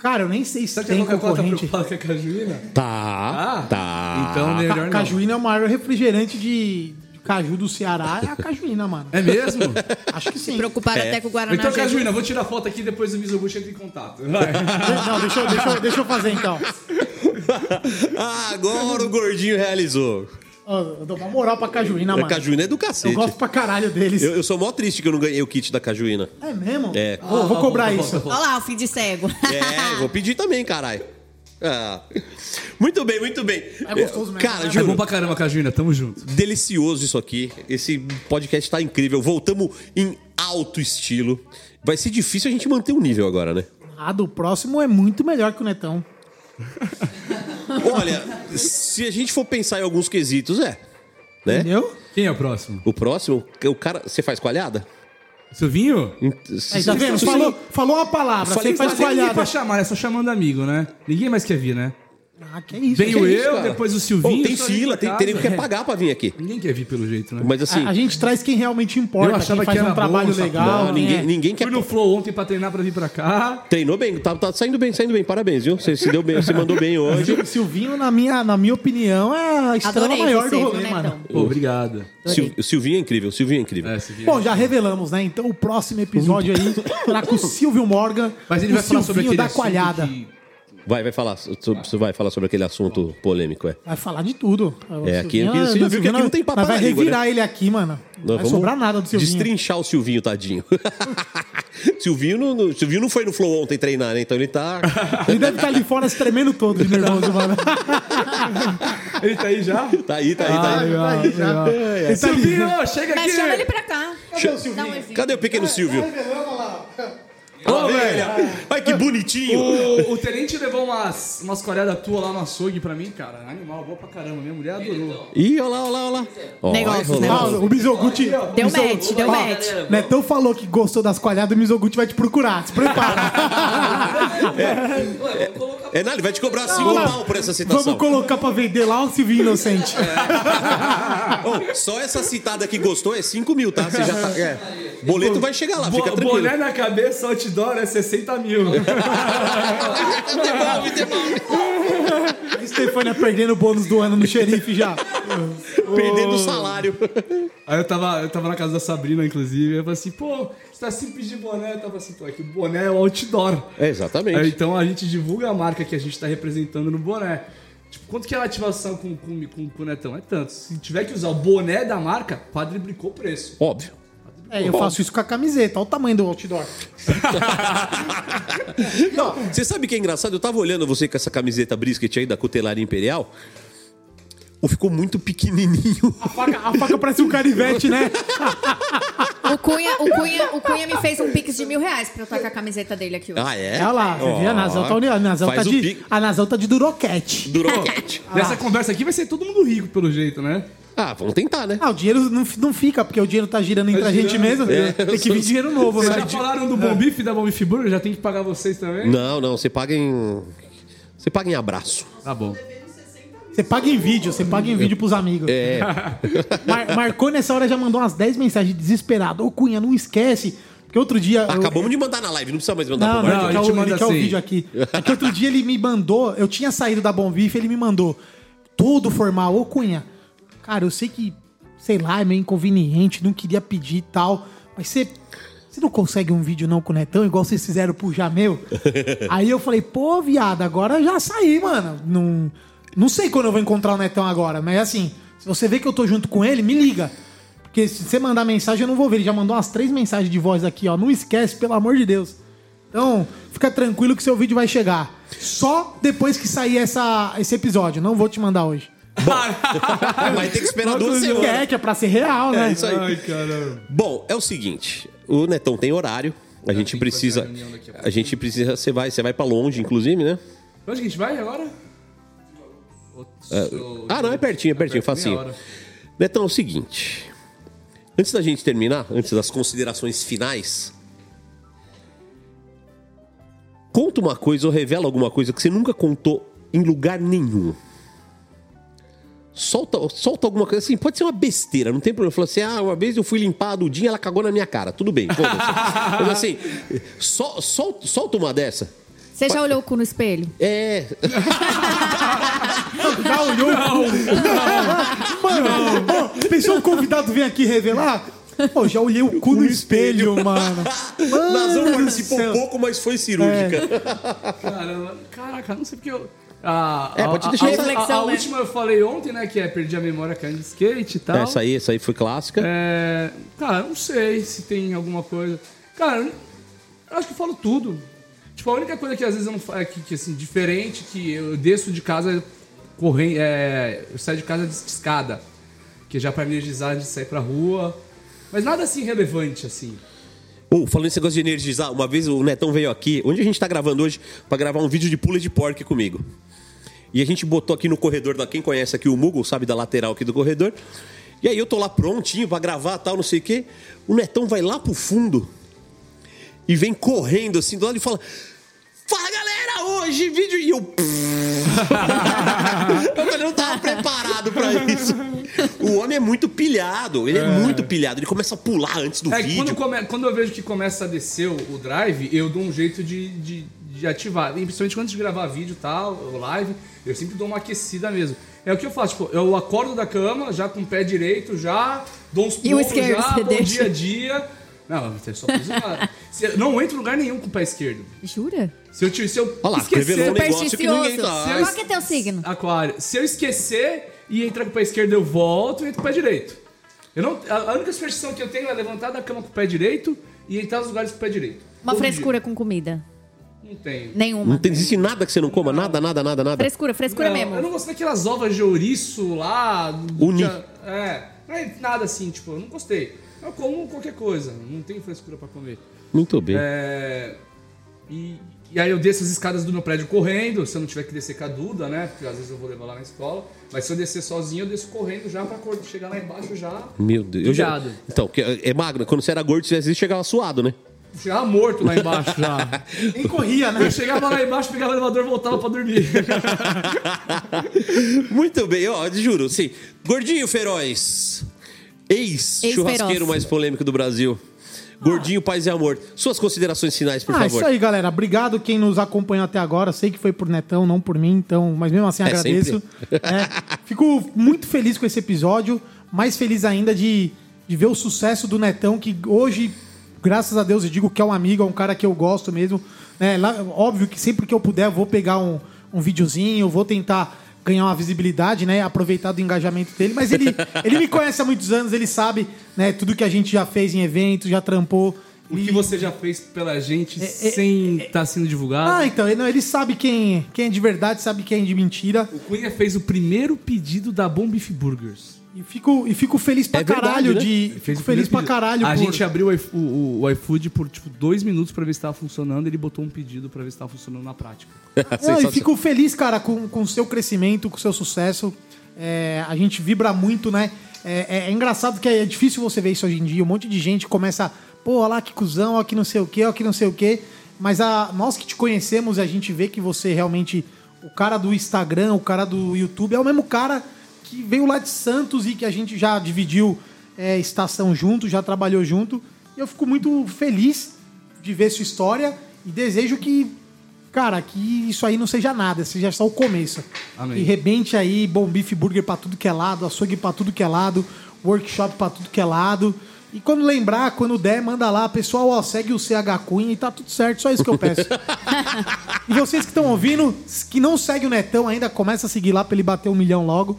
Cara, eu nem sei se Será que tem a Coca-Cola tá concorrente. preocupada com a cajuína? Tá. Ah, tá. Então, melhor Ca não. cajuína é o maior refrigerante de, caju do Ceará, é a cajuína, mano. É mesmo? Acho que sim. Preocupado É. até com o Guaraná. então. Cajuína, vou tirar foto aqui depois o Mizoguchi entra em contato. Vai. Não, deixa, eu- deixa, deixa eu fazer então. <laughs> Ah, agora o gordinho realizou. Eu dou uma moral pra cajuína, A mano. cajuína é do Eu cacete. gosto pra caralho deles. Eu, eu sou mó triste que eu não ganhei o kit da cajuína. É mesmo? É. Vou, vou cobrar isso. Olha lá, o fim de cego. É, vou pedir também, caralho. Ah. Muito bem, muito bem. É gostoso mesmo, Cara, né? É juro, bom pra caramba, Cajuína. Tamo junto. delicioso isso aqui. Esse podcast tá incrível. Voltamos em alto estilo. Vai ser difícil a gente manter o nível agora, né? A do próximo é muito melhor que o Netão. <laughs> Olha, se a gente for pensar em alguns quesitos, é. Né? Entendeu? Quem é o próximo? O próximo, o cara. Você faz coalhada? Silvinho? Aí, tá vendo? Falou, falou uma palavra, Falei você faz ninguém pra coalhada. chamar, é só chamando amigo, né? Ninguém mais quer vir, né? Ah, que isso. Venho Que isso, eu, cara? depois o Pô, Silvinho. tem fila, tem, pra tem que quer pagar pra vir aqui. Ninguém quer vir pelo jeito, né? Mas assim, A, a gente traz quem realmente importa, Eu achava quem faz que era um trabalho bom, legal. não, ninguém, né? ninguém quer. Fui no Flow ontem pra treinar pra vir pra cá. Treinou bem, tá, tá saindo bem, saindo bem. Parabéns, viu? Você se deu bem, você mandou bem hoje. O Silvinho, na minha, na minha opinião, é a estrela Adorei maior do rolê, Netão? mano. Pô, obrigado. Sil- O Silvinho é incrível, o Silvinho é incrível. É, Silvinho. Bom, já revelamos, né? Então o próximo episódio aí será com o Silvio Morgan, Mas ele o vai falar sobre Silvinho aquele da coalhada. Vai, vai falar. Você vai falar sobre aquele assunto polêmico, é. Vai falar de tudo. É, aqui- Silvinho- aqui- você já viu que aqui não tem papo vai revirar ele aqui, mano. Não vai sobrar nada do Silvinho. Destrinchar o Silvinho, tadinho. <laughs> Silvinho, não, Silvinho não foi no Flow ontem treinar, né? Então ele tá. <laughs> Ele deve estar ali fora se tremendo todo de nervoso, mano. <laughs> Ele tá aí já? Tá aí, tá aí, tá aí. Tá aí já. Ele tá ali. Silvinho, chega aqui! Mas chama ele pra cá. Cadê o Silvinho? Cadê o pequeno Silvio? Vamos lá. Ô, velho! Ai, que bonitinho! O, o Tenente levou umas, umas coreadas tuas lá no açougue pra mim, cara. Animal, boa pra caramba. Minha mulher adorou. Ih, olha lá, olha lá, olha lá. Ó, Negócio, rolou. né? Ah, o Mizoguchi. Deu Mizo- match, deu Ó, match. Netão falou que gostou das coalhadas, o Mizoguchi vai te procurar. Se prepara. <laughs> É, não, ele vai te cobrar 5 pau por essa citação. Vamos colocar pra vender lá o Silvinho Inocente. <laughs> Ô, só essa citada que gostou é 5 mil, tá? Você já tá. É. Boleto vai chegar lá, fica Bo tranquilo. boné na cabeça, outdoor é 60 mil. Devolve, devolve. A Stefania perdendo o bônus do ano no xerife já. <laughs> Perdendo o salário. Aí eu tava, eu tava na casa da Sabrina, inclusive, eu falei assim, pô, você tá simples de boné. Eu tava assim, pô, é que o boné é o outdoor. É, exatamente. Aí, então a gente divulga a marca que a gente tá representando no boné. Tipo, quanto que é a ativação com, com, com, com o Netão? É tanto. Se tiver que usar o boné da marca, quadriplicou o preço. Óbvio. É, eu faço isso com a camiseta. Olha o tamanho do outdoor. <laughs> Não, você sabe o que é engraçado? Eu tava olhando você com essa camiseta brisket aí da Cutelaria Imperial. O ficou muito pequenininho. A faca, a faca parece um canivete, né? <laughs> O Cunha, o, Cunha, o Cunha me fez um pix de mil reais pra eu estar com a camiseta dele aqui hoje. Ah, é? Olha lá, você viu? A Nazão tá, uni- a Nazão Faz tá o de, pique. a Nazão tá de duroquete. Duroquete. Nessa conversa aqui vai ser todo mundo rico, pelo jeito, né? Ah, vamos tentar, né? Ah, o dinheiro não, não fica, porque o dinheiro tá girando entre Tá a gente girando. mesmo. É. Tem que vir dinheiro novo, Vocês né? já falaram do Bom Bife da Bom Bife Burger? Já tem que pagar vocês também? Não, não, você paga em. Você paga em abraço. Tá bom. Você paga em vídeo, você paga em vídeo pros amigos. É. <laughs> Mar- marcou nessa hora, já mandou umas 10 mensagens desesperado. Ô, Cunha, não esquece. Porque outro dia. eu- Acabamos de mandar na live, não precisa mais mandar Não, pro não, Bart. Não, ele quer, gente o, assim. vídeo aqui. É que outro dia ele me mandou, eu tinha saído da Bom Bife, ele me mandou todo formal. Ô, Cunha, cara, eu sei que, sei lá, é meio inconveniente, não queria pedir e tal, mas você. Você não consegue um vídeo não com o Netão, igual vocês fizeram pro Jamel? <laughs> Aí eu falei, pô, viado, agora já saí, mano. Não, não sei quando eu vou encontrar o Netão agora, mas assim, se você vê que eu tô junto com ele, me liga. Porque se você mandar mensagem, eu não vou ver. Ele já mandou umas três mensagens de voz aqui, ó. Não esquece, pelo amor de Deus. Então, fica tranquilo que seu vídeo vai chegar. Só depois que sair essa, esse episódio. Não vou te mandar hoje. Vai ter que esperar duas É, semanas. que é pra ser real, né? É isso aí. Ai, caramba. Bom, é o seguinte, o Netão tem horário. A gente precisa. a gente precisa. Você vai, você vai para longe, inclusive, né? Onde que a gente vai agora? Ah, não, é pertinho, é pertinho, meia facinho. Netão, é o seguinte. Antes da gente terminar, antes das considerações finais, conta uma coisa ou revela alguma coisa que você nunca contou em lugar nenhum. Solta, solta alguma coisa assim, pode ser uma besteira, não tem problema. Falou assim: ah, uma vez eu fui limpar a Dudinha, ela cagou na minha cara. Tudo bem. <laughs> Mas assim, sol, sol, solta uma dessa. Você já olhou o cu no espelho? É. <laughs> Já olhou? Não. Mano, ó, pensou um convidado vir aqui revelar? Pô, já olhei o cu no espelho, mano. Mano do participou céu. pouco, mas foi cirúrgica. Caramba, caraca, não sei porque eu. A, É, a- pode deixar a, essa- a, a Reflexão, né? última eu falei ontem, né? Que é perdi a memória caindo de skate e tal. Essa aí, essa aí foi clássica. É, cara, não sei se tem alguma coisa. Cara, eu acho que eu falo tudo. Tipo, a única coisa que às vezes eu não falo, que, que assim, diferente, que eu desço de casa correndo. É, eu saio de casa de escada. Que é já pra energizar de sair pra rua. Mas nada assim relevante, assim. Ô, falando esse negócio de energizar, uma vez o Netão veio aqui, onde a gente tá gravando hoje, pra gravar um vídeo de pula de porco comigo. E a gente botou aqui no corredor, da quem conhece aqui o Mugo, sabe, da lateral aqui do corredor. E aí eu tô lá prontinho pra gravar tal, não sei o quê. O Netão vai lá pro fundo e vem correndo assim do lado e fala: Fala galera, hoje vídeo. E eu. <laughs> eu não tava preparado pra isso. O homem é muito pilhado, ele é, muito pilhado. Ele começa a pular antes do É vídeo. quando, come- quando eu vejo que começa a descer o, drive, eu dou um jeito de, de, de ativar. E principalmente quando de gravar vídeo e tal, ou live, eu sempre dou uma aquecida mesmo. É o que eu faço, tipo, eu acordo da cama, já com o pé direito, já dou uns o pulos, já, você bom deixa? dia a dia. Não, eu só <laughs> eu Não entro em lugar nenhum com o pé esquerdo. Jura? Se eu, se eu Olha lá, esquecer... um negócio que ninguém tá. Qual que é teu signo? Aquário. Se eu esquecer e entrar com o pé esquerdo, eu volto e entro com o pé direito. Eu não, a a única superstição que eu tenho é levantar da cama com o pé direito e entrar nos lugares com o pé direito. Uma Todo frescura com comida? Não tenho. Nenhuma. Não tem, existe nada que você não coma? Nada, nada, nada, nada. Frescura, frescura Não, mesmo. Eu não gosto daquelas ovas de ouriço lá. Uni. que- É, não é nada assim, tipo, eu não gostei. Eu como qualquer coisa, não tenho frescura pra comer. Muito bem. É, e, e aí eu desço as escadas do meu prédio correndo, se eu não tiver que descer com a Duda, né? Porque às vezes eu vou levar lá na escola. Mas se eu descer sozinho, eu desço correndo já pra chegar lá embaixo já. Meu Deus. Eu já... Então, é é magro. Quando você era gordo, você às vezes chegava suado, né? Chegar morto lá embaixo já. <laughs> Nem corria, né? Eu chegava lá embaixo, pegava o elevador e voltava pra dormir. <laughs> Muito bem, ó, juro, sim. Gordinho Feroz. Ex-churrasqueiro mais polêmico do Brasil. Gordinho, paz e amor. Suas considerações finais, por ah, favor. isso aí, galera. Obrigado quem nos acompanhou até agora. Sei que foi por Netão, não por mim, então, mas mesmo assim É, agradeço. É, fico muito feliz com esse episódio, mais feliz ainda de, de ver o sucesso do Netão, que hoje, graças a Deus, eu digo que é um amigo, é um cara que eu gosto mesmo. né? Lá, óbvio que sempre que eu puder, eu vou pegar um, um videozinho, vou tentar ganhar uma visibilidade, né? Aproveitar do engajamento dele. Mas ele, <laughs> ele me conhece há muitos anos, ele sabe né, tudo que a gente já fez em eventos, já trampou. O que você já fez pela gente é, sem estar sendo divulgado. Ah, então, ele, não, ele sabe quem, quem é de verdade, sabe quem é de mentira. O Cunha fez o primeiro pedido da Bom Beef Burgers. E fico, e fico feliz pra É verdade, caralho né? de. Fez Fico feliz pra caralho A por- gente abriu o, o- o iFood por tipo dois minutos pra ver se tava funcionando. Ele botou um pedido pra ver se tava funcionando na prática. <laughs> Não, e fico feliz, cara, com com o seu crescimento, com o seu sucesso. É, a gente vibra muito, né? É, é- é engraçado que é difícil você ver isso hoje em dia. Um monte de gente começa, pô, olha lá que cuzão, ó que não sei o quê, ó que não sei o quê. Mas a, nós que te conhecemos, a gente vê que você realmente o cara do Instagram, o cara do YouTube, é o mesmo cara que veio lá de Santos e que a gente já dividiu é, estação junto, já trabalhou junto. E eu fico muito feliz de ver sua história e desejo que, cara, que isso aí não seja nada, seja só o começo. Amém. E rebente aí, bom bife burger pra tudo que é lado, açougue pra tudo que é lado, workshop pra tudo que é lado. E quando lembrar, quando der, manda lá, pessoal, ó, segue o CH Cunha e tá tudo certo, só isso que eu peço. <laughs> e vocês que estão ouvindo, que não segue o Netão ainda, começa a seguir lá pra ele bater um milhão logo,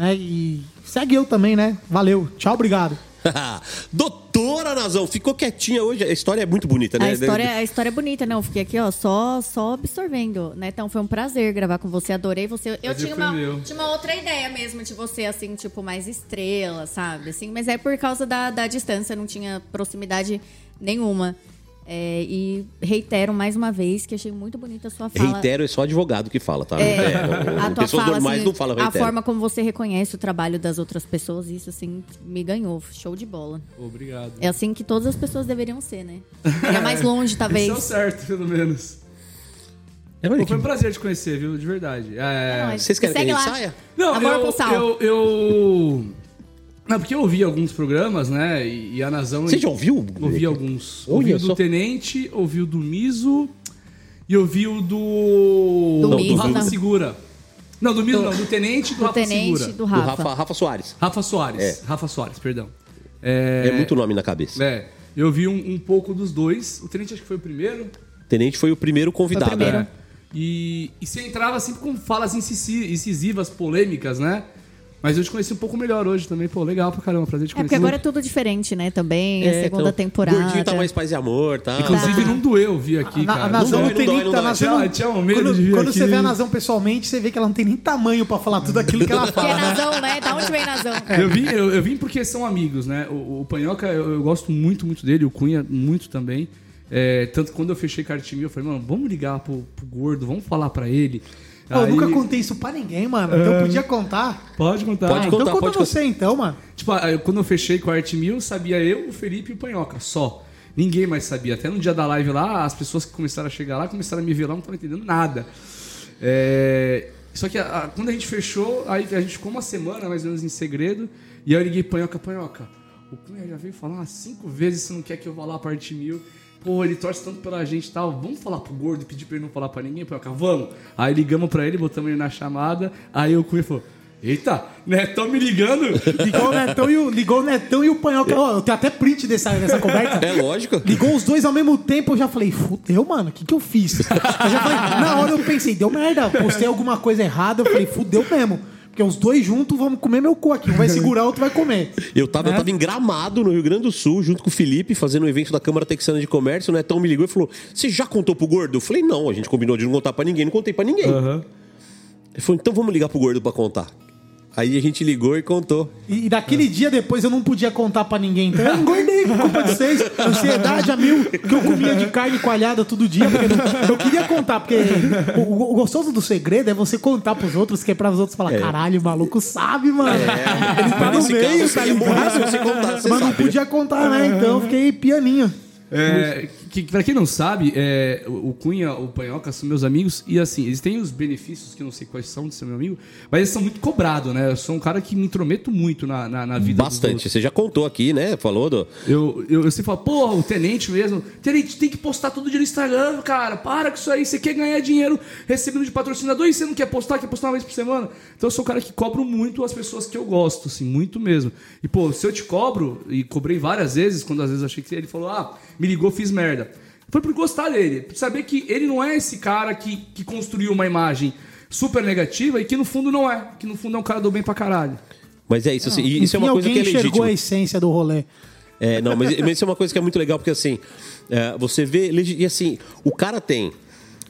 né? E segue eu também, né? Valeu, tchau, obrigado. <laughs> Doutora Nazão, ficou quietinha hoje. A história é muito bonita, né? A história, a história é bonita, não. Fiquei aqui, ó, só, só absorvendo, né? Então foi um prazer gravar com você, adorei você. Eu tinha uma, tinha uma outra ideia mesmo de você, assim, tipo, mais estrela, sabe? Assim, mas é por causa da, da distância, não tinha proximidade nenhuma. É, e reitero mais uma vez que achei muito bonita a sua fala. Reitero, é só advogado que fala, tá? É, É, a tua pessoas fala, normais assim, não falam A reitero. forma como você reconhece o trabalho das outras pessoas, isso, assim, me ganhou. Show de bola. Obrigado. É assim que todas as pessoas deveriam ser, né? Pegar <laughs> mais longe, talvez. Isso é o certo, pelo menos. É, Pô, foi um prazer te conhecer, viu? De verdade. É... Não, Vocês querem que a gente lá. saia? Não, Amor eu... Não, porque eu ouvi alguns programas, né? E, e a Nazão... Você já ouviu? Ouvi alguns. Olha Ouvi o do só. Tenente, ouvi o do Miso e ouvi o do... Do do Miso, Rafa não. Segura. Não, do Miso Do- não, do Tenente e do, Do Rafa tenente, Segura. do Do Rafa. Rafa, Rafa Soares. Rafa Soares. É. Rafa Soares, perdão. É, muito nome na cabeça. É, eu vi um, um pouco dos dois. O Tenente acho que foi o primeiro. Tenente foi o primeiro convidado. Foi o primeiro. né? E, e você entrava sempre com falas incisi- incisivas, polêmicas, né? Mas eu te conheci um pouco melhor hoje também. Pô, legal pra caramba, prazer te É conhecer. porque agora é tudo diferente, né? Também, a É, segunda então, temporada. Gordinho tá mais paz e amor, tá? Inclusive, não doeu vir aqui, cara. a Nazão não, não tem nem. dói. Tinha- um medo quando de vir quando aqui. você vê a Nazão pessoalmente, você vê que ela não tem nem tamanho pra falar tudo aquilo que ela Que fala. é né? Nazão, né? Da onde vem Nazão? Eu vim, eu, eu vim porque são amigos, né? O, o Panhoca, eu, eu gosto muito, muito dele, o Cunha, muito também. É, tanto que quando eu fechei Cartimil, eu falei, mano, vamos ligar pro, pro gordo, vamos falar pra ele. Pô, Eu Aí- nunca contei isso pra ninguém, mano. Então eu podia contar. Pode contar. Pode Ah, contar, então conta pode você então, mano. Tipo, quando eu fechei com a Arte Mil, sabia eu, o Felipe e o Panhoca, só. Ninguém mais sabia. Até no dia da live lá, as pessoas que começaram a chegar lá, começaram a me ver lá, não estavam entendendo nada. É, Só que a- a- quando a gente fechou, aí a gente ficou uma semana mais ou menos em segredo, e aí eu liguei Panhoca, Panhoca, o Cunha já veio falar umas cinco vezes se não quer que eu vá lá pra Arte Mil. Pô, ele torce tanto pela gente e tal. Vamos falar pro gordo e pedir pra ele não falar pra ninguém, Panhoca? Vamos. Aí ligamos pra ele, botamos ele na chamada, aí o Cunha falou... Eita, Netão me ligando? <laughs> Ligou o Netão e o, ligou o, Netão e o Panhoca. Ó, eu tenho até print dessa, dessa <laughs> conversa. É lógico. Ligou os dois ao mesmo tempo, eu já falei, fudeu, mano, o que, que eu fiz? Eu já falei, na hora eu pensei, deu merda, postei alguma coisa errada, eu falei, fudeu mesmo. Porque os dois juntos vamos comer meu cu aqui. Um vai <laughs> segurar, o outro vai comer. Eu tava, eu Né? tava em Gramado, no Rio Grande do Sul, junto com o Felipe, fazendo um evento da Câmara Texana de Comércio. O Netão me ligou e falou: Você já contou pro gordo? Eu falei: Não, a gente combinou de não contar pra ninguém, não contei pra ninguém. Aham. Ele falou: Então vamos ligar pro gordo pra contar. Aí a gente ligou e contou. E, e daquele dia depois eu não podia contar pra ninguém. Então eu engordei por culpa de vocês. Ansiedade a mil, que eu comia de carne coalhada todo dia. porque eu, não- eu queria contar, porque o, o- o gostoso do segredo é você contar pros outros, que é pra os outros falar: caralho, o maluco sabe, mano. Ele tá Mas no meio, caso, tá ligado? você você Mas não sabe, podia contar, né? Então eu fiquei pianinho. É, que, pra quem não sabe, é, o Cunha, o Panhoca são meus amigos e assim, eles têm os benefícios que eu não sei quais são de ser meu amigo, mas eles são muito cobrados, né? Eu sou um cara que me intrometo muito na, na, na vida Bastante. Você já contou aqui, né? Falou do. Eu, eu, eu sempre falo, porra, o tenente mesmo. Tenente, tem que postar tudo dia no Instagram, cara. Para com isso aí. Você quer ganhar dinheiro recebendo de patrocinador e você não quer postar, quer postar uma vez por semana. Então eu sou um cara que cobro muito as pessoas que eu gosto, assim, muito mesmo. E, pô, se eu te cobro, e cobrei várias vezes, quando às vezes achei que ele falou, ah, me ligou, fiz merda. Foi por gostar dele. Por saber que ele não é esse cara que, que construiu uma imagem super negativa e que no fundo não é. Que no fundo é um cara do bem pra caralho. Mas é isso, assim, e isso é uma coisa que é enxergou legítima. a essência do rolê. É, não, mas, mas isso é uma coisa que é muito legal, porque assim, é, você vê. E assim, o cara tem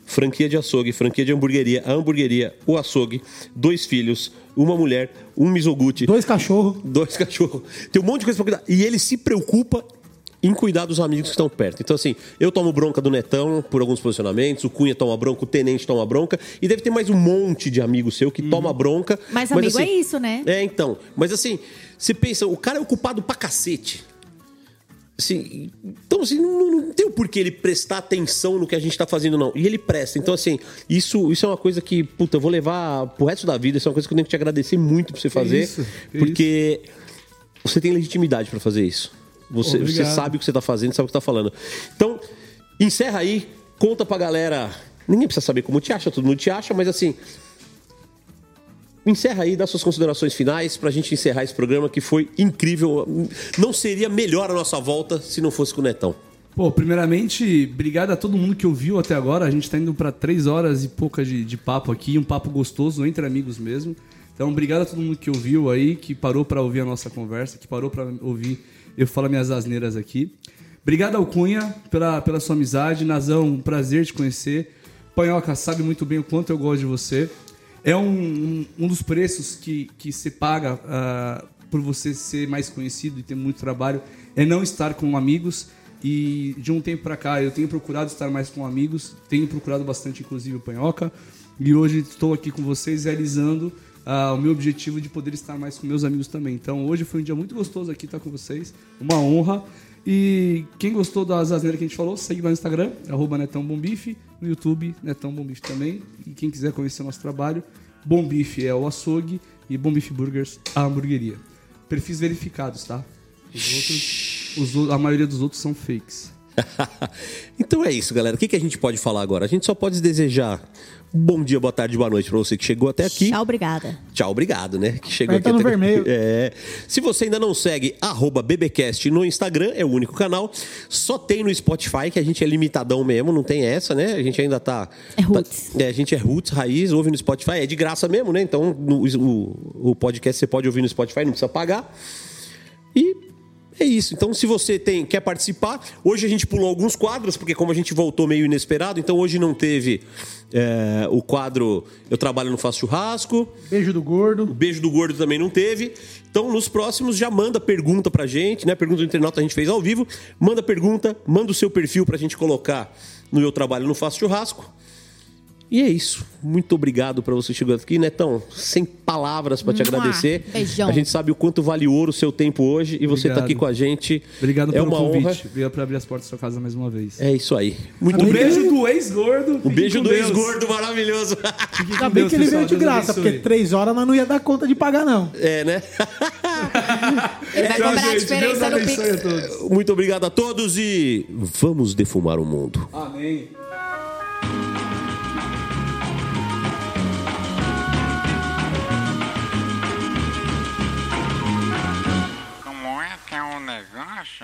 franquia de açougue, franquia de hamburgueria, a hamburgueria, o açougue, dois filhos, uma mulher, um misoguti, Dois cachorros. dois <laughs> cachorros. Tem um monte de coisa pra cuidar. E ele se preocupa em cuidar dos amigos que estão perto. Então, assim, eu tomo bronca do Netão por alguns posicionamentos, o Cunha toma bronca, o Tenente toma bronca, e deve ter mais um monte de amigo seu que toma bronca. Mas amigo assim, é isso, né? É, então. Mas assim, você pensa, o cara é ocupado pra cacete. Assim, então, assim, não, não tem o porquê ele prestar atenção no que a gente tá fazendo, não. E ele presta. Então, assim, isso, isso é uma coisa que, puta, eu vou levar pro resto da vida. Isso é uma coisa que eu tenho que te agradecer muito por você fazer. isso, que porque você tem legitimidade pra fazer isso. Você, você sabe o que você tá fazendo, sabe o que tá falando. Então, encerra aí, conta pra galera. Ninguém precisa saber como te acha, todo mundo te acha, mas assim, Encerra aí, dá suas considerações finais pra gente encerrar esse programa que foi incrível. Não seria melhor a nossa volta se não fosse com o Netão. Pô, primeiramente, obrigado a todo mundo que ouviu até agora. A gente tá indo pra três horas e pouca de, de papo aqui, um papo gostoso, entre amigos mesmo. Então, obrigado a todo mundo que ouviu aí, que parou pra ouvir a nossa conversa, que parou pra ouvir eu falar minhas asneiras aqui. Obrigado ao Cunha pela, pela sua amizade. Nazão, um prazer te conhecer. Panhoca sabe muito bem o quanto eu gosto de você. É um, um, um dos preços que, que paga ah, por você ser mais conhecido e ter muito trabalho, é não estar com amigos. E de um tempo pra cá eu tenho procurado estar mais com amigos, tenho procurado bastante, inclusive, o Panhoca. E hoje estou aqui com vocês realizando ah, o meu objetivo de poder estar mais com meus amigos também. Então hoje foi um dia muito gostoso aqui estar com vocês, uma honra. E quem gostou das asneiras que a gente falou, segue lá no Instagram, arroba Netão no YouTube, Netão Bombife também. E quem quiser conhecer o nosso trabalho, Bombife é o açougue e Bombife Burgers a hamburgueria. Perfis verificados, tá? Os outros, os a maioria dos outros são fakes. <laughs> então é isso, galera. O que, que a gente pode falar agora? A gente só pode desejar bom dia, boa tarde, boa noite pra você que chegou até aqui. Tchau, obrigada. Tchau, obrigado, né? Que chegou Aperta aqui no até- vermelho. É. Se você ainda não segue, arroba BBcast no Instagram, é o único canal. Só tem no Spotify, que a gente é limitadão mesmo, não tem essa, né? A gente ainda tá. É roots. tá- é, a gente é roots, raiz, ouve no Spotify, é de graça mesmo, né? Então no- o, o podcast você pode ouvir no Spotify, não precisa pagar. E é isso. Então, se você tem, quer participar, hoje a gente pulou alguns quadros, porque como a gente voltou meio inesperado, então hoje não teve é, o quadro Eu Trabalho no Faço Churrasco. Beijo do gordo. O beijo do gordo também não teve. Então, nos próximos, já manda pergunta pra gente, né? Pergunta do internauta a gente fez ao vivo. Manda pergunta, manda o seu perfil pra gente colocar no Eu Trabalho no Faço Churrasco. E é isso. Muito obrigado pra você chegar aqui, Netão. Sem palavras pra te agradecer. Beijão. A gente sabe o quanto vale ouro o seu tempo hoje e você tá Obrigado. aqui com a gente. Obrigado é pelo uma convite. honra. Obrigado por abrir as portas da sua casa mais uma vez. É isso aí. Muito Um obrigado. beijo do ex-gordo. Um beijo do ex-gordo maravilhoso. Ainda bem que ele veio de graça, porque três horas nós não ia dar conta de pagar, não. É, né? Ele vai cobrar a diferença Deus no Pix. Muito obrigado a todos e vamos defumar o mundo. Amém. my gosh.